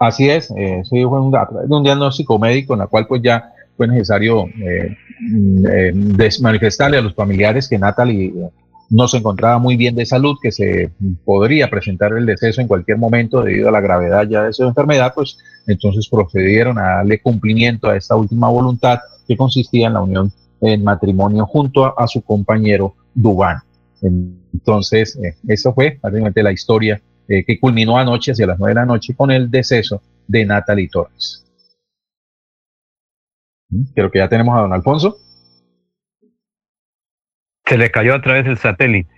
Así es, eh, fue un, un, diagnóstico médico en la cual pues ya fue necesario eh, mm, eh manifestarle a los familiares que Natalie eh, no se encontraba muy bien de salud, que se podría presentar el deceso en cualquier momento debido a la gravedad ya de su enfermedad, pues entonces procedieron a darle cumplimiento a esta última voluntad que consistía en la unión en matrimonio junto a, su compañero Dubán. Entonces, eh, eso fue prácticamente la historia eh, que culminó anoche, hacia las nueve de la noche, con el deceso de Natalie Torres. ¿Mm? Creo que ya tenemos a don Alfonso. Se le cayó a través del satélite.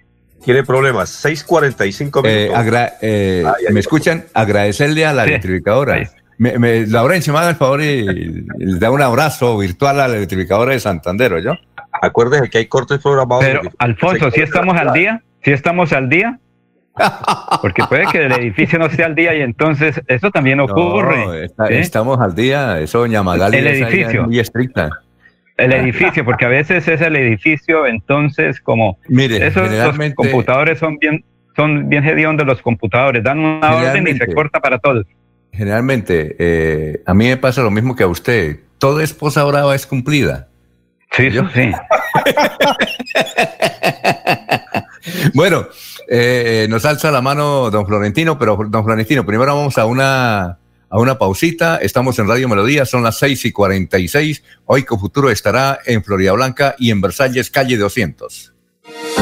Tiene problemas. 6.45 eh, minutos. ¿Me escuchan? Agradecerle a la electrificadora. Me, me, Laurencio, me haga el favor y, le da un abrazo virtual a la electrificadora de Santander, ¿yo? Acuérdense que hay cortes programados. Pero, Alfonso, si estamos al día, si estamos al día, porque puede que el edificio no esté al día y entonces eso también ocurre. Estamos al día, eso doña Magali el edificio. Es muy estricta. El edificio, porque a veces es el edificio, entonces como Mire, esos los computadores son bien son bien hediondos los computadores, dan una orden y se corta para todos. Generalmente, eh, a mí me pasa lo mismo que a usted. Toda esposa brava es cumplida. Sí, yo sí. [LAUGHS] bueno, eh, nos alza la mano don Florentino, pero don Florentino, primero vamos a una, a una pausita. Estamos en Radio Melodía, son las 6 y 46. Hoy con Futuro estará en Florida Blanca y en Versalles, calle 200.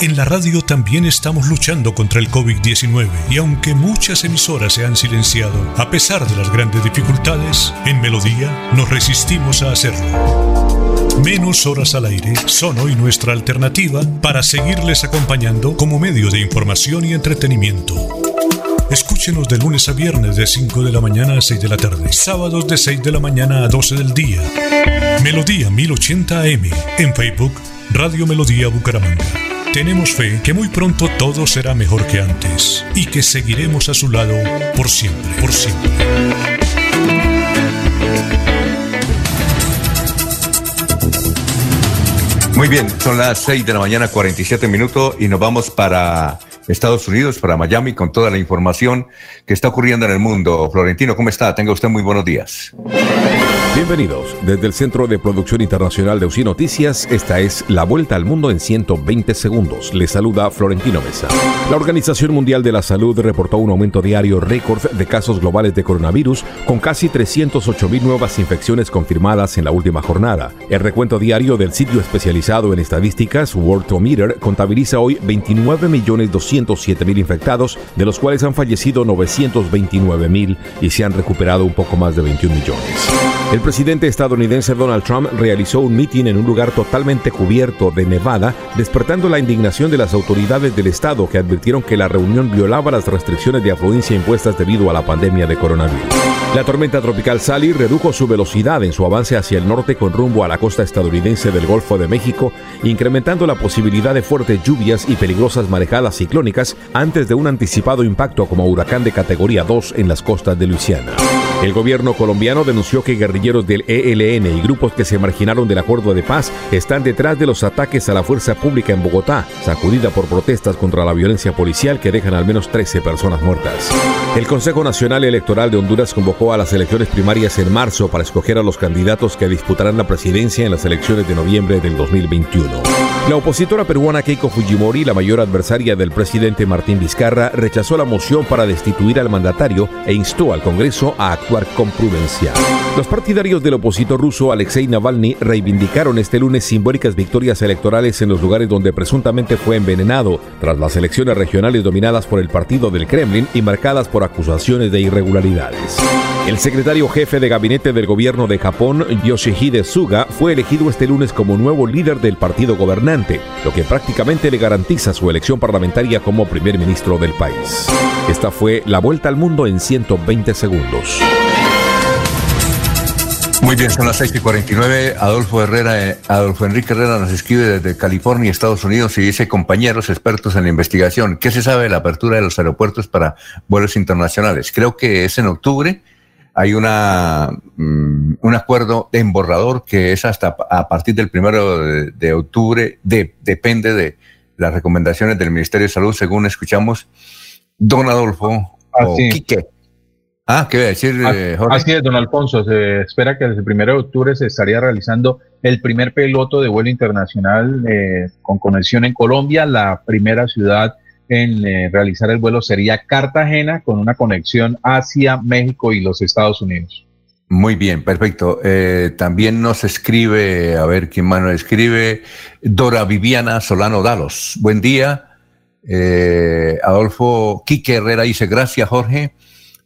En la radio también estamos luchando contra el COVID-19 y aunque muchas emisoras se han silenciado, a pesar de las grandes dificultades, en Melodía nos resistimos a hacerlo. Menos horas al aire son hoy nuestra alternativa para seguirles acompañando como medio de información y entretenimiento. Escúchenos de lunes a viernes de 5 de la mañana a 6 de la tarde, sábados de 6 de la mañana a 12 del día. Melodía 1080 AM en Facebook, Radio Melodía Bucaramanga. Tenemos fe que muy pronto todo será mejor que antes y que seguiremos a su lado por siempre, por siempre. Muy bien, son las 6 de la mañana, 47 minutos y nos vamos para Estados Unidos, para Miami, con toda la información que está ocurriendo en el mundo. Florentino, ¿cómo está? Tenga usted muy buenos días. Bienvenidos. Desde el Centro de Producción Internacional de UCI Noticias, esta es La Vuelta al Mundo en 120 segundos. Les saluda Florentino Mesa. La Organización Mundial de la Salud reportó un aumento diario récord de casos globales de coronavirus, con casi 308 mil nuevas infecciones confirmadas en la última jornada. El recuento diario del sitio especializado en estadísticas Worldometer contabiliza hoy 29.207.000 infectados, de los cuales han fallecido 929.000 y se han recuperado un poco más de 21 millones. El presidente estadounidense Donald Trump realizó un mitin en un lugar totalmente cubierto de Nevada, despertando la indignación de las autoridades del estado que advirtieron que la reunión violaba las restricciones de afluencia impuestas debido a la pandemia de coronavirus. La tormenta tropical Sally redujo su velocidad en su avance hacia el norte con rumbo a la costa estadounidense del Golfo de México, incrementando la posibilidad de fuertes lluvias y peligrosas marejadas ciclónicas antes de un anticipado impacto como huracán de categoría 2 en las costas de Luisiana. El gobierno colombiano denunció que guerrilleros del ELN y grupos que se marginaron del acuerdo de paz están detrás de los ataques a la fuerza pública en Bogotá, sacudida por protestas contra la violencia policial que dejan al menos 13 personas muertas. El Consejo Nacional Electoral de Honduras convocó a las elecciones primarias en marzo para escoger a los candidatos que disputarán la presidencia en las elecciones de noviembre del 2021. La opositora peruana Keiko Fujimori, la mayor adversaria del presidente Martín Vizcarra, rechazó la moción para destituir al mandatario e instó al Congreso a actuar con prudencia. Los partidarios del opositor ruso Alexei Navalny reivindicaron este lunes simbólicas victorias electorales en los lugares donde presuntamente fue envenenado, tras las elecciones regionales dominadas por el partido del Kremlin y marcadas por acusaciones de irregularidades. El secretario jefe de gabinete del gobierno de Japón, Yoshihide Suga, fue elegido este lunes como nuevo líder del partido gobernante, lo que prácticamente le garantiza su elección parlamentaria como primer ministro del país. Esta fue la vuelta al mundo en 120 segundos. Muy bien, son las 6 y 49. Adolfo Herrera, eh, Adolfo Enrique Herrera nos escribe desde California, Estados Unidos, y dice compañeros expertos en la investigación. ¿Qué se sabe de la apertura de los aeropuertos para vuelos internacionales? Creo que es en octubre. Hay una, mm, un acuerdo en borrador que es hasta a partir del primero de, octubre. depende de las recomendaciones del Ministerio de Salud, según escuchamos. Don Adolfo o Quique. Ah, ¿qué voy a decir, eh, Jorge? Así es, don Alfonso. Se espera que desde el 1 de octubre se estaría realizando el primer piloto de vuelo internacional eh, con conexión en Colombia. La primera ciudad en eh, realizar el vuelo sería Cartagena, con una conexión hacia México y los Estados Unidos. Muy bien, perfecto. también nos escribe, a ver quién más nos escribe, Dora Viviana Solano Dalos. Buen día. Adolfo Quique Herrera dice, gracias Jorge.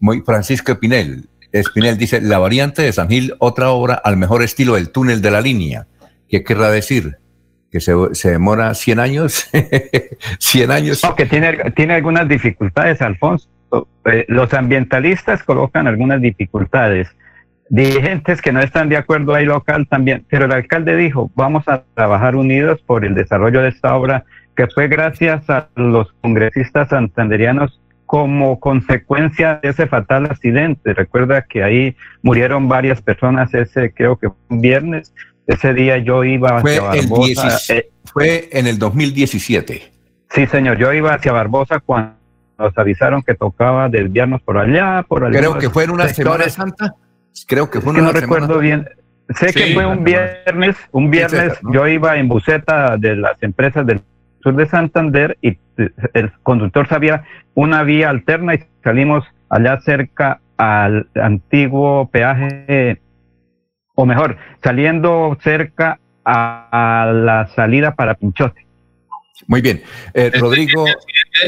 Muy Francisco Espinel. Espinel dice, la variante de San Gil, otra obra al mejor estilo del túnel de la línea. ¿Qué querrá decir? ¿Que se, demora 100 años? [LAUGHS] ¿100 años? No, que tiene, tiene algunas dificultades, Alfonso. Eh, los ambientalistas colocan algunas dificultades. Dirigentes que no están de acuerdo ahí local también, pero el alcalde dijo, vamos a trabajar unidos por el desarrollo de esta obra, que fue gracias a los congresistas santanderianos como consecuencia de ese fatal accidente. Recuerda que ahí murieron varias personas ese, creo que un viernes. Ese día yo iba hacia Barbosa. Eh, fue en el 2017. Sí, señor. Yo iba hacia Barbosa cuando nos avisaron que tocaba desviarnos por allá, por allá. Creo que fue en una Semana Santa. Creo que fue una No recuerdo bien. Sé que fue un viernes, un viernes yo iba en buseta de las empresas del sur de Santander y el conductor sabía una vía alterna y salimos allá cerca al antiguo peaje, o mejor, saliendo cerca a, la salida para Pinchote. Muy bien. Eh, Rodrigo.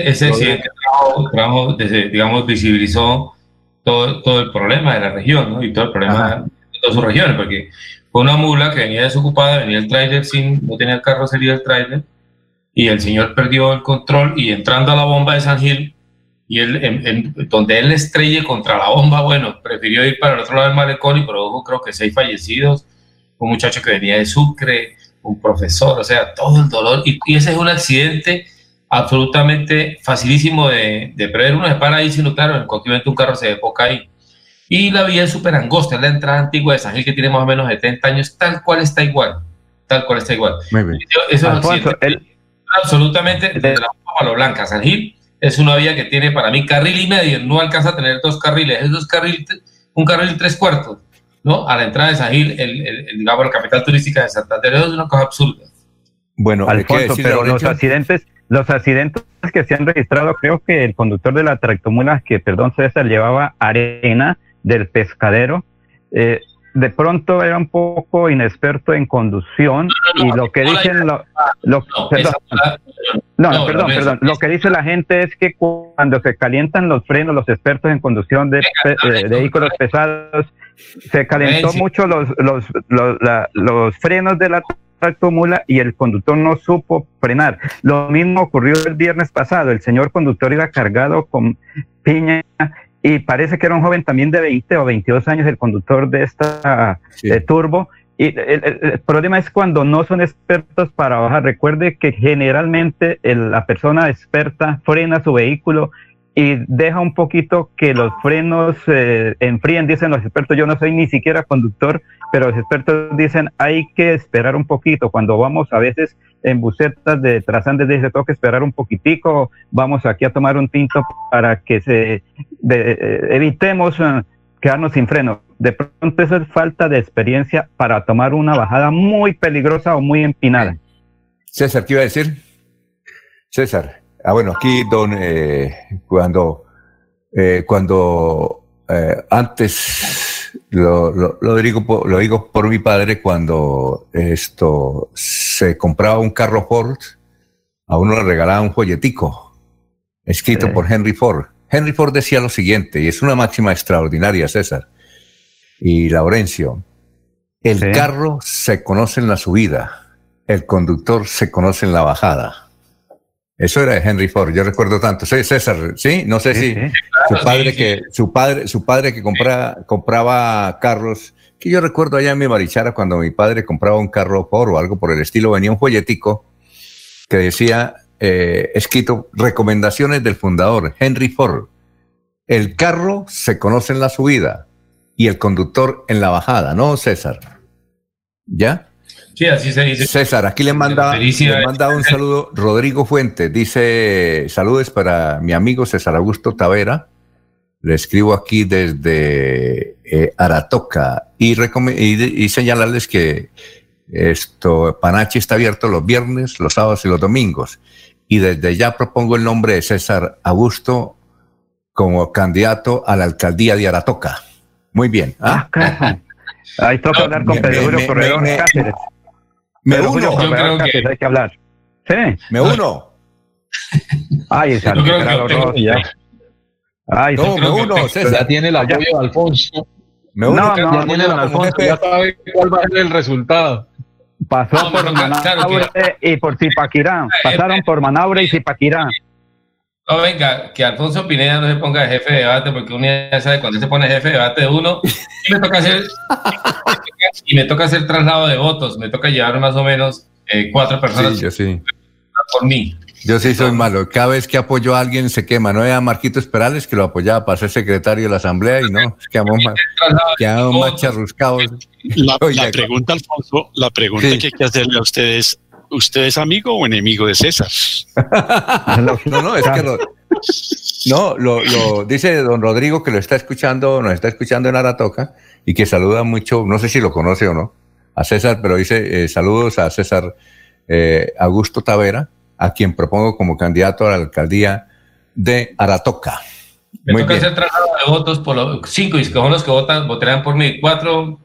Ese accidente digamos, visibilizó todo, todo el problema de la región, ¿no? Y todo el problema de todas sus regiones, porque fue una mula que venía desocupada, venía el tráiler sin, no tenía carrocería del tráiler, y el señor perdió el control y entrando a la bomba de San Gil, y él, en, donde él estrelle contra la bomba, bueno, prefirió ir para el otro lado del malecón y produjo creo que seis fallecidos, un muchacho que venía de Sucre, un profesor, o sea, todo el dolor, y, ese es un accidente absolutamente facilísimo de, de, prever. Uno se para ahí, sino claro, en cualquier momento un carro se poca ahí. Y la vía es súper angosta, es la entrada antigua de San Gil que tiene más o menos 70 años, tal cual está igual, tal cual está igual. Muy bien. Eso, es absolutamente desde la Palo Blanca. San Gil es una vía que tiene para mí carril y medio, no alcanza a tener dos carriles, es dos carriles, un carril tres cuartos. ¿no? A la entrada de San Gil, el, el, digamos, la capital turística de Santander. es una cosa absurda. Bueno, Alfonso, pero los accidentes, los accidentes que se han registrado, creo que el conductor de la tractomula, que perdón César, llevaba arena del pescadero, eh, de pronto era un poco inexperto en conducción y lo que dicen lo, perdón, no, perdón, perdón, lo que dice la gente es que cuando se calientan los frenos, los expertos en conducción de, vehículos pesados, se calentó mucho los, los, los, los frenos de la tractomula y el conductor no supo frenar. Lo mismo ocurrió el viernes pasado. El señor conductor iba cargado con piña y parece que era un joven también de 20 o 22 años el conductor de esta turbo. Y el, problema es cuando no son expertos para bajar. Recuerde que generalmente la persona experta frena su vehículo y deja un poquito que los frenos eh, enfríen, dicen los expertos. Yo no soy ni siquiera conductor, pero los expertos dicen hay que esperar un poquito. Cuando vamos a veces en bucetas de trazantes, dice tengo que esperar un poquitico, vamos aquí a tomar un tinto para que se eh, evitemos eh, quedarnos sin freno. De pronto eso es falta de experiencia para tomar una bajada muy peligrosa o muy empinada. César, ¿qué iba a decir? César. Ah, bueno, aquí, don, eh, cuando, eh, cuando eh, antes, lo, lo, digo, lo digo por mi padre, cuando esto se compraba un carro Ford, a uno le regalaba un joyetico, escrito por Henry Ford. Henry Ford decía lo siguiente, y es una máxima extraordinaria, César y Laurencio. El carro se conoce en la subida, el conductor se conoce en la bajada. Eso era de Henry Ford, yo recuerdo tanto. Sí, César, sí, no sé si su padre que su padre su padre que compraba compraba carros, que yo recuerdo allá en mi marichara cuando mi padre compraba un carro Ford o algo por el estilo, venía un folletico que decía eh, escrito recomendaciones del fundador Henry Ford. El carro se conoce en la subida y el conductor en la bajada, ¿no, César? ¿Ya? Sí, así se dice. César, aquí le manda, le manda un saludo Rodrigo Fuentes. Dice, saludos para mi amigo César Augusto Tavera. Le escribo aquí desde eh, Aratoca y, y, señalarles que esto, Panachi está abierto los viernes, los sábados y los domingos. Y desde ya propongo el nombre de César Augusto como candidato a la alcaldía de Aratoca. Muy bien. ¿ah? ah Ahí toca hablar con Pedro Corredor Cáceres. Me uno. Yo creo que hay que hablar. Sí. Me uno. Ay, esa Yo creo que ya. Ay, no, me uno. César. Ya tiene el apoyo de Alfonso. Me uno. No, no, ya tiene el Alfonso. Ya sabe cuál va a ser el resultado. Pasó por Manaure y por Zipaquirá. Pasaron por Manaure y Zipaquirá. No, venga, que Alfonso Pineda no se ponga de jefe de debate, porque uno ya sabe cuando se pone jefe de debate de uno, y me toca hacer, y me toca hacer traslado de votos, me toca llevar más o menos eh, cuatro personas sí, sí. por mí. Yo sí soy malo. Cada vez que apoyo a alguien se quema. No era Marquitos Perales que lo apoyaba para ser secretario de la Asamblea y no, quedamos más, quedamos más charruscados. La, la, pregunta, Alfonso, la pregunta que hay que hacerle a ustedes ¿usted es amigo o enemigo de César? [LAUGHS] no, no, es que lo, no, lo, dice don Rodrigo que lo está escuchando, nos está escuchando en Aratoca y que saluda mucho, no sé si lo conoce o no, a César, pero dice eh, saludos a César eh, Augusto Tavera, a quien propongo como candidato a la alcaldía de Aratoca. Me toca hacer traslado de votos por los cinco y son los que votan, votarán por mí, cuatro,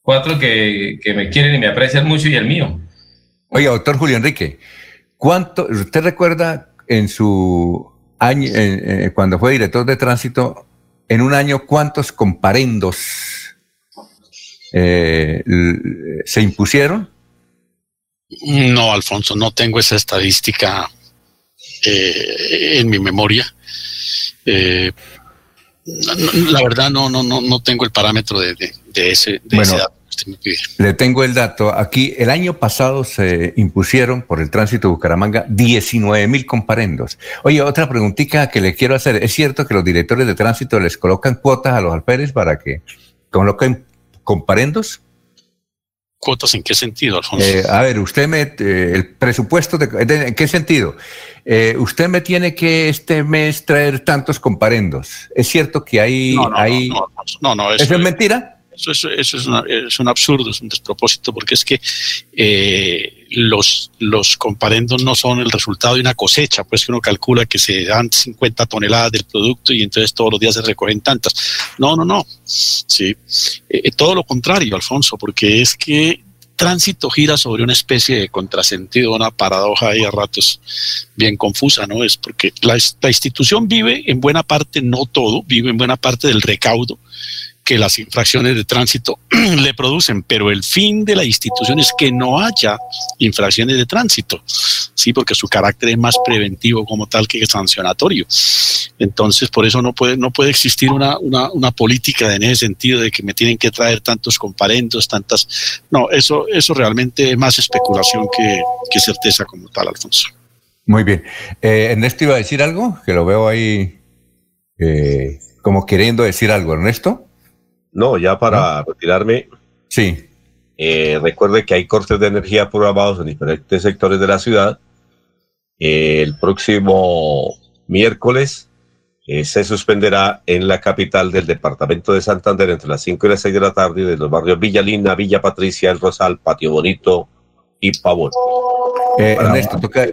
cuatro que, que me quieren y me aprecian mucho y el mío. Oiga, doctor Julio Enrique, ¿cuánto, usted recuerda en su año, cuando fue director de tránsito, en un año cuántos comparendos eh, se impusieron? No, Alfonso, no tengo esa estadística eh, en mi memoria. Eh, la verdad no, no, no, no tengo el parámetro de, ese, de ese dato. Le tengo el dato. Aquí el año pasado se impusieron por el tránsito de Bucaramanga 19 mil comparendos. Oye, otra preguntita que le quiero hacer. ¿Es cierto que los directores de tránsito les colocan cuotas a los alférez para que coloquen comparendos? ¿Cuotas en qué sentido, Alfonso? Eh, a ver, usted me, eh, el presupuesto, de, ¿en qué sentido? Eh, usted me tiene que este mes traer tantos comparendos. ¿Es cierto que hay... No, no, hay, no, no, ¿Eso es mentira? Eso, eso, es, un absurdo, es un despropósito, porque es que eh, los, los comparendos no son el resultado de una cosecha, pues que uno calcula que se dan 50 toneladas del producto y entonces todos los días se recogen tantas. No, no, no. Sí. Eh, todo lo contrario, Alfonso, porque es que tránsito gira sobre una especie de contrasentido, una paradoja ahí a ratos bien confusa, ¿no? Es porque la, la institución vive en buena parte, no todo, vive en buena parte del recaudo que las infracciones de tránsito [CLEARS THROAT] le producen, pero el fin de la institución es que no haya infracciones de tránsito, sí, porque su carácter es más preventivo como tal que sancionatorio. Entonces, por eso no puede, no puede existir una, una, una política en ese sentido de que me tienen que traer tantos comparendos, tantas. No, eso, eso realmente es más especulación que, que certeza como tal, Alfonso. Muy bien. Eh, Ernesto iba a decir algo, que lo veo ahí eh, como queriendo decir algo, Ernesto. No, ya para retirarme. Sí. Eh, recuerde que hay cortes de energía programados en diferentes sectores de la ciudad. el próximo miércoles eh, se suspenderá en la capital del departamento de Santander entre las 5 y las 6 de la tarde de los barrios Villa Linda, Villa Patricia, El Rosal, Patio Bonito y Pavón. Eh, Ernesto, toca,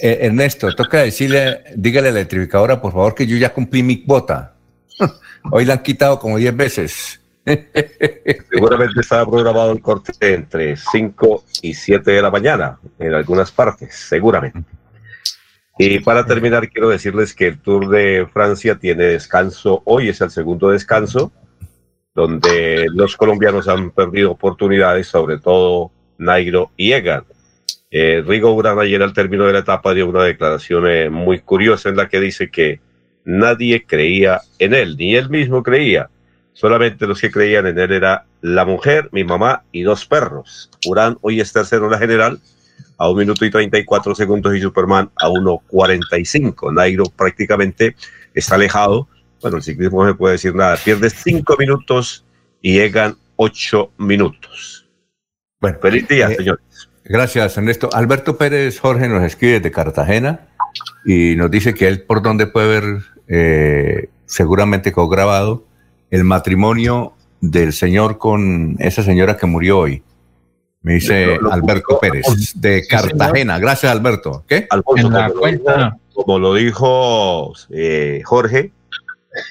Ernesto, toca decirle, dígale a la electrificadora, por favor, que yo ya cumplí mi cuota. Hoy la han quitado como 10 veces. [LAUGHS] Seguramente estaba programado el corte entre 5 y 7 de la mañana en algunas partes, seguramente. Y para terminar, quiero decirles que el Tour de Francia tiene descanso. Hoy es el segundo descanso, donde los colombianos han perdido oportunidades, sobre todo Nairo y Egan. Eh, Rigo Urán ayer al término de la etapa dio una declaración eh, muy curiosa en la que dice que nadie creía en él, ni él mismo creía. Solamente los que creían en él era la mujer, mi mamá y dos perros. Urán hoy es tercero en la general a un minuto y 34 segundos y Superman a 1.45. Nairo prácticamente está alejado. Bueno, el ciclismo no se puede decir nada. Pierde cinco minutos y llegan ocho minutos. Bueno, feliz día, eh, señores. Gracias, Ernesto. Alberto Pérez Jorge nos escribe de Cartagena y nos dice que él por dónde puede ver eh, seguramente quedó grabado, el matrimonio del señor con esa señora que murió hoy. Me dice Alberto Pérez, de Cartagena. Gracias, Alberto. ¿Qué? en la cuenta. como lo dijo eh, Jorge,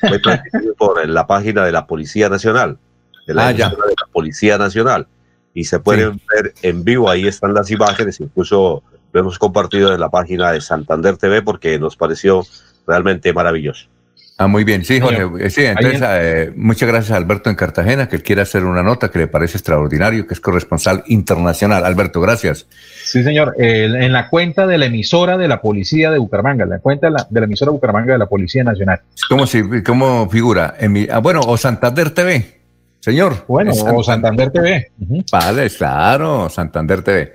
fue [LAUGHS] por la página de la Policía Nacional, de la, ah, Policía Nacional. Y se pueden ver en vivo, ahí están las imágenes, incluso lo hemos compartido en la página de Santander TV porque nos pareció realmente maravilloso. Ah, muy bien, sí, Jorge. Eh, sí, entonces, eh, muchas gracias a Alberto en Cartagena, que quiere hacer una nota que le parece extraordinario, que es corresponsal internacional. Alberto, gracias. Sí, señor. en la cuenta de la emisora de la Policía de Bucaramanga, en la cuenta de la, emisora Bucaramanga de la Policía Nacional. ¿Cómo, si, cómo figura? En ah, bueno, o Santander TV, señor. Bueno, o Santander TV. Vale, claro, Santander TV.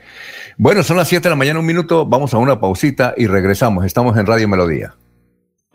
Bueno, son las 7 de la mañana, un minuto, vamos a una pausita y regresamos. Estamos en Radio Melodía.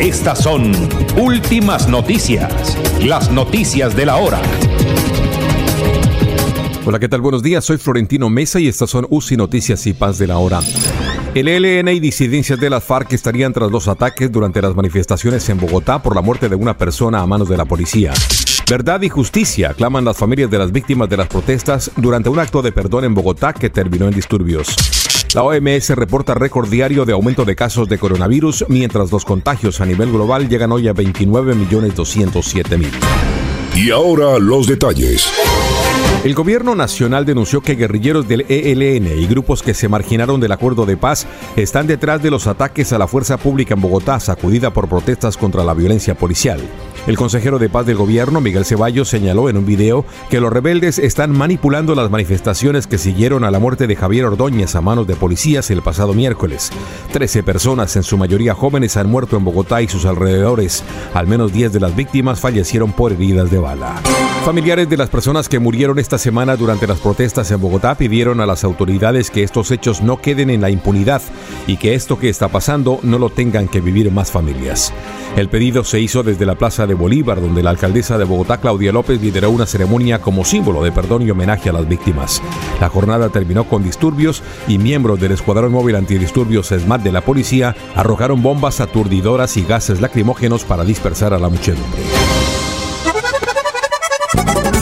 Estas son últimas noticias, las noticias de la hora. Hola, ¿qué tal? Buenos días, soy Florentino Mesa y estas son UCI Noticias y Paz de la Hora. El ELN y disidencias de las FARC estarían tras los ataques durante las manifestaciones en Bogotá por la muerte de una persona a manos de la policía. Verdad y justicia claman las familias de las víctimas de las protestas durante un acto de perdón en Bogotá que terminó en disturbios. La OMS reporta récord diario de aumento de casos de coronavirus, mientras los contagios a nivel global llegan hoy a 29.207.000. Y ahora los detalles. El gobierno nacional denunció que guerrilleros del ELN y grupos que se marginaron del acuerdo de paz están detrás de los ataques a la fuerza pública en Bogotá, sacudida por protestas contra la violencia policial. El consejero de paz del gobierno, Miguel Ceballos, señaló en un video que los rebeldes están manipulando las manifestaciones que siguieron a la muerte de Javier Ordóñez a manos de policías el pasado miércoles. Trece personas, en su mayoría jóvenes, han muerto en Bogotá y sus alrededores. Al menos diez de las víctimas fallecieron por heridas de bala. Familiares de las personas que murieron esta semana durante las protestas en Bogotá pidieron a las autoridades que estos hechos no queden en la impunidad y que esto que está pasando no lo tengan que vivir más familias. El pedido se hizo desde la Plaza de Bolívar, donde la alcaldesa de Bogotá, Claudia López, lideró una ceremonia como símbolo de perdón y homenaje a las víctimas. La jornada terminó con disturbios y miembros del Escuadrón Móvil Antidisturbios ESMAD de la policía arrojaron bombas aturdidoras y gases lacrimógenos para dispersar a la muchedumbre.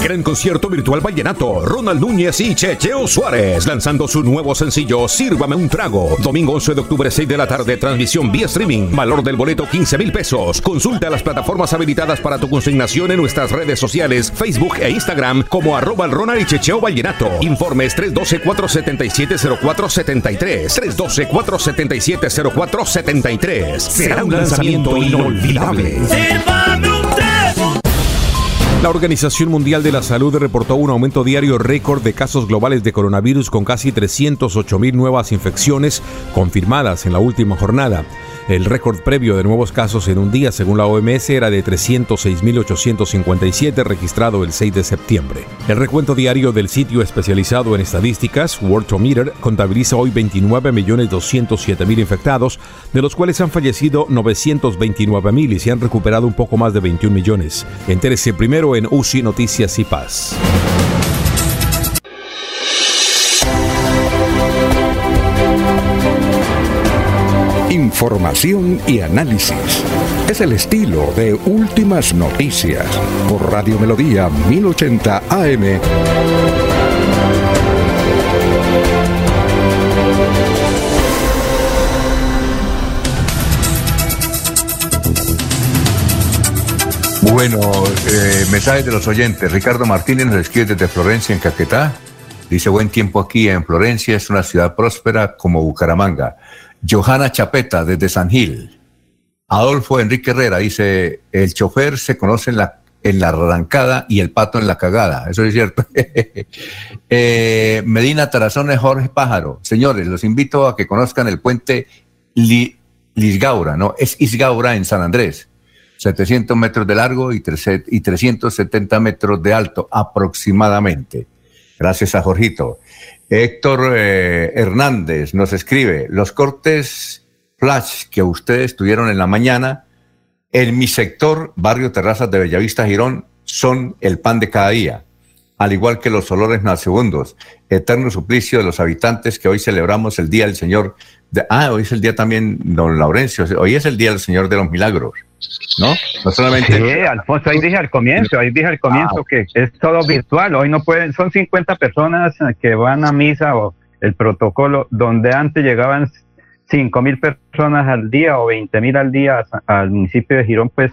Gran concierto virtual vallenato. Ronald Núñez y Checheo Suárez lanzando su nuevo sencillo Sírvame un trago. Domingo 11 de octubre 6 de la tarde. Transmisión vía streaming. Valor del boleto 15 mil pesos. Consulta las plataformas habilitadas para tu consignación en nuestras redes sociales Facebook e Instagram como arroba Ronald y Checheo Vallenato. Informes 312-477-0473. 312-477-0473. Será un lanzamiento inolvidable. La Organización Mundial de la Salud reportó un aumento diario récord de casos globales de coronavirus con casi 308 mil nuevas infecciones confirmadas en la última jornada. El récord previo de nuevos casos en un día, según la OMS, era de 306.857 registrado el 6 de septiembre. El recuento diario del sitio especializado en estadísticas, Worldometer, contabiliza hoy 29.207.000 infectados, de los cuales han fallecido 929.000 y se han recuperado un poco más de 21 millones. Entérese primero en UCI Noticias y Paz. Información y análisis. Es el estilo de Últimas Noticias por Radio Melodía 1080 AM. Bueno, eh, mensajes de los oyentes. Ricardo Martínez nos escribe desde Florencia, en Caquetá. Dice, buen tiempo aquí en Florencia, es una ciudad próspera como Bucaramanga. Johanna Chapeta desde San Gil. Adolfo Enrique Herrera dice, el chofer se conoce en la, en la arrancada y el pato en la cagada. Eso es cierto. [LAUGHS] Eh, Medina Tarazones Jorge Pájaro. Señores, los invito a que conozcan el puente Lisgaura, ¿no? Es Isgaura en San Andrés. 700 metros de largo y 370 metros de alto aproximadamente. Gracias a Jorgito. Héctor eh, Hernández nos escribe, los cortes flash que ustedes tuvieron en la mañana, en mi sector, barrio Terrazas de Bellavista, Girón, son el pan de cada día, al igual que los olores nauseabundos, eterno suplicio de los habitantes que hoy celebramos el Día del Señor. ah, hoy es el día también, don Laurencio, hoy es el Día del Señor de los Milagros. ¿no? No solamente. Sí, Alfonso, ahí dije al comienzo, ahí dije al comienzo ah. que es todo virtual. Hoy no pueden, son 50 personas que van a misa o el protocolo, donde antes llegaban 5 mil personas al día o 20 mil al día al municipio de Girón, pues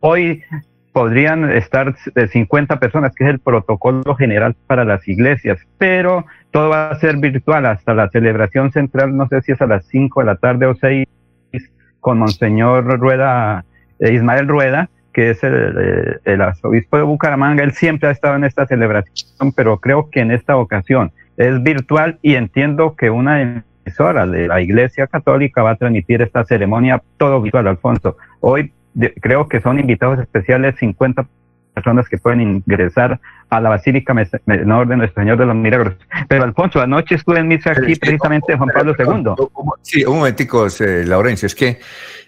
hoy podrían estar 50 personas, que es el protocolo general para las iglesias, pero todo va a ser virtual hasta la celebración central, no sé si es a las 5 de la tarde o 6, con Monseñor Rueda Ismael Rueda, que es el, el, arzobispo de Bucaramanga, él siempre ha estado en esta celebración, pero creo que en esta ocasión es virtual y entiendo que una emisora de la Iglesia Católica va a transmitir esta ceremonia todo virtual, Alfonso. Hoy creo que son invitados especiales 50 personas que pueden ingresar a la Basílica Menor de Nuestro Señor de los Milagros. Pero Alfonso, anoche estuve en misa aquí precisamente Juan Pablo II. Sí, un momentico, eh, Laurencio, es que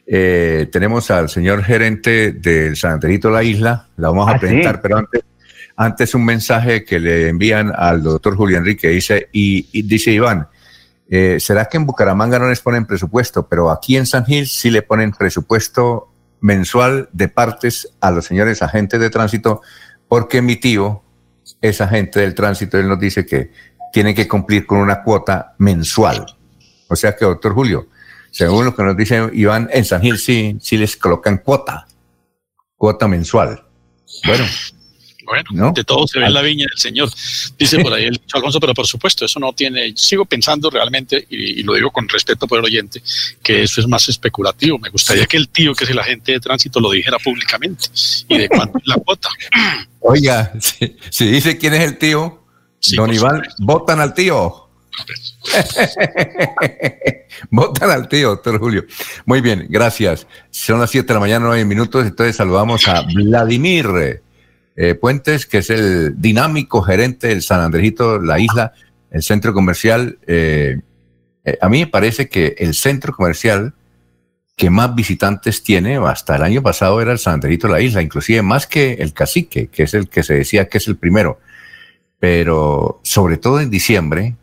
eh, tenemos al señor gerente del San Angelito La Isla, la vamos a ah, presentar, pero antes, antes un mensaje que le envían al doctor Julio Enrique, dice, y, dice Iván, eh, ¿será que en Bucaramanga no les ponen presupuesto? Pero aquí en San Gil sí le ponen presupuesto mensual de partes a los señores agentes de tránsito, porque mi tío es agente del tránsito, él nos dice que tiene que cumplir con una cuota mensual. O sea que, doctor Julio, según lo que nos dice Iván, en San Gil sí, sí les colocan cuota, cuota mensual. Bueno, bueno, de todo se ve en la viña del Señor, dice por ahí el [LAUGHS] Alfonso, pero por supuesto, eso no tiene, sigo pensando realmente, y, lo digo con respeto por el oyente, que eso es más especulativo. Me gustaría que el tío, que es el agente de tránsito, lo dijera públicamente y de cuánto es la cuota. [LAUGHS] Oiga, si, dice quién es el tío, don Iván, votan al tío. [LAUGHS] Votan al tío, doctor Julio. Muy bien, gracias. Son las 7 de la mañana, 9 minutos, entonces saludamos a Vladimir. Eh, Puentes, que es el dinámico gerente del San Andrejito, la isla, el centro comercial. Eh, eh, a mí me parece que el centro comercial que más visitantes tiene, hasta el año pasado era el San Andrejito, la isla, inclusive más que el cacique, que es el que se decía que es el primero. Pero sobre todo en diciembre,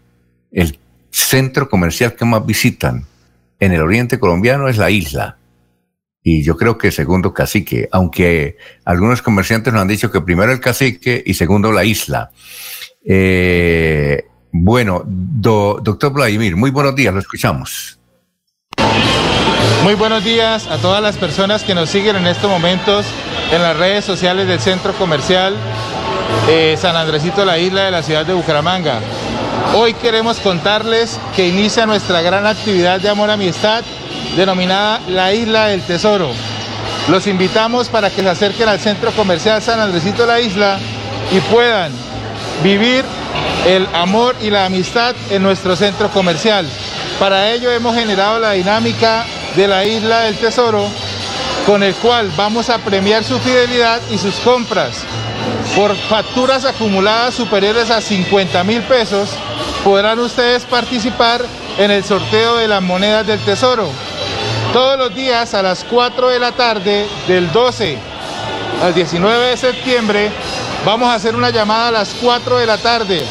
el centro comercial que más visitan en el oriente colombiano es la isla y yo creo que segundo cacique, aunque algunos comerciantes nos han dicho que primero el cacique y segundo la isla. Eh, bueno, doctor Vladimir, muy buenos días, lo escuchamos. Muy buenos días a todas las personas que nos siguen en estos momentos en las redes sociales del centro comercial eh, San Andresito la Isla de la ciudad de Bucaramanga. Hoy queremos contarles que inicia nuestra gran actividad de amor amistad denominada la Isla del Tesoro. Los invitamos para que se acerquen al Centro Comercial San Andresito de la Isla y puedan vivir el amor y la amistad en nuestro centro comercial. Para ello hemos generado la dinámica de la Isla del Tesoro, con el cual vamos a premiar su fidelidad y sus compras. Por facturas acumuladas superiores a 50 mil pesos, podrán ustedes participar en el sorteo de las monedas del Tesoro. Todos los días a las 4 de la tarde, del 12 al 19 de septiembre, vamos a hacer una llamada a las 4 de la tarde.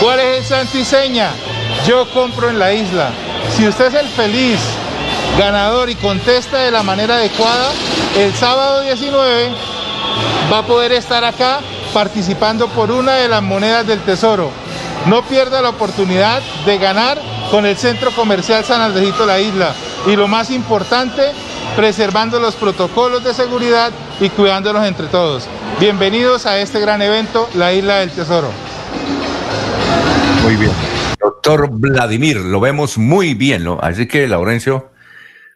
¿Cuál es el santo y seña? Yo compro en la isla. Si usted es el feliz ganador y contesta de la manera adecuada, el sábado 19 va a poder estar acá participando por una de las monedas del tesoro. No pierda la oportunidad de ganar con el Centro Comercial San Andresito La Isla y lo más importante, preservando los protocolos de seguridad y cuidándolos entre todos. Bienvenidos a este gran evento, la Isla del Tesoro. Muy bien. Doctor Vladimir, lo vemos muy bien, ¿no? Así que, Laurencio,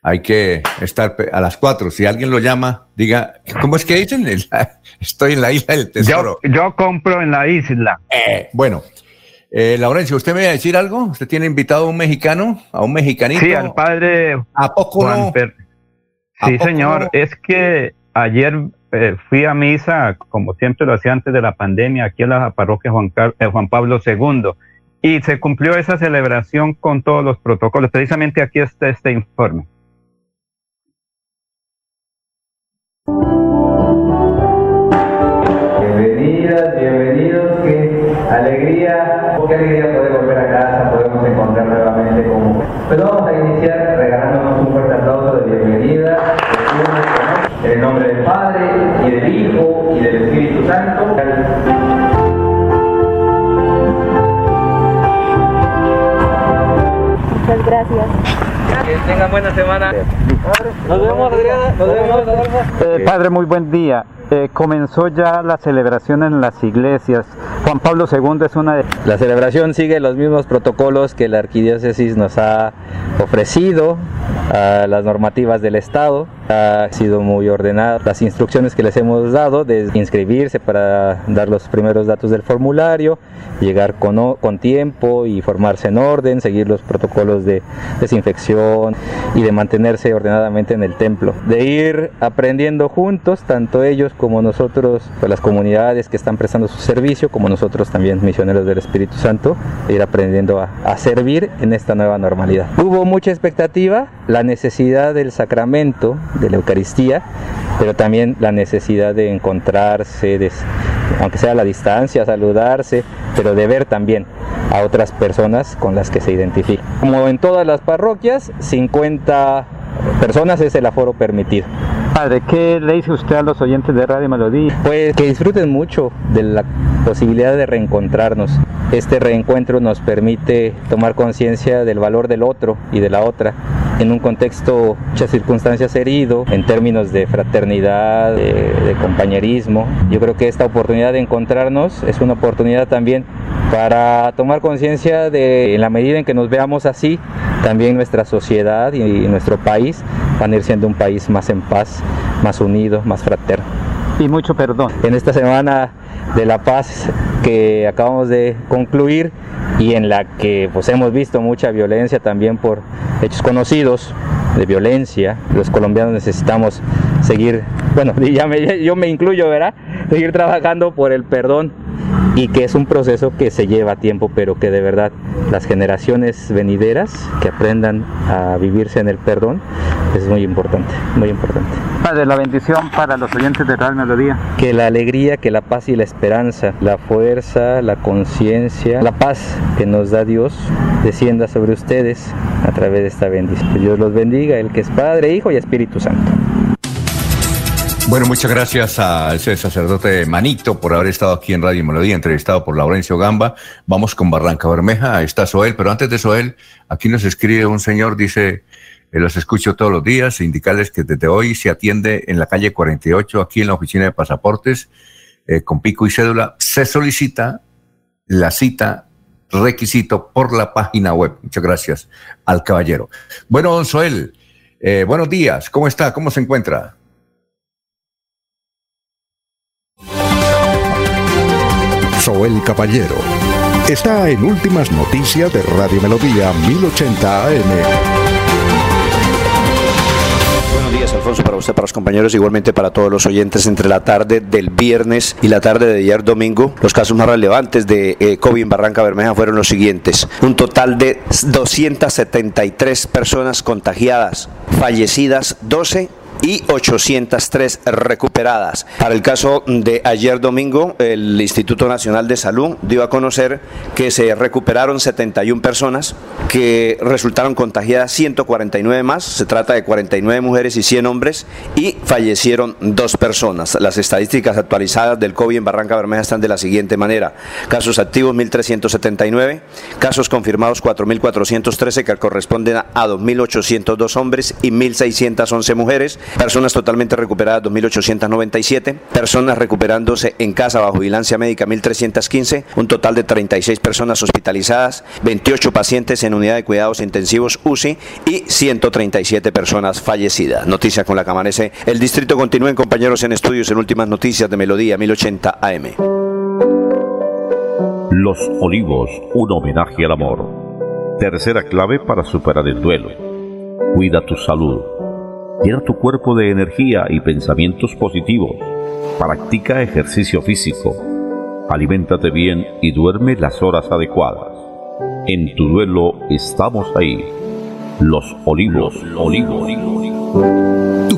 hay que estar a las cuatro. Si alguien lo llama, diga, ¿cómo es que dicen? [LAUGHS] Estoy en la isla del tesoro. Yo, compro en la isla. Eh, bueno, eh, Laurencio, ¿usted me va a decir algo? ¿Usted tiene invitado a un mexicano? ¿A un mexicanito? Sí, al padre ¿A poco no? Sí, señor. Es que ayer eh, fui a misa, como siempre lo hacía antes de la pandemia, aquí en la parroquia Juan, eh, Juan Pablo II, y se cumplió esa celebración con todos los protocolos. Precisamente aquí está este informe. Alegría poder volver a casa, podemos encontrar nuevamente como... Pues vamos a iniciar regalándonos un fuerte aplauso de bienvenida, en el nombre del Padre, y del Hijo, y del Espíritu Santo. Muchas gracias. Que tengan buena semana. Nos vemos, Adriana. Nos vemos, eh, Padre, muy buen día. Eh, comenzó ya la celebración en las iglesias. Juan Pablo II es una de... La celebración sigue los mismos protocolos que la arquidiócesis nos ha ofrecido, a las normativas del Estado. ha sido muy ordenada. Las instrucciones que les hemos dado de inscribirse para dar los primeros datos del formulario, llegar con, con tiempo y formarse en orden, seguir los protocolos de desinfección y de mantenerse ordenadamente en el templo. De ir aprendiendo juntos, tanto ellos como nosotros, pues las comunidades que están prestando su servicio, como nosotros también misioneros del Espíritu Santo, ir aprendiendo a, servir en esta nueva normalidad. Hubo mucha expectativa, la necesidad del sacramento, de la Eucaristía, pero también la necesidad de encontrarse, aunque sea a la distancia, saludarse, pero de ver también a otras personas con las que se identifica. Como en todas las parroquias, 50 personas es el aforo permitido. Padre, ¿qué le dice usted a los oyentes de Radio Melodía? Pues que disfruten mucho de la posibilidad de reencontrarnos. Este reencuentro nos permite tomar conciencia del valor del otro y de la otra en un contexto, muchas circunstancias herido, en términos de fraternidad, de, de compañerismo. Yo creo que esta oportunidad de encontrarnos es una oportunidad también para tomar conciencia de, en la medida en que nos veamos así, también nuestra sociedad y nuestro país van a ir siendo un país más en paz, más unido, más fraterno. Y mucho perdón. En esta semana de la paz que acabamos de concluir y en la que pues hemos visto mucha violencia también por hechos conocidos de violencia. Los colombianos necesitamos seguir, bueno, [LAUGHS] ya me, yo me incluyo, ¿verdad? Seguir trabajando por el perdón y que es un proceso que se lleva tiempo, pero que de verdad las generaciones venideras que aprendan a vivirse en el perdón es muy importante, muy importante. Padre, la bendición para los oyentes de Radio Melodía. Que la alegría, que la paz y la esperanza, la fuerza, la conciencia, la paz que nos da Dios descienda sobre ustedes a través de esta bendición. Que Dios los bendiga, el que es Padre, Hijo y Espíritu Santo. Bueno, muchas gracias a ese sacerdote Manito por haber estado aquí en Radio Melodía, entrevistado por Laurencio Gamba. Vamos con Barranca Bermeja, está Soel, pero antes de Soel, aquí nos escribe un señor, dice, eh, los escucho todos los días, indicarles que desde hoy se atiende en la calle 48, aquí en la oficina de pasaportes, eh, con pico y cédula, se solicita la cita requisito por la página web. Muchas gracias al caballero. Bueno, don Soel, eh, buenos días, ¿cómo está? ¿Cómo se encuentra? Soel Caballero. Está en Últimas Noticias de Radio Melodía 1080 AM. Buenos días, Alfonso, para usted, para los compañeros, igualmente para todos los oyentes. Entre la tarde del viernes y la tarde de ayer domingo, los casos más relevantes de eh, COVID en Barranca Bermeja fueron los siguientes. Un total de 273 personas contagiadas, fallecidas 12 y 803 recuperadas. Para el caso de ayer domingo, el Instituto Nacional de Salud dio a conocer que se recuperaron 71 personas, que resultaron contagiadas 149 más, se trata de 49 mujeres y 100 hombres, y fallecieron dos personas. Las estadísticas actualizadas del COVID en Barranca Bermeja están de la siguiente manera. Casos activos 1.379, casos confirmados 4.413 que corresponden a 2.802 hombres y 1.611 mujeres, personas totalmente recuperadas 2.897, personas recuperándose en casa bajo vigilancia médica 1.315, un total de 36 personas hospitalizadas, 28 pacientes en unidad de cuidados intensivos UCI y 137 personas fallecidas. Noticias con la que amanece. El distrito continúen compañeros en estudios en últimas noticias de Melodía 1080 AM. Los Olivos, un homenaje al amor. Tercera clave para superar el duelo. Cuida tu salud Llena tu cuerpo de energía y pensamientos positivos. Practica ejercicio físico. Aliméntate bien y duerme las horas adecuadas. En tu duelo estamos ahí. Los olivos, olivos.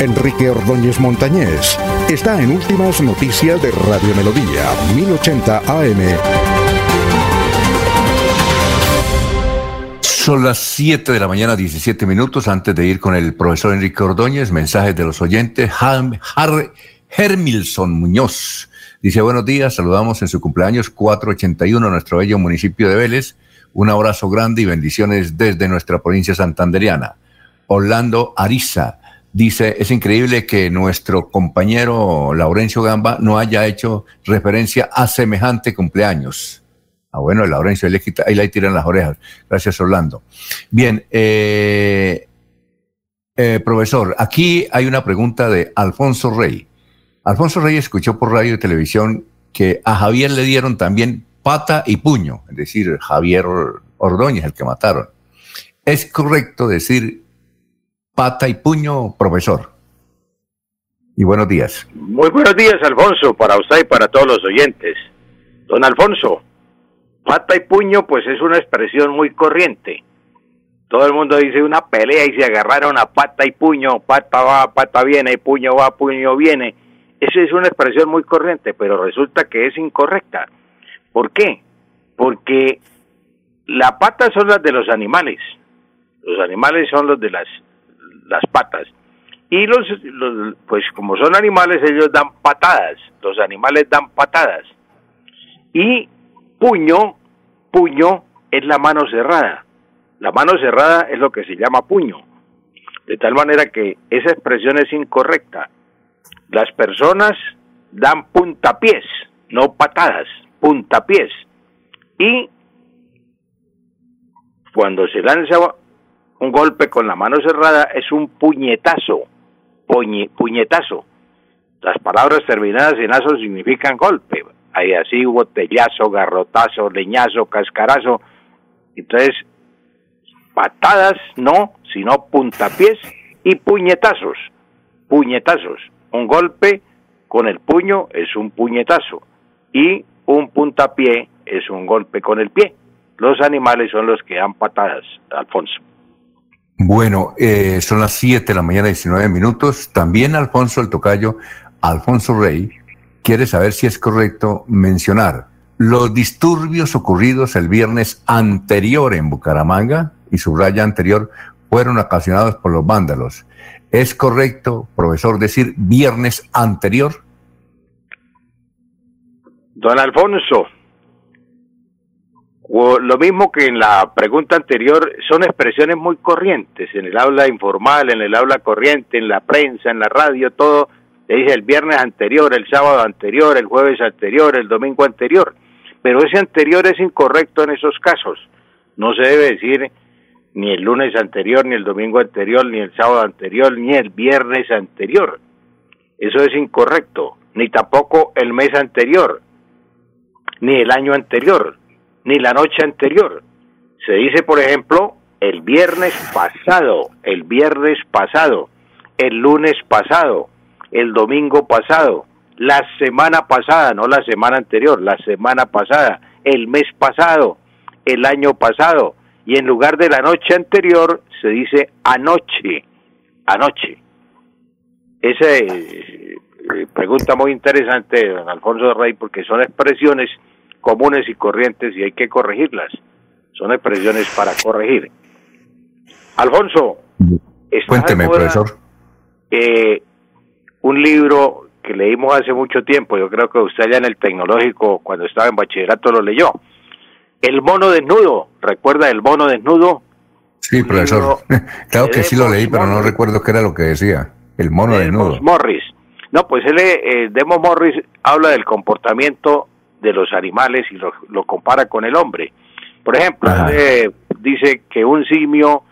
Enrique Ordóñez Montañés está en Últimas Noticias de Radio Melodía, 1080 AM. Son las 7 de la mañana, 17 minutos. Antes de ir con el profesor Enrique Ordóñez, mensajes de los oyentes. Hermilson Muñoz dice: Buenos días, saludamos en su cumpleaños 481, nuestro bello municipio de Vélez. Un abrazo grande y bendiciones desde nuestra provincia santanderiana. Orlando Ariza dice: Es increíble que nuestro compañero Laurencio Gamba no haya hecho referencia a semejante cumpleaños. Ah, bueno, Laurencio, ahí le, ahí le tiran las orejas. Gracias, Orlando. Bien, eh, eh, profesor, aquí hay una pregunta de Alfonso Rey. Alfonso Rey escuchó por radio y televisión que a Javier le dieron también pata y puño, es decir, Javier Ordóñez, el que mataron. ¿Es correcto decir pata y puño, profesor? Y buenos días. Muy buenos días, Alfonso, para usted y para todos los oyentes. Don Alfonso, Pata y puño, pues es una expresión muy corriente. Todo el mundo dice una pelea y se agarraron a pata y puño, pata va, pata viene, puño va, puño viene. Esa es una expresión muy corriente, pero resulta que es incorrecta. ¿Por qué? Porque las patas son las de los animales. Los animales son los de las, las patas. Y los, pues como son animales, ellos dan patadas. Los animales dan patadas. Y puño, puño es la mano cerrada. La mano cerrada es lo que se llama puño. De tal manera que esa expresión es incorrecta. Las personas dan puntapiés, no patadas, puntapiés. Y cuando se lanza un golpe con la mano cerrada es un puñetazo, puñetazo. Las palabras terminadas en aso significan golpe hay así botellazo, garrotazo, leñazo, cascarazo. Entonces, patadas no, sino puntapiés y puñetazos. Puñetazos. Un golpe con el puño es un puñetazo y un puntapié es un golpe con el pie. Los animales son los que dan patadas, Alfonso. Bueno, eh, son las 7 de la mañana, 19 minutos. También Alfonso el Tocayo, Alfonso Rey, quiere saber si es correcto mencionar los disturbios ocurridos el viernes anterior en Bucaramanga y su raya anterior fueron ocasionados por los vándalos. ¿Es correcto, profesor, decir viernes anterior? Don Alfonso, lo mismo que en la pregunta anterior, son expresiones muy corrientes en el habla informal, en el habla corriente, en la prensa, en la radio, todo le dije el viernes anterior, el sábado anterior, el jueves anterior, el domingo anterior. Pero ese anterior es incorrecto en esos casos. No se debe decir ni el lunes anterior, ni el domingo anterior, ni el sábado anterior, ni el viernes anterior. Eso es incorrecto. Ni tampoco el mes anterior, ni el año anterior, ni la noche anterior. Se dice, por ejemplo, el viernes pasado, el viernes pasado, el lunes pasado, el domingo pasado, la semana pasada, no la semana anterior, la semana pasada, el mes pasado, el año pasado, y en lugar de la noche anterior se dice anoche, anoche. Esa es eh, pregunta muy interesante, don Alfonso Rey, porque son expresiones comunes y corrientes y hay que corregirlas. Son expresiones para corregir. Alfonso, cuénteme, profesor. Eh, un libro que leímos hace mucho tiempo, yo creo que usted allá en el tecnológico, cuando estaba en bachillerato, lo leyó. El mono desnudo, ¿recuerda el mono desnudo? Sí, profesor. [LAUGHS] claro que sí lo leí, pero no recuerdo qué era lo que decía. El mono desnudo. Morris. No, pues él, eh, Demo Morris habla del comportamiento de los animales y lo, lo compara con el hombre. Por ejemplo, dice que un simio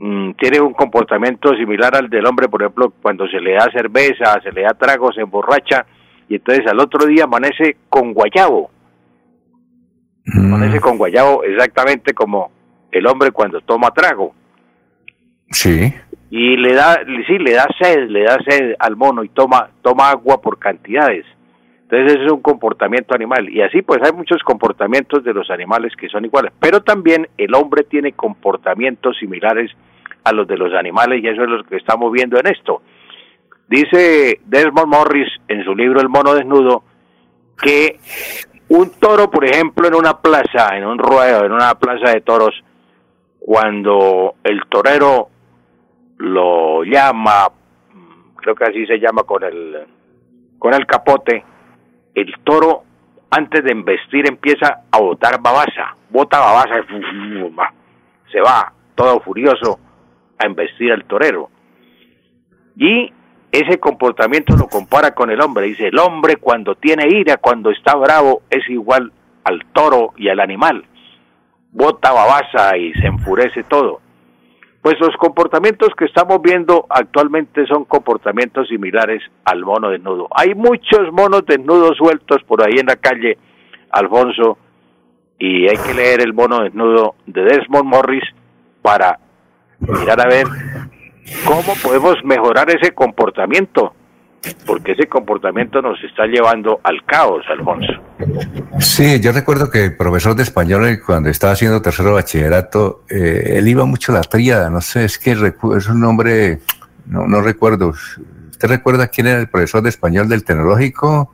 Mm, tiene un comportamiento similar al del hombre, por ejemplo, cuando se le da cerveza, se le da trago, se emborracha y entonces al otro día amanece con guayabo. Mm. Amanece con guayabo exactamente como el hombre cuando toma trago. Sí. Y le da, sí, le da sed, le da sed al mono y toma, toma agua por cantidades. Entonces es un comportamiento animal. Y así pues hay muchos comportamientos de los animales que son iguales. Pero también el hombre tiene comportamientos similares a los de los animales y eso es lo que estamos viendo en esto. Dice Desmond Morris en su libro El mono desnudo que un toro, por ejemplo, en una plaza, en un ruedo, en una plaza de toros, cuando el torero lo llama, creo que así se llama con el, con el capote, el toro antes de embestir empieza a botar babasa, bota babasa, se va todo furioso a embestir al torero. Y ese comportamiento lo compara con el hombre. Dice, el hombre cuando tiene ira, cuando está bravo, es igual al toro y al animal. Bota babasa y se enfurece todo. Pues los comportamientos que estamos viendo actualmente son comportamientos similares al mono desnudo. Hay muchos monos desnudos sueltos por ahí en la calle, Alfonso, y hay que leer el mono desnudo de Desmond Morris para mirar a ver cómo podemos mejorar ese comportamiento, porque ese comportamiento nos está llevando al caos, Alfonso. Sí, yo recuerdo que el profesor de español, cuando estaba haciendo tercero bachillerato, eh, él iba mucho a la tríada, no sé, es que es un nombre, no, no recuerdo. ¿Usted recuerda quién era el profesor de español del tecnológico?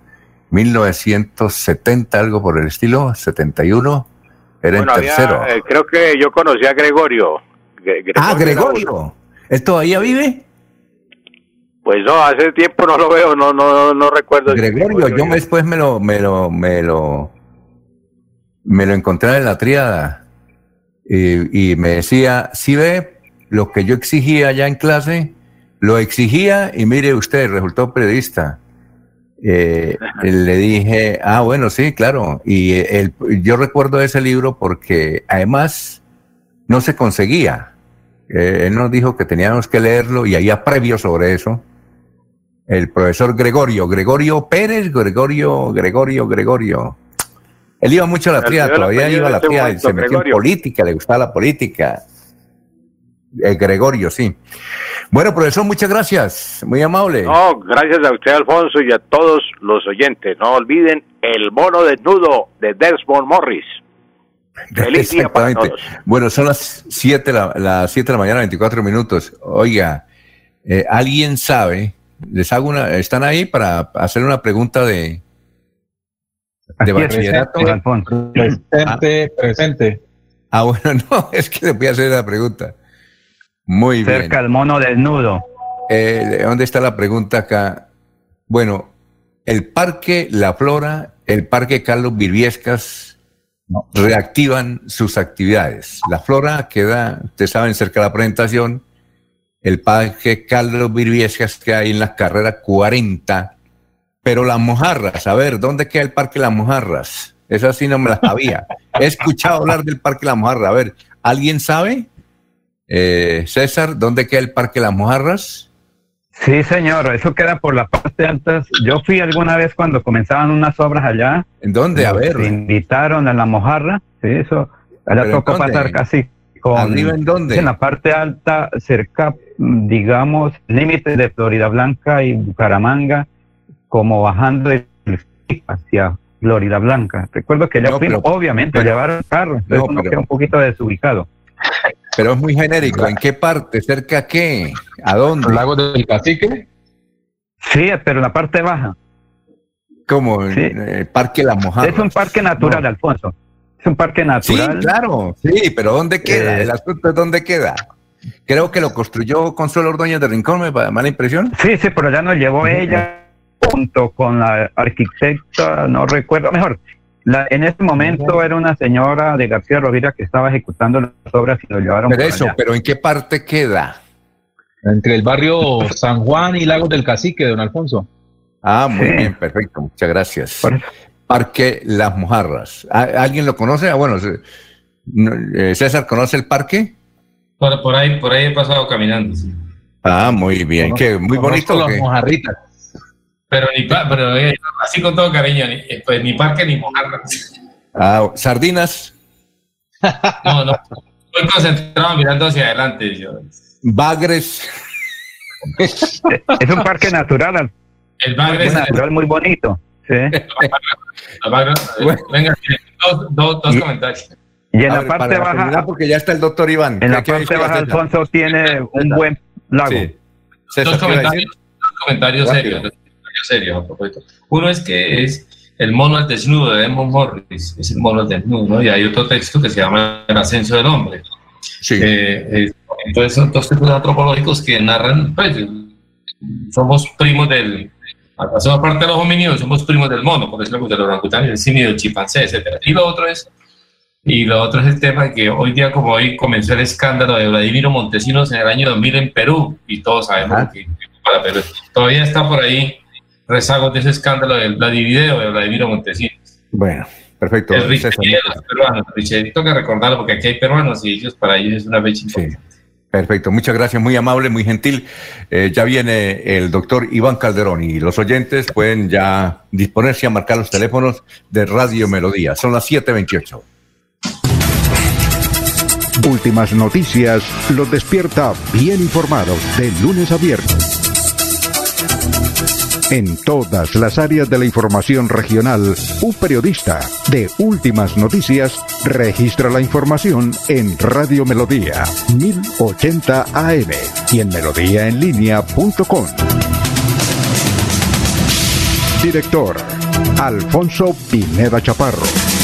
1970, algo por el estilo, 71. Era en tercero. Eh, creo que yo conocí a Gregorio. ah, Gregorio. ¿Él todavía vive? Pues no, hace tiempo no lo veo, no, no, no recuerdo. Gregorio, yo después me lo, me lo, me lo, me lo encontré en la triada y, me decía, si ve lo que yo exigía ya en clase, lo exigía y mire usted, resultó periodista. Eh, [LAUGHS] le dije, ah, bueno, sí, claro. Y el, yo recuerdo ese libro porque además no se conseguía. Eh, él nos dijo que teníamos que leerlo y había previo sobre eso. El profesor Gregorio, Gregorio Pérez, Gregorio, Gregorio, Gregorio. Él iba mucho a la tría, todavía iba a la tría, y se metió en política, le gustaba la política. Eh, Gregorio, sí. Bueno, profesor, muchas gracias. Muy amable. No, gracias a usted, Alfonso, y a todos los oyentes. No olviden el mono desnudo de Desmond Morris. [LAUGHS] Feliz día para todos. Bueno, son las 7 las siete de la mañana, 24 minutos. Oiga, eh, ¿alguien sabe? Les hago una, ¿están ahí para hacer una pregunta de, de bachillerato? Presente, presente. Ah, bueno, [LAUGHS] no, es que le voy a hacer la pregunta. Muy bien. Cerca del mono desnudo. Eh, ¿Dónde está la pregunta acá? Bueno, el Parque La Flora, el Parque Carlos Virviescas, reactivan sus actividades. La flora queda, ustedes saben, cerca de la presentación, el parque Carlos Virviescas que hay en la carrera 40, pero las mojarras, a ver, ¿dónde queda el parque Las Mojarras? Esa sí no me la sabía. He escuchado hablar del parque Las Mojarras. A ver, ¿alguien sabe? Eh, César, ¿dónde queda el parque Las Mojarras? Sí, señor, eso queda por la parte alta. Yo fui alguna vez cuando comenzaban unas obras allá. ¿En dónde? A ver. Me invitaron a la mojarra, sí, eso. Allá tocó pasar casi con. ¿Arriba en dónde? En la parte alta, cerca, digamos, límite de Florida Blanca y Bucaramanga, como bajando hacia Florida Blanca. Recuerdo que ya obviamente, llevaron carro, entonces uno queda un poquito desubicado. Pero es muy genérico. ¿En qué parte? ¿Cerca a qué? ¿A dónde? ¿El lago del Cacique? Sí, pero en la parte baja. ¿Cómo? el Parque La Mojada. Es un parque natural, Alfonso. Es un parque natural. Sí, claro. Sí, pero ¿dónde queda? Eh, el asunto es dónde queda. Creo que lo construyó Consuelo Ordóñez de Rincón, me da mala impresión. Sí, sí, pero ya nos llevó ella junto con la arquitecta, no recuerdo, mejor, en ese momento era una señora de García Rovira que estaba ejecutando las obras y lo llevaron. Pero eso, pero ¿en qué parte queda? Entre el barrio San Juan y Lagos del Cacique, don Alfonso. Ah, muy bien, perfecto, muchas gracias. Parque Las Mojarras. ¿Alguien lo conoce? Ah, bueno, eh, César, ¿conoce el parque? Por, ahí, por ahí he pasado caminando. Ah, muy bien, qué muy bonito. Las mojarritas. Pero, ni pero eh, así con todo cariño, ni, eh, pues, ni parque ni mojarras. Ah, ¿Sardinas? No, no. Estoy concentrado mirando hacia adelante. Yo. Bagres. es un parque natural. El Bagres es natural muy bonito. Sí. Venga, dos, dos, comentarios. Y en la parte baja, porque ya está el doctor Iván. En la parte baja, Alfonso tiene un buen lago. Dos comentarios, dos comentarios serios serio a propósito. Uno es que es el mono al desnudo de Edmund Morris, es el mono al desnudo, ¿no? Y hay otro texto que se llama El ascenso del hombre. Sí. Eh, entonces son dos tipos antropológicos que narran, pues, somos primos del, hacemos parte de los homínidos, somos primos del mono, por decirlo del orangután, el simio, el chimpancé, etc. Y lo otro es y lo otro es el tema de que hoy día, como hoy, comenzó el escándalo de Vladimiro Montesinos en el año 2000 en Perú, y todos sabemos que para Perú todavía está por ahí rezagos de ese escándalo del Vladivideo de Vladimiro Montesinos. Bueno, perfecto. El de los peruanos, tengo que recordarlo porque aquí hay peruanos y ellos para ellos es una fecha sí. Perfecto, muchas gracias, muy amable, muy gentil. Eh, ya viene el doctor Iván Calderón y los oyentes pueden ya disponerse a marcar los teléfonos de Radio Melodía. Son las 7.28. Últimas noticias los despierta bien informados de lunes a viernes. En todas las áreas de la información regional, un periodista de Últimas Noticias registra la información en Radio Melodía 1080 AM y en melodíaenlínea.com. Director Alfonso Pineda Chaparro.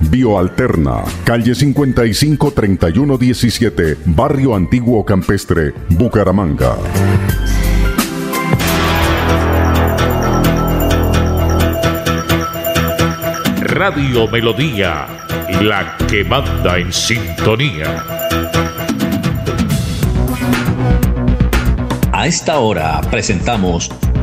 Bioalterna, calle 55 3117, Barrio Antiguo Campestre, Bucaramanga. Radio Melodía, la que manda en sintonía. A esta hora presentamos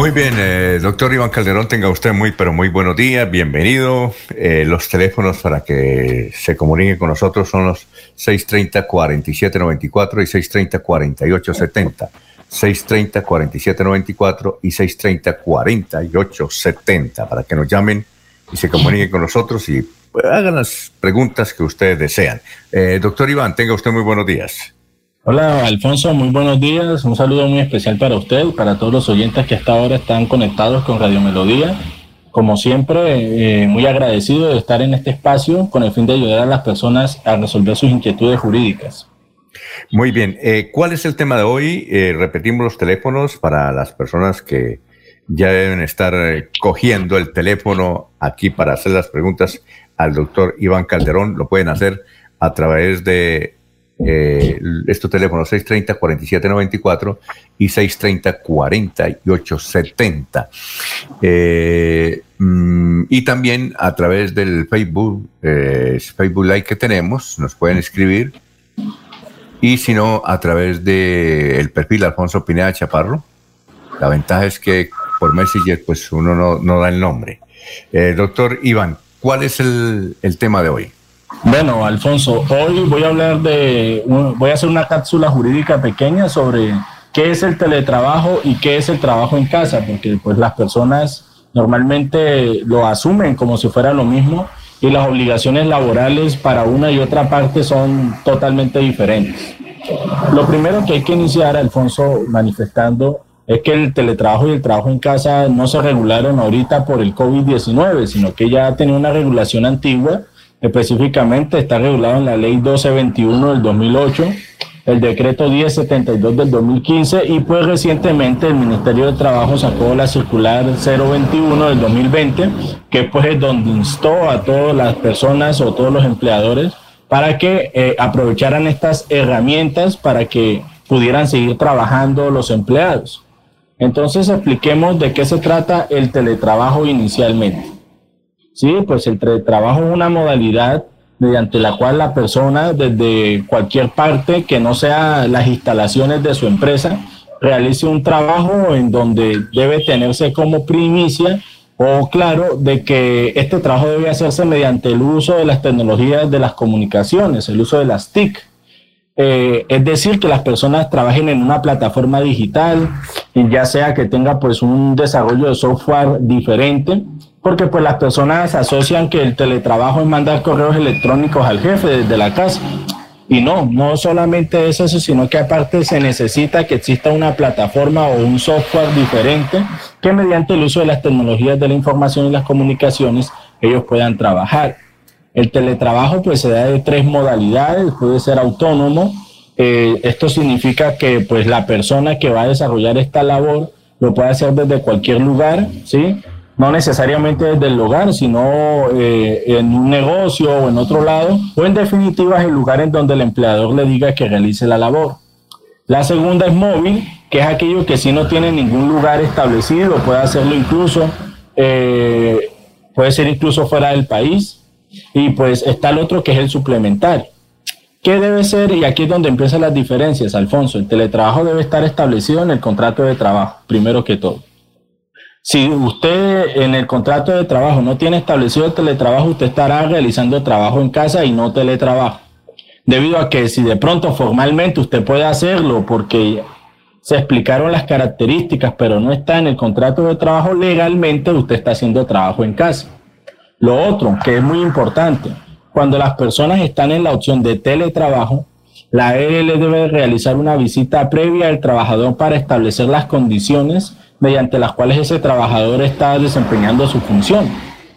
Muy bien, eh, doctor Iván Calderón, tenga usted muy, pero muy buenos días, bienvenido. Eh, los teléfonos para que se comunique con nosotros son los 630-4794 y 630-4870. 630-4794 y 630-4870 para que nos llamen y se comuniquen con nosotros y pues, hagan las preguntas que ustedes desean. Eh, doctor Iván, tenga usted muy buenos días. Hola Alfonso, muy buenos días. Un saludo muy especial para usted, para todos los oyentes que hasta ahora están conectados con Radio Melodía. Como siempre, eh, muy agradecido de estar en este espacio con el fin de ayudar a las personas a resolver sus inquietudes jurídicas. Muy bien, eh, ¿cuál es el tema de hoy? Eh, repetimos los teléfonos para las personas que ya deben estar cogiendo el teléfono aquí para hacer las preguntas al doctor Iván Calderón. Lo pueden hacer a través de eh, estos teléfonos 630-4794 y 630-4870. Eh, mm, y también a través del Facebook, eh, Facebook Live que tenemos, nos pueden escribir. Y si no, a través del el perfil Alfonso Pineda Chaparro. La ventaja es que por Messenger pues uno no, no da el nombre. Eh, doctor Iván, ¿cuál es el, el tema de hoy? Bueno, Alfonso, hoy voy a hablar de, voy a hacer una cápsula jurídica pequeña sobre qué es el teletrabajo y qué es el trabajo en casa, porque pues las personas normalmente lo asumen como si fuera lo mismo y las obligaciones laborales para una y otra parte son totalmente diferentes. Lo primero que hay que iniciar, Alfonso, manifestando es que el teletrabajo y el trabajo en casa no se regularon ahorita por el COVID-19, sino que ya tenía una regulación antigua, específicamente está regulado en la ley 1221 del 2008 el decreto 1072 del 2015 y pues recientemente el Ministerio de Trabajo sacó la circular 021 del 2020, que pues es donde instó a todas las personas o todos los empleadores para que eh, aprovecharan estas herramientas para que pudieran seguir trabajando los empleados. Entonces expliquemos de qué se trata el teletrabajo inicialmente. Sí, pues el teletrabajo es una modalidad mediante la cual la persona desde cualquier parte que no sea las instalaciones de su empresa realice un trabajo en donde debe tenerse como primicia o claro de que este trabajo debe hacerse mediante el uso de las tecnologías de las comunicaciones, el uso de las TIC. Eh, es decir, que las personas trabajen en una plataforma digital, ya sea que tenga pues un desarrollo de software diferente porque pues las personas asocian que el teletrabajo es mandar correos electrónicos al jefe desde la casa. Y no, no solamente es eso, sino que aparte se necesita que exista una plataforma o un software diferente que mediante el uso de las tecnologías de la información y las comunicaciones ellos puedan trabajar. El teletrabajo pues se da de tres modalidades, puede ser autónomo, eh, esto significa que pues la persona que va a desarrollar esta labor lo puede hacer desde cualquier lugar, ¿sí? No necesariamente desde el hogar, sino eh, en un negocio o en otro lado, o en definitiva es el lugar en donde el empleador le diga que realice la labor. La segunda es móvil, que es aquello que si no tiene ningún lugar establecido, puede hacerlo incluso, eh, puede ser incluso fuera del país. Y pues está el otro que es el suplementario. ¿Qué debe ser? Y aquí es donde empiezan las diferencias, Alfonso. El teletrabajo debe estar establecido en el contrato de trabajo, primero que todo. Si usted en el contrato de trabajo no tiene establecido el teletrabajo, usted estará realizando trabajo en casa y no teletrabajo. Debido a que si de pronto formalmente usted puede hacerlo porque se explicaron las características, pero no está en el contrato de trabajo, legalmente usted está haciendo trabajo en casa. Lo otro, que es muy importante, cuando las personas están en la opción de teletrabajo, la ARL debe realizar una visita previa al trabajador para establecer las condiciones mediante las cuales ese trabajador está desempeñando su función.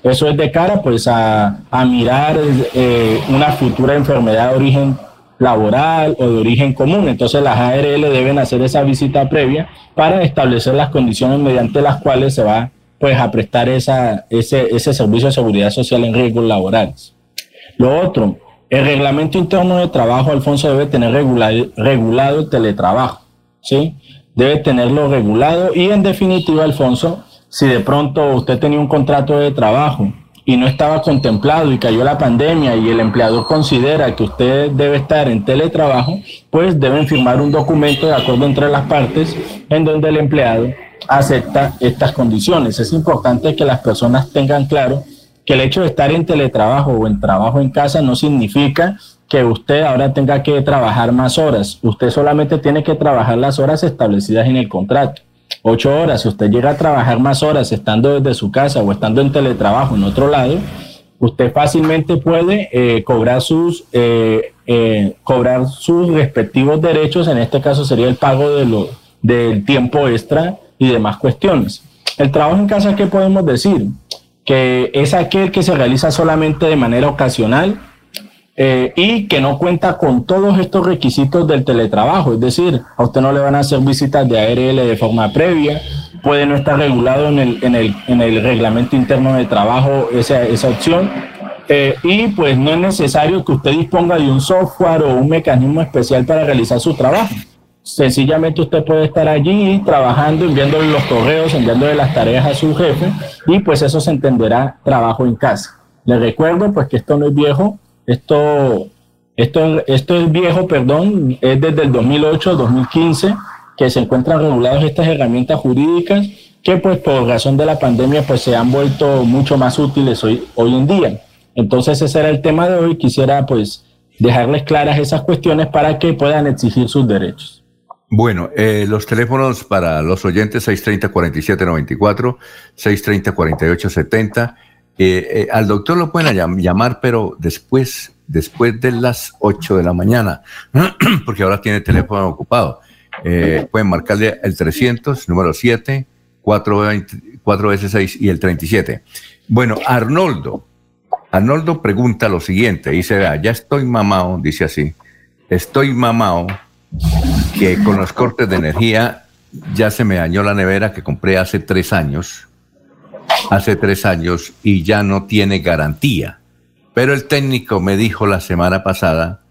Eso es de cara pues a, mirar eh, una futura enfermedad de origen laboral o de origen común. Entonces las ARL deben hacer esa visita previa para establecer las condiciones mediante las cuales se va pues a prestar esa, ese, ese servicio de seguridad social en riesgos laborales. Lo otro, el reglamento interno de trabajo, Alfonso, debe tener regulado, regulado el teletrabajo. ¿sí? Debe tenerlo regulado y en definitiva, Alfonso, si de pronto usted tenía un contrato de trabajo y no estaba contemplado y cayó la pandemia y el empleador considera que usted debe estar en teletrabajo, pues deben firmar un documento de acuerdo entre las partes en donde el empleado acepta estas condiciones. Es importante que las personas tengan claro que el hecho de estar en teletrabajo o en trabajo en casa no significa que usted ahora tenga que trabajar más horas. Usted solamente tiene que trabajar las horas establecidas en el contrato. Ocho horas. Si usted llega a trabajar más horas estando desde su casa o estando en teletrabajo en otro lado, usted fácilmente puede eh, cobrar sus eh, eh, cobrar sus respectivos derechos. En este caso sería el pago de lo, del tiempo extra y demás cuestiones. El trabajo en casa, ¿qué podemos decir? Que es aquel que se realiza solamente de manera ocasional eh, y que no cuenta con todos estos requisitos del teletrabajo. Es decir, a usted no le van a hacer visitas de ARL de forma previa, puede no estar regulado en el, en el, en el reglamento interno de trabajo esa, esa opción. Eh, y pues no es necesario que usted disponga de un software o un mecanismo especial para realizar su trabajo. Sencillamente usted puede estar allí trabajando, enviándole los correos, enviándole las tareas a su jefe y pues eso se entenderá trabajo en casa. Le recuerdo pues que esto no es viejo, esto, esto, esto es viejo, perdón, es desde el 2008, 2015 que se encuentran reguladas estas herramientas jurídicas que pues por razón de la pandemia pues se han vuelto mucho más útiles hoy, hoy en día. Entonces ese era el tema de hoy. Quisiera pues dejarles claras esas cuestiones para que puedan exigir sus derechos. Bueno, eh, los teléfonos para los oyentes 630-4794, 630-4870 eh, al doctor lo pueden llamar, pero después, después de las 8 de la mañana, [CLEARS THROAT] porque ahora tiene teléfono ocupado. eh, pueden marcarle el 300, número 7, 4, 4 veces 6 y el 37. Bueno, Arnoldo. Arnoldo pregunta lo siguiente, dice, ya estoy mamado, dice así, estoy mamado que con los cortes de energía ya se me dañó la nevera que compré hace tres años, hace tres años y ya no tiene garantía. Pero el técnico me dijo la semana pasada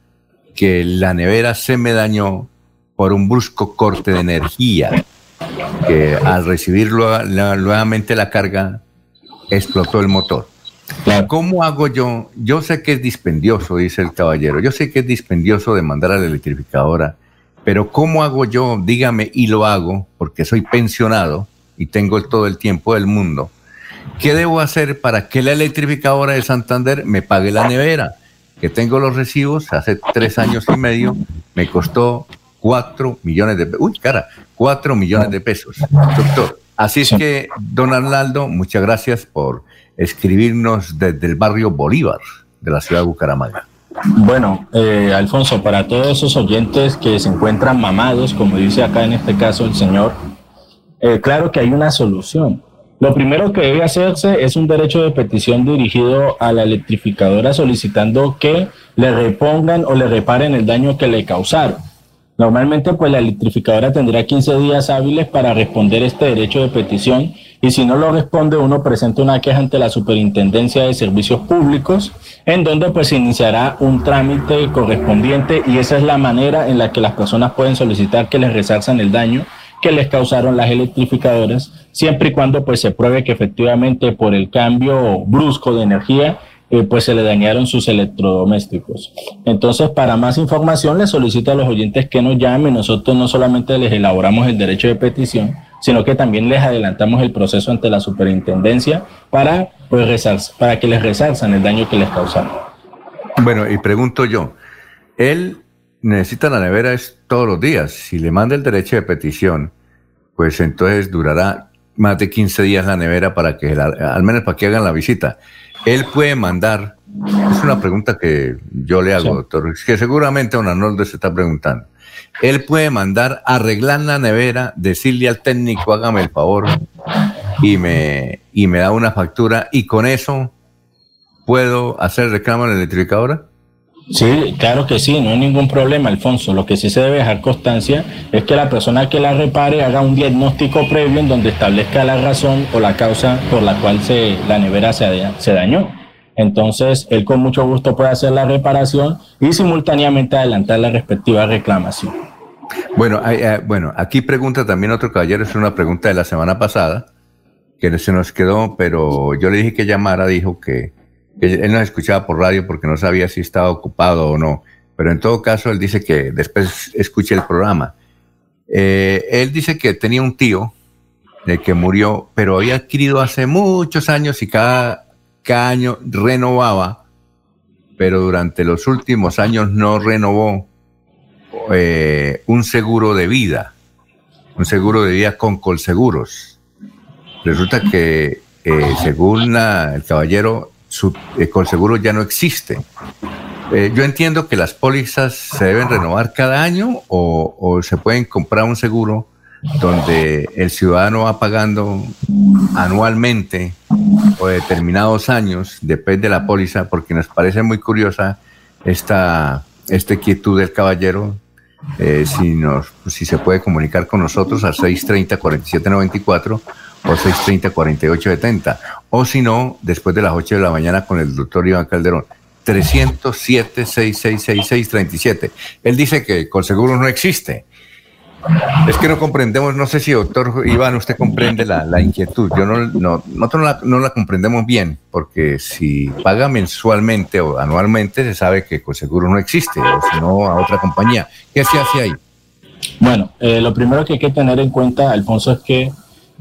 que la nevera se me dañó por un brusco corte de energía, que al recibir nuevamente la carga explotó el motor. ¿Cómo hago yo? Yo sé que es dispendioso, dice el caballero, yo sé que es dispendioso de mandar a la electrificadora, pero ¿cómo hago yo? Dígame y lo hago, porque soy pensionado y tengo todo el tiempo del mundo. ¿Qué debo hacer para que la electrificadora de Santander me pague la nevera? Que tengo los recibos hace tres años y medio, me costó cuatro millones de uy, cara, cuatro millones de pesos. Doctor, así es que, don Arnaldo, muchas gracias por escribirnos desde el barrio Bolívar de la ciudad de Bucaramanga. Bueno, eh, Alfonso, para todos esos oyentes que se encuentran mamados, como dice acá en este caso el señor, eh, claro que hay una solución. Lo primero que debe hacerse es un derecho de petición dirigido a la electrificadora solicitando que le repongan o le reparen el daño que le causaron. Normalmente, pues la electrificadora tendrá 15 días hábiles para responder este derecho de petición y si no lo responde, uno presenta una queja ante la Superintendencia de Servicios Públicos, en donde pues se iniciará un trámite correspondiente y esa es la manera en la que las personas pueden solicitar que les resarzan el daño que les causaron las electrificadoras, siempre y cuando pues se pruebe que efectivamente por el cambio brusco de energía eh, pues se le dañaron sus electrodomésticos. Entonces, para más información, les solicito a los oyentes que nos llamen. Nosotros no solamente les elaboramos el derecho de petición, sino que también les adelantamos el proceso ante la superintendencia para, pues, para que les resalzan el daño que les causaron. Bueno, y pregunto yo, él necesita la nevera todos los días. Si le manda el derecho de petición, pues entonces durará más de 15 días la nevera para que, al menos para que hagan la visita él puede mandar, es una pregunta que yo le hago, doctor, que seguramente don Arnoldo se está preguntando. Él puede mandar arreglar la nevera, decirle al técnico, hágame el favor, y me, y me da una factura, y con eso puedo hacer reclamo a la electrificadora. Sí, claro que sí, no hay ningún problema, Alfonso. Lo que sí se debe dejar constancia es que la persona que la repare haga un diagnóstico previo en donde establezca la razón o la causa por la cual se, la nevera se, dañó. Entonces, él con mucho gusto puede hacer la reparación y simultáneamente adelantar la respectiva reclamación. Bueno, eh, bueno, aquí pregunta también otro caballero, es una pregunta de la semana pasada, que se nos quedó, pero yo le dije que llamara, dijo que él, nos escuchaba por radio porque no sabía si estaba ocupado o no, pero en todo caso él dice que después escuche el programa. Eh, él dice que tenía un tío de que murió, pero había adquirido hace muchos años y cada, cada año renovaba, pero durante los últimos años no renovó eh, un seguro de vida, un seguro de vida con Colseguros. Resulta que, eh, según el caballero, su eh, seguro ya no existe. Eh, yo entiendo que las pólizas se deben renovar cada año o, se pueden comprar un seguro donde el ciudadano va pagando anualmente o determinados años, depende de la póliza, porque nos parece muy curiosa esta, esta quietud del caballero. Eh, si, nos, si se puede comunicar con nosotros al 630-4794 o 630-4870. O si no, después de las 8 de la mañana con el doctor Iván Calderón. 307-6666-37. Él dice que con seguro no existe. Es que no comprendemos, no sé si doctor Iván usted comprende la, inquietud. Yo no, no nosotros no la, no la, comprendemos bien, porque si paga mensualmente o anualmente, se sabe que con seguro no existe, o si no a otra compañía. ¿Qué se hace ahí? Bueno, eh, lo primero que hay que tener en cuenta, Alfonso, es que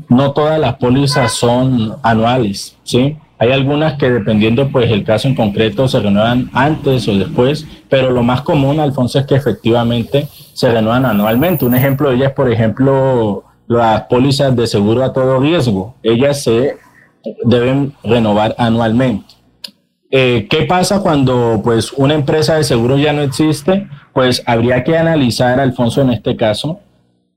no todas las pólizas son anuales, ¿sí? Hay algunas que dependiendo pues el caso en concreto se renuevan antes o después, pero lo más común, Alfonso, es que efectivamente se renuevan anualmente. Un ejemplo de ellas por ejemplo, las pólizas de seguro a todo riesgo. Ellas se deben renovar anualmente. Eh, ¿Qué pasa cuando pues una empresa de seguro ya no existe? Pues habría que analizar, Alfonso, en este caso,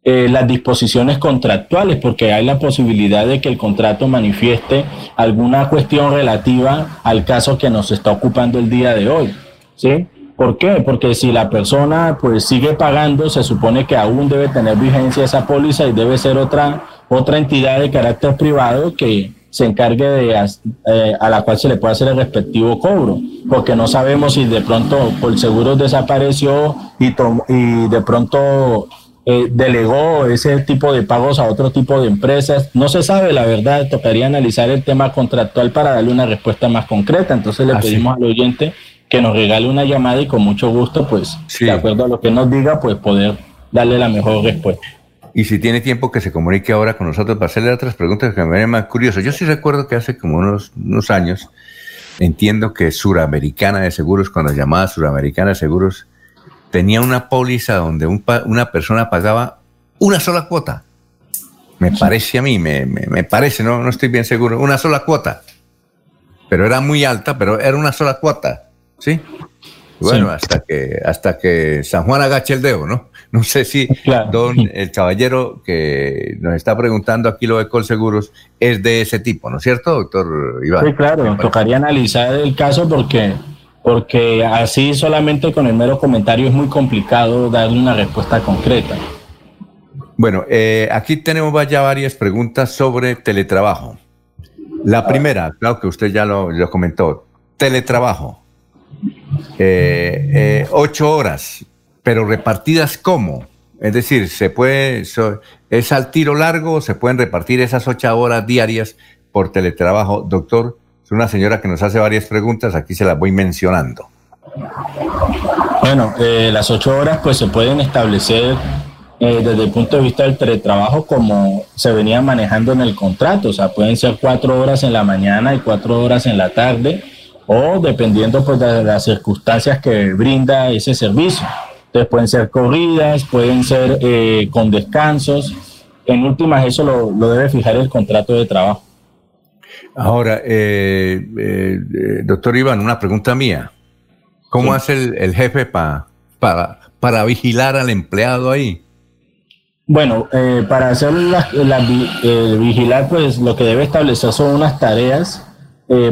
eh, las disposiciones contractuales, porque hay la posibilidad de que el contrato manifieste alguna cuestión relativa al caso que nos está ocupando el día de hoy. ¿sí? ¿Por qué? Porque si la persona pues sigue pagando, se supone que aún debe tener vigencia esa póliza y debe ser otra, otra entidad de carácter privado que se encargue de eh, a la cual se le pueda hacer el respectivo cobro, porque no sabemos si de pronto por seguro desapareció y, y de pronto eh, delegó ese tipo de pagos a otro tipo de empresas. No se sabe, la verdad, tocaría analizar el tema contractual para darle una respuesta más concreta. Entonces le ah, pedimos al oyente que nos regale una llamada y con mucho gusto, pues, de acuerdo a lo que nos diga, pues poder darle la mejor respuesta. Y si tiene tiempo que se comunique ahora con nosotros para hacerle otras preguntas que me ven más curioso. Yo sí recuerdo que hace como unos, unos años, entiendo que Suramericana de Seguros, cuando llamaba Suramericana de Seguros, tenía una póliza donde una persona pagaba una sola cuota. Me parece a mí, me, parece, no, no estoy bien seguro, una sola cuota. Pero era muy alta, pero era una sola cuota. ¿Sí? Bueno, hasta que hasta que San Juan agache el dedo, ¿no? No sé si don el caballero que nos está preguntando aquí lo de Colseguros es de ese tipo, ¿no es cierto, doctor Iván? Sí, claro, tocaría analizar el caso porque porque así solamente con el mero comentario es muy complicado darle una respuesta concreta. Bueno, eh, aquí tenemos ya varias preguntas sobre teletrabajo. La primera, claro que usted ya lo, comentó, teletrabajo. Eh, eh, ocho horas, pero repartidas cómo? Es decir, se puede, es al tiro largo, se pueden repartir esas ocho horas diarias por teletrabajo, doctor. Es una señora que nos hace varias preguntas, aquí se las voy mencionando. Bueno, eh, las ocho horas pues se pueden establecer eh, desde el punto de vista del teletrabajo como se venía manejando en el contrato, o sea, pueden ser cuatro horas en la mañana y cuatro horas en la tarde, o dependiendo pues de las circunstancias que brinda ese servicio. Entonces pueden ser corridas, pueden ser eh, con descansos. En últimas eso lo debe fijar el contrato de trabajo. Ahora, eh, eh, eh, doctor Iván, una pregunta mía. ¿Cómo hace el, jefe para, para vigilar al empleado ahí? Bueno, para hacer la, vigilar, pues lo que debe establecer son unas tareas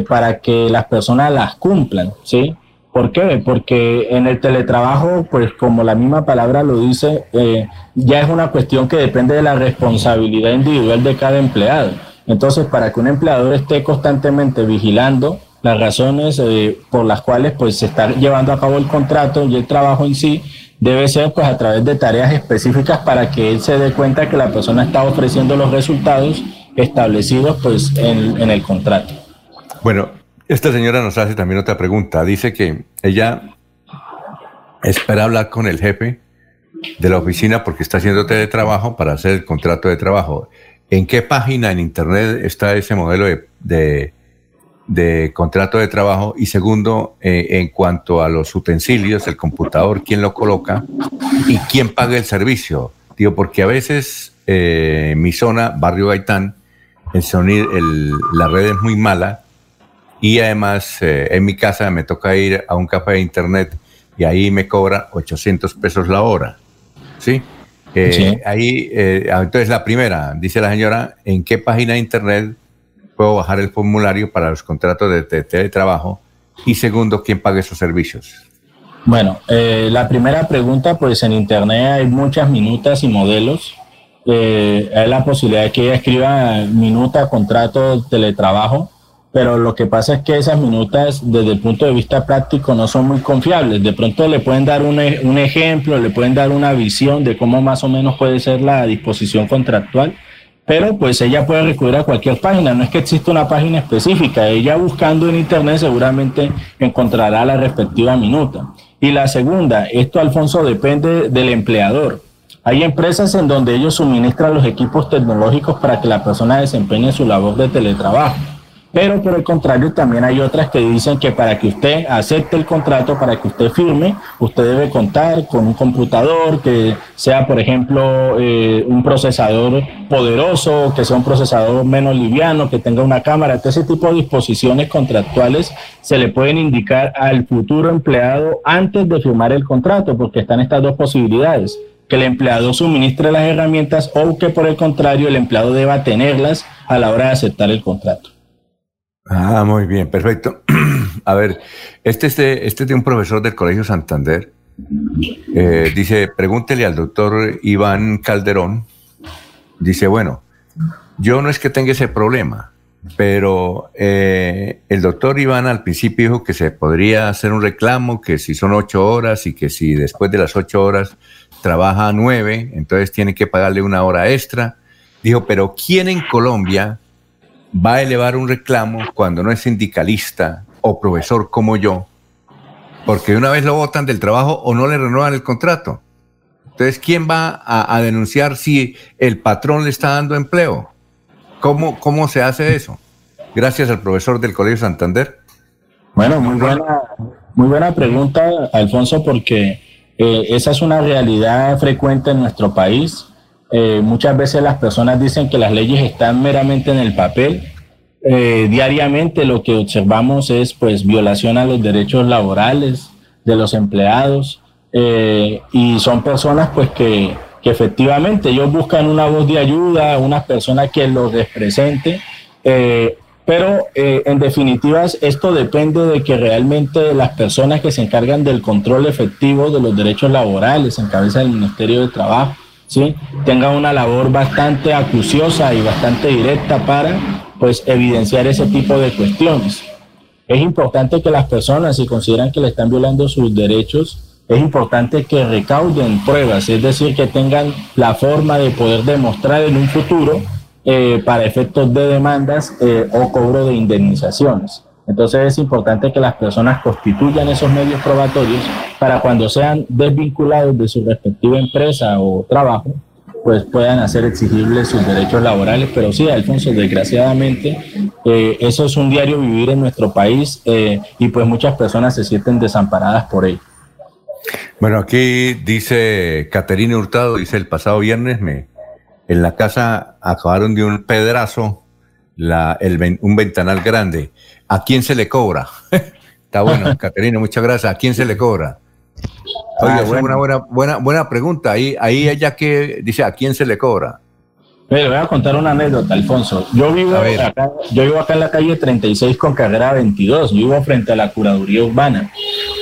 para que las personas las cumplan, ¿sí? ¿Por qué? Porque en el teletrabajo, pues como la misma palabra lo dice, ya es una cuestión que depende de la responsabilidad individual de cada empleado. Entonces, para que un empleador esté constantemente vigilando las razones eh, por las cuales pues, se está llevando a cabo el contrato y el trabajo en sí, debe ser pues, a través de tareas específicas para que él se dé cuenta que la persona está ofreciendo los resultados establecidos pues, en, el contrato. Bueno, esta señora nos hace también otra pregunta. Dice que ella espera hablar con el jefe de la oficina porque está haciendo teletrabajo para hacer el contrato de trabajo. ¿En qué página en Internet está ese modelo de, contrato de trabajo? Y segundo, eh, en cuanto a los utensilios, el computador, ¿quién lo coloca y quién paga el servicio? Digo, porque a veces eh, mi zona, Barrio Gaitán, el sonido, la red es muy mala y además eh, en mi casa me toca ir a un café de Internet y ahí me cobra 800 pesos la hora. ¿Sí? Eh, ahí, eh, entonces la primera, dice la señora, ¿en qué página de internet puedo bajar el formulario para los contratos de, teletrabajo? Y segundo, ¿quién paga esos servicios? Bueno, eh, la primera pregunta, pues en internet hay muchas minutas y modelos. hay la posibilidad de que ella escriba minuta, contrato, teletrabajo pero lo que pasa es que esas minutas desde el punto de vista práctico no son muy confiables. De pronto le pueden dar un, e, un, ejemplo, le pueden dar una visión de cómo más o menos puede ser la disposición contractual, pero pues ella puede recurrir a cualquier página, no es que exista una página específica, ella buscando en internet seguramente encontrará la respectiva minuta. Y la segunda, esto Alfonso depende del empleador. Hay empresas en donde ellos suministran los equipos tecnológicos para que la persona desempeñe su labor de teletrabajo pero por el contrario, también hay otras que dicen que para que usted acepte el contrato, para que usted firme, usted debe contar con un computador que sea, por ejemplo, eh, un procesador poderoso, que sea un procesador menos liviano, que tenga una cámara. Todo ese tipo de disposiciones contractuales se le pueden indicar al futuro empleado antes de firmar el contrato, porque están estas dos posibilidades que el empleado suministre las herramientas o que por el contrario el empleado deba tenerlas a la hora de aceptar el contrato. Ah, muy bien, perfecto. [CLEARS THROAT] A ver, este es de, este de un profesor del Colegio Santander. Eh, dice, pregúntele al doctor Iván Calderón. Dice, bueno, yo no es que tenga ese problema, pero eh, el doctor Iván al principio dijo que se podría hacer un reclamo, que si son ocho horas y que si después de las ocho horas trabaja nueve, entonces tiene que pagarle una hora extra. Dijo, pero ¿quién en Colombia va a elevar un reclamo cuando no es sindicalista o profesor como yo? Porque una vez lo votan del trabajo o no le renuevan el contrato. Entonces, ¿quién va a, denunciar si el patrón le está dando empleo? ¿Cómo, ¿Cómo se hace eso? Gracias al profesor del Colegio Santander. Bueno, muy buena, muy buena pregunta, Alfonso, porque eh, esa es una realidad frecuente en nuestro país. Eh, muchas veces las personas dicen que las leyes están meramente en el papel. Eh, diariamente lo que observamos es pues violación a los derechos laborales de los empleados y son personas pues que, que, efectivamente ellos buscan una voz de ayuda, una persona que los represente pero eh, en definitiva, esto depende de que realmente las personas que se encargan del control efectivo de los derechos laborales en cabeza del Ministerio de Trabajo, ¿sí? tengan una labor bastante acuciosa y bastante directa para pues, evidenciar ese tipo de cuestiones. Es importante que las personas, si consideran que le están violando sus derechos, es importante que recauden pruebas, es decir, que tengan la forma de poder demostrar en un futuro eh, para efectos de demandas eh, o cobro de indemnizaciones. Entonces es importante que las personas constituyan esos medios probatorios para cuando sean desvinculados de su respectiva empresa o trabajo, pues puedan hacer exigibles sus derechos laborales. Pero sí, Alfonso, desgraciadamente, eh, eso es un diario vivir en nuestro país y pues muchas personas se sienten desamparadas por ello. Bueno, aquí dice Caterina Hurtado, dice el pasado viernes me, en la casa acabaron de un pedazo la, el, un ventanal grande. ¿A quién se le cobra? [LAUGHS] Está bueno, [LAUGHS] Caterina, muchas gracias. ¿A quién se le cobra? Oye, ah, una buena, buena, buena pregunta. Ahí, ahí ella que dice, ¿a quién se le cobra? le voy a contar una anécdota, Alfonso. Yo vivo, acá, yo vivo acá en la calle 36 con carrera 22. Yo vivo frente a la curaduría urbana.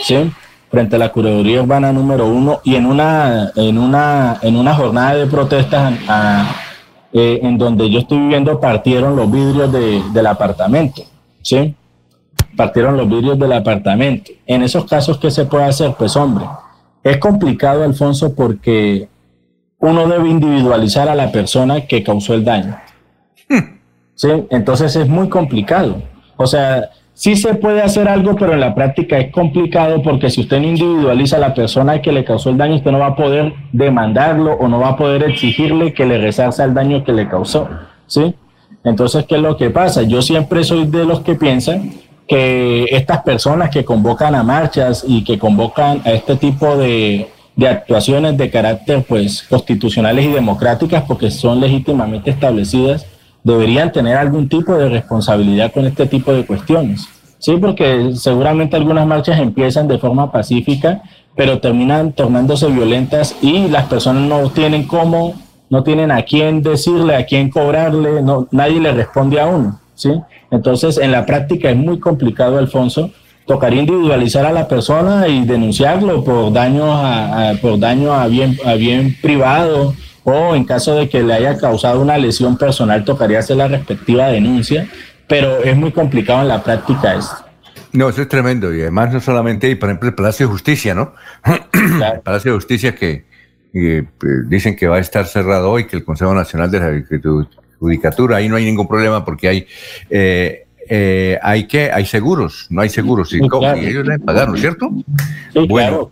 ¿sí? frente a la Curaduría Urbana número uno y en una, en una, en una jornada de protestas eh, en donde yo estoy viviendo partieron los vidrios del apartamento, ¿sí? Partieron los vidrios del apartamento. En esos casos, ¿qué se puede hacer? Pues hombre, es complicado, Alfonso, porque uno debe individualizar a la persona que causó el daño. Hmm. ¿Sí? Entonces es muy complicado. O sea, Sí se puede hacer algo, pero en la práctica es complicado porque si usted no individualiza a la persona que le causó el daño, usted no va a poder demandarlo o no va a poder exigirle que le resarza el daño que le causó. ¿Sí? Entonces, ¿qué es lo que pasa? Yo siempre soy de los que piensan que estas personas que convocan a marchas y que convocan a este tipo de, de actuaciones de carácter pues constitucionales y democráticas porque son legítimamente establecidas deberían tener algún tipo de responsabilidad con este tipo de cuestiones. Sí, porque seguramente algunas marchas empiezan de forma pacífica, pero terminan tornándose violentas y las personas no tienen cómo, no tienen a quién decirle, a quién cobrarle, no, nadie le responde a uno. ¿sí? Entonces, en la práctica es muy complicado, Alfonso. Tocaría individualizar a la persona y denunciarlo por daño a, por daño a bien, a bien privado o en caso de que le haya causado una lesión personal tocaría hacer la respectiva denuncia, pero es muy complicado en la práctica esto. No, eso es tremendo y además no solamente hay, por ejemplo, el Palacio de Justicia, ¿no? El [CLEARS THROAT] Palacio de Justicia que pues, dicen que va a estar cerrado hoy, que el Consejo Nacional de la Judicatura, ahí no hay ningún problema porque hay... Eh, eh, hay que hay seguros, no hay seguros, y, ellos deben pagar, ¿no es cierto? bueno,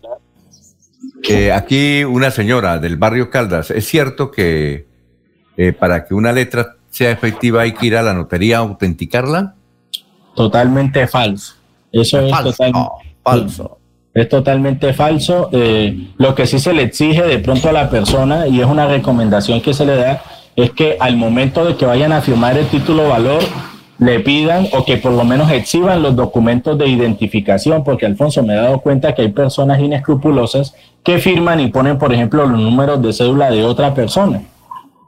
aquí una señora del barrio Caldas, ¿es cierto que eh, para que una letra sea efectiva hay que ir a la notaría a autenticarla? Totalmente falso. Eso es, totalmente falso. Es totalmente falso. Eh, lo que sí se le exige de pronto a la persona, y es una recomendación que se le da, es que al momento de que vayan a firmar el título valor, le pidan o que por lo menos exhiban los documentos de identificación, porque Alfonso me he dado cuenta que hay personas inescrupulosas que firman y ponen, por ejemplo, los números de cédula de otra persona.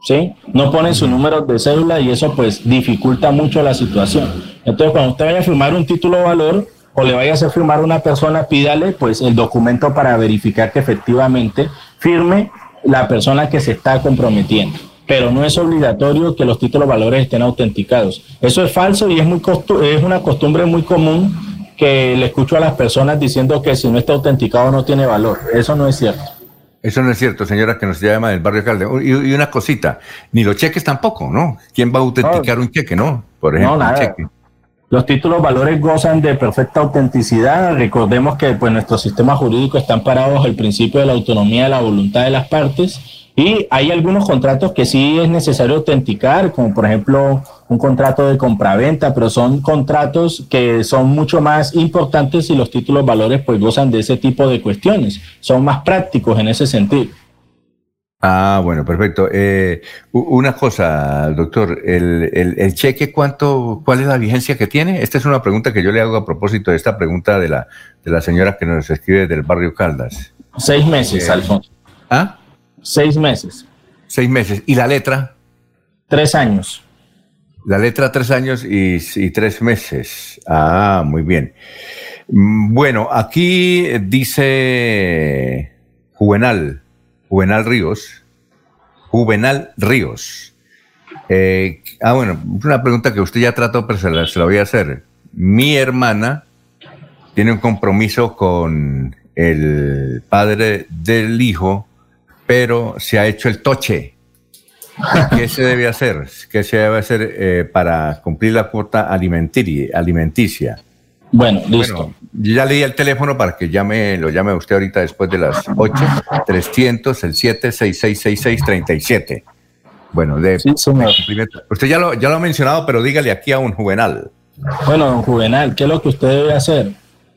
¿Sí? No ponen sus números de cédula y eso pues dificulta mucho la situación. Entonces, cuando usted vaya a firmar un título de valor o le vaya a hacer firmar una persona, pídale pues el documento para verificar que efectivamente firme la persona que se está comprometiendo pero no es obligatorio que los títulos valores estén autenticados. Eso es falso y es, muy es una costumbre muy común que le escucho a las personas diciendo que si no está autenticado no tiene valor. Eso no es cierto. Eso no es cierto, señora, que nos llama del barrio Caldeón. Y, una cosita, ni los cheques tampoco, ¿no? ¿Quién va a autenticar un cheque, no? Por ejemplo, no, nada. Los títulos valores gozan de perfecta autenticidad. Recordemos que pues, nuestros sistemas jurídicos están parados el principio de la autonomía de la voluntad de las partes y hay algunos contratos que sí es necesario autenticar, como por ejemplo un contrato de compraventa, pero son contratos que son mucho más importantes y los títulos valores pues gozan de ese tipo de cuestiones. Son más prácticos en ese sentido. Ah, bueno, perfecto. Eh, una cosa, doctor, el, el, cheque, ¿cuánto, ¿cuál es la vigencia que tiene? Esta es una pregunta que yo le hago a propósito de esta pregunta de la, de la señora que nos escribe del barrio Caldas. Seis meses, eh, Alfonso. ¿Ah? Seis meses. Seis meses. ¿Y la letra? Tres años. La letra tres años y, tres meses. Ah, muy bien. Mm, bueno, aquí dice Juvenal, Juvenal Ríos. Juvenal Ríos. Eh, ah, bueno, una pregunta que usted ya trató, pero se la voy a hacer. Mi hermana tiene un compromiso con el padre del hijo pero se ha hecho el toche. [LAUGHS] ¿Qué se debe hacer? ¿Qué se debe hacer eh, para cumplir la cuota alimenticia? Bueno, listo. ya leí el teléfono para que llame, lo llame usted ahorita después de las 8, 300, el 7, 6666, 37. Bueno, de usted ya lo, ya lo ha mencionado, pero dígale aquí a un juvenal. Bueno, don Juvenal, ¿qué es lo que usted debe hacer?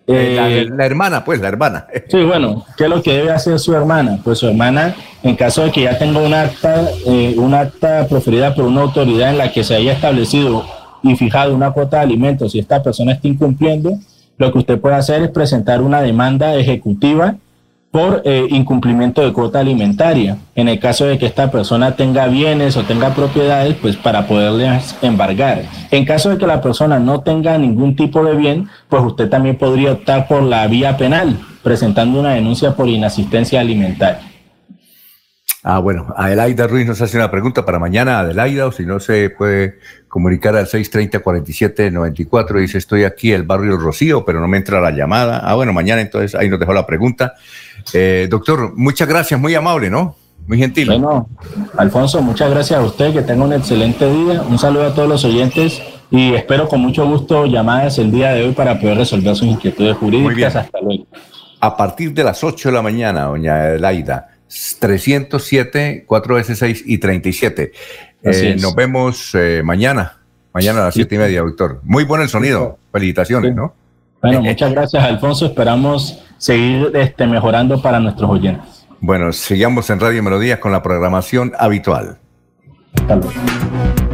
Eh, la, hermana, pues, la hermana. [LAUGHS] Sí, bueno, ¿qué es lo que debe hacer su hermana? Pues su hermana, en caso de que ya tenga un acta, eh, un acta proferida por una autoridad en la que se haya establecido y fijado una cuota de alimentos, y esta persona está incumpliendo, lo que usted puede hacer es presentar una demanda ejecutiva por eh, incumplimiento de cuota alimentaria. En el caso de que esta persona tenga bienes o tenga propiedades, pues para poderles embargar. En caso de que la persona no tenga ningún tipo de bien, pues usted también podría optar por la vía penal, presentando una denuncia por inasistencia alimentaria. Ah, bueno, Adelaida Ruiz nos hace una pregunta para mañana, Adelaida, o si no se puede comunicar al 630-4794, dice, estoy aquí, el barrio Rocío, pero no me entra la llamada. Ah, bueno, mañana entonces ahí nos dejó la pregunta. Eh, doctor, muchas gracias, muy amable, ¿no? Muy gentil. Bueno, Alfonso, muchas gracias a usted, que tenga un excelente día, un saludo a todos los oyentes y espero con mucho gusto llamadas el día de hoy para poder resolver sus inquietudes jurídicas. Hasta luego. A partir de las 8 de la mañana, doña Adelaida 307, 4S6 y 37. Eh, nos vemos eh, mañana, mañana a las 7 y media, doctor. Muy bueno el sonido. Felicitaciones, ¿no? Bueno, [LAUGHS] muchas gracias, Alfonso. Esperamos seguir este, mejorando para nuestros oyentes. Bueno, sigamos en Radio Melodías con la programación habitual. Hasta luego.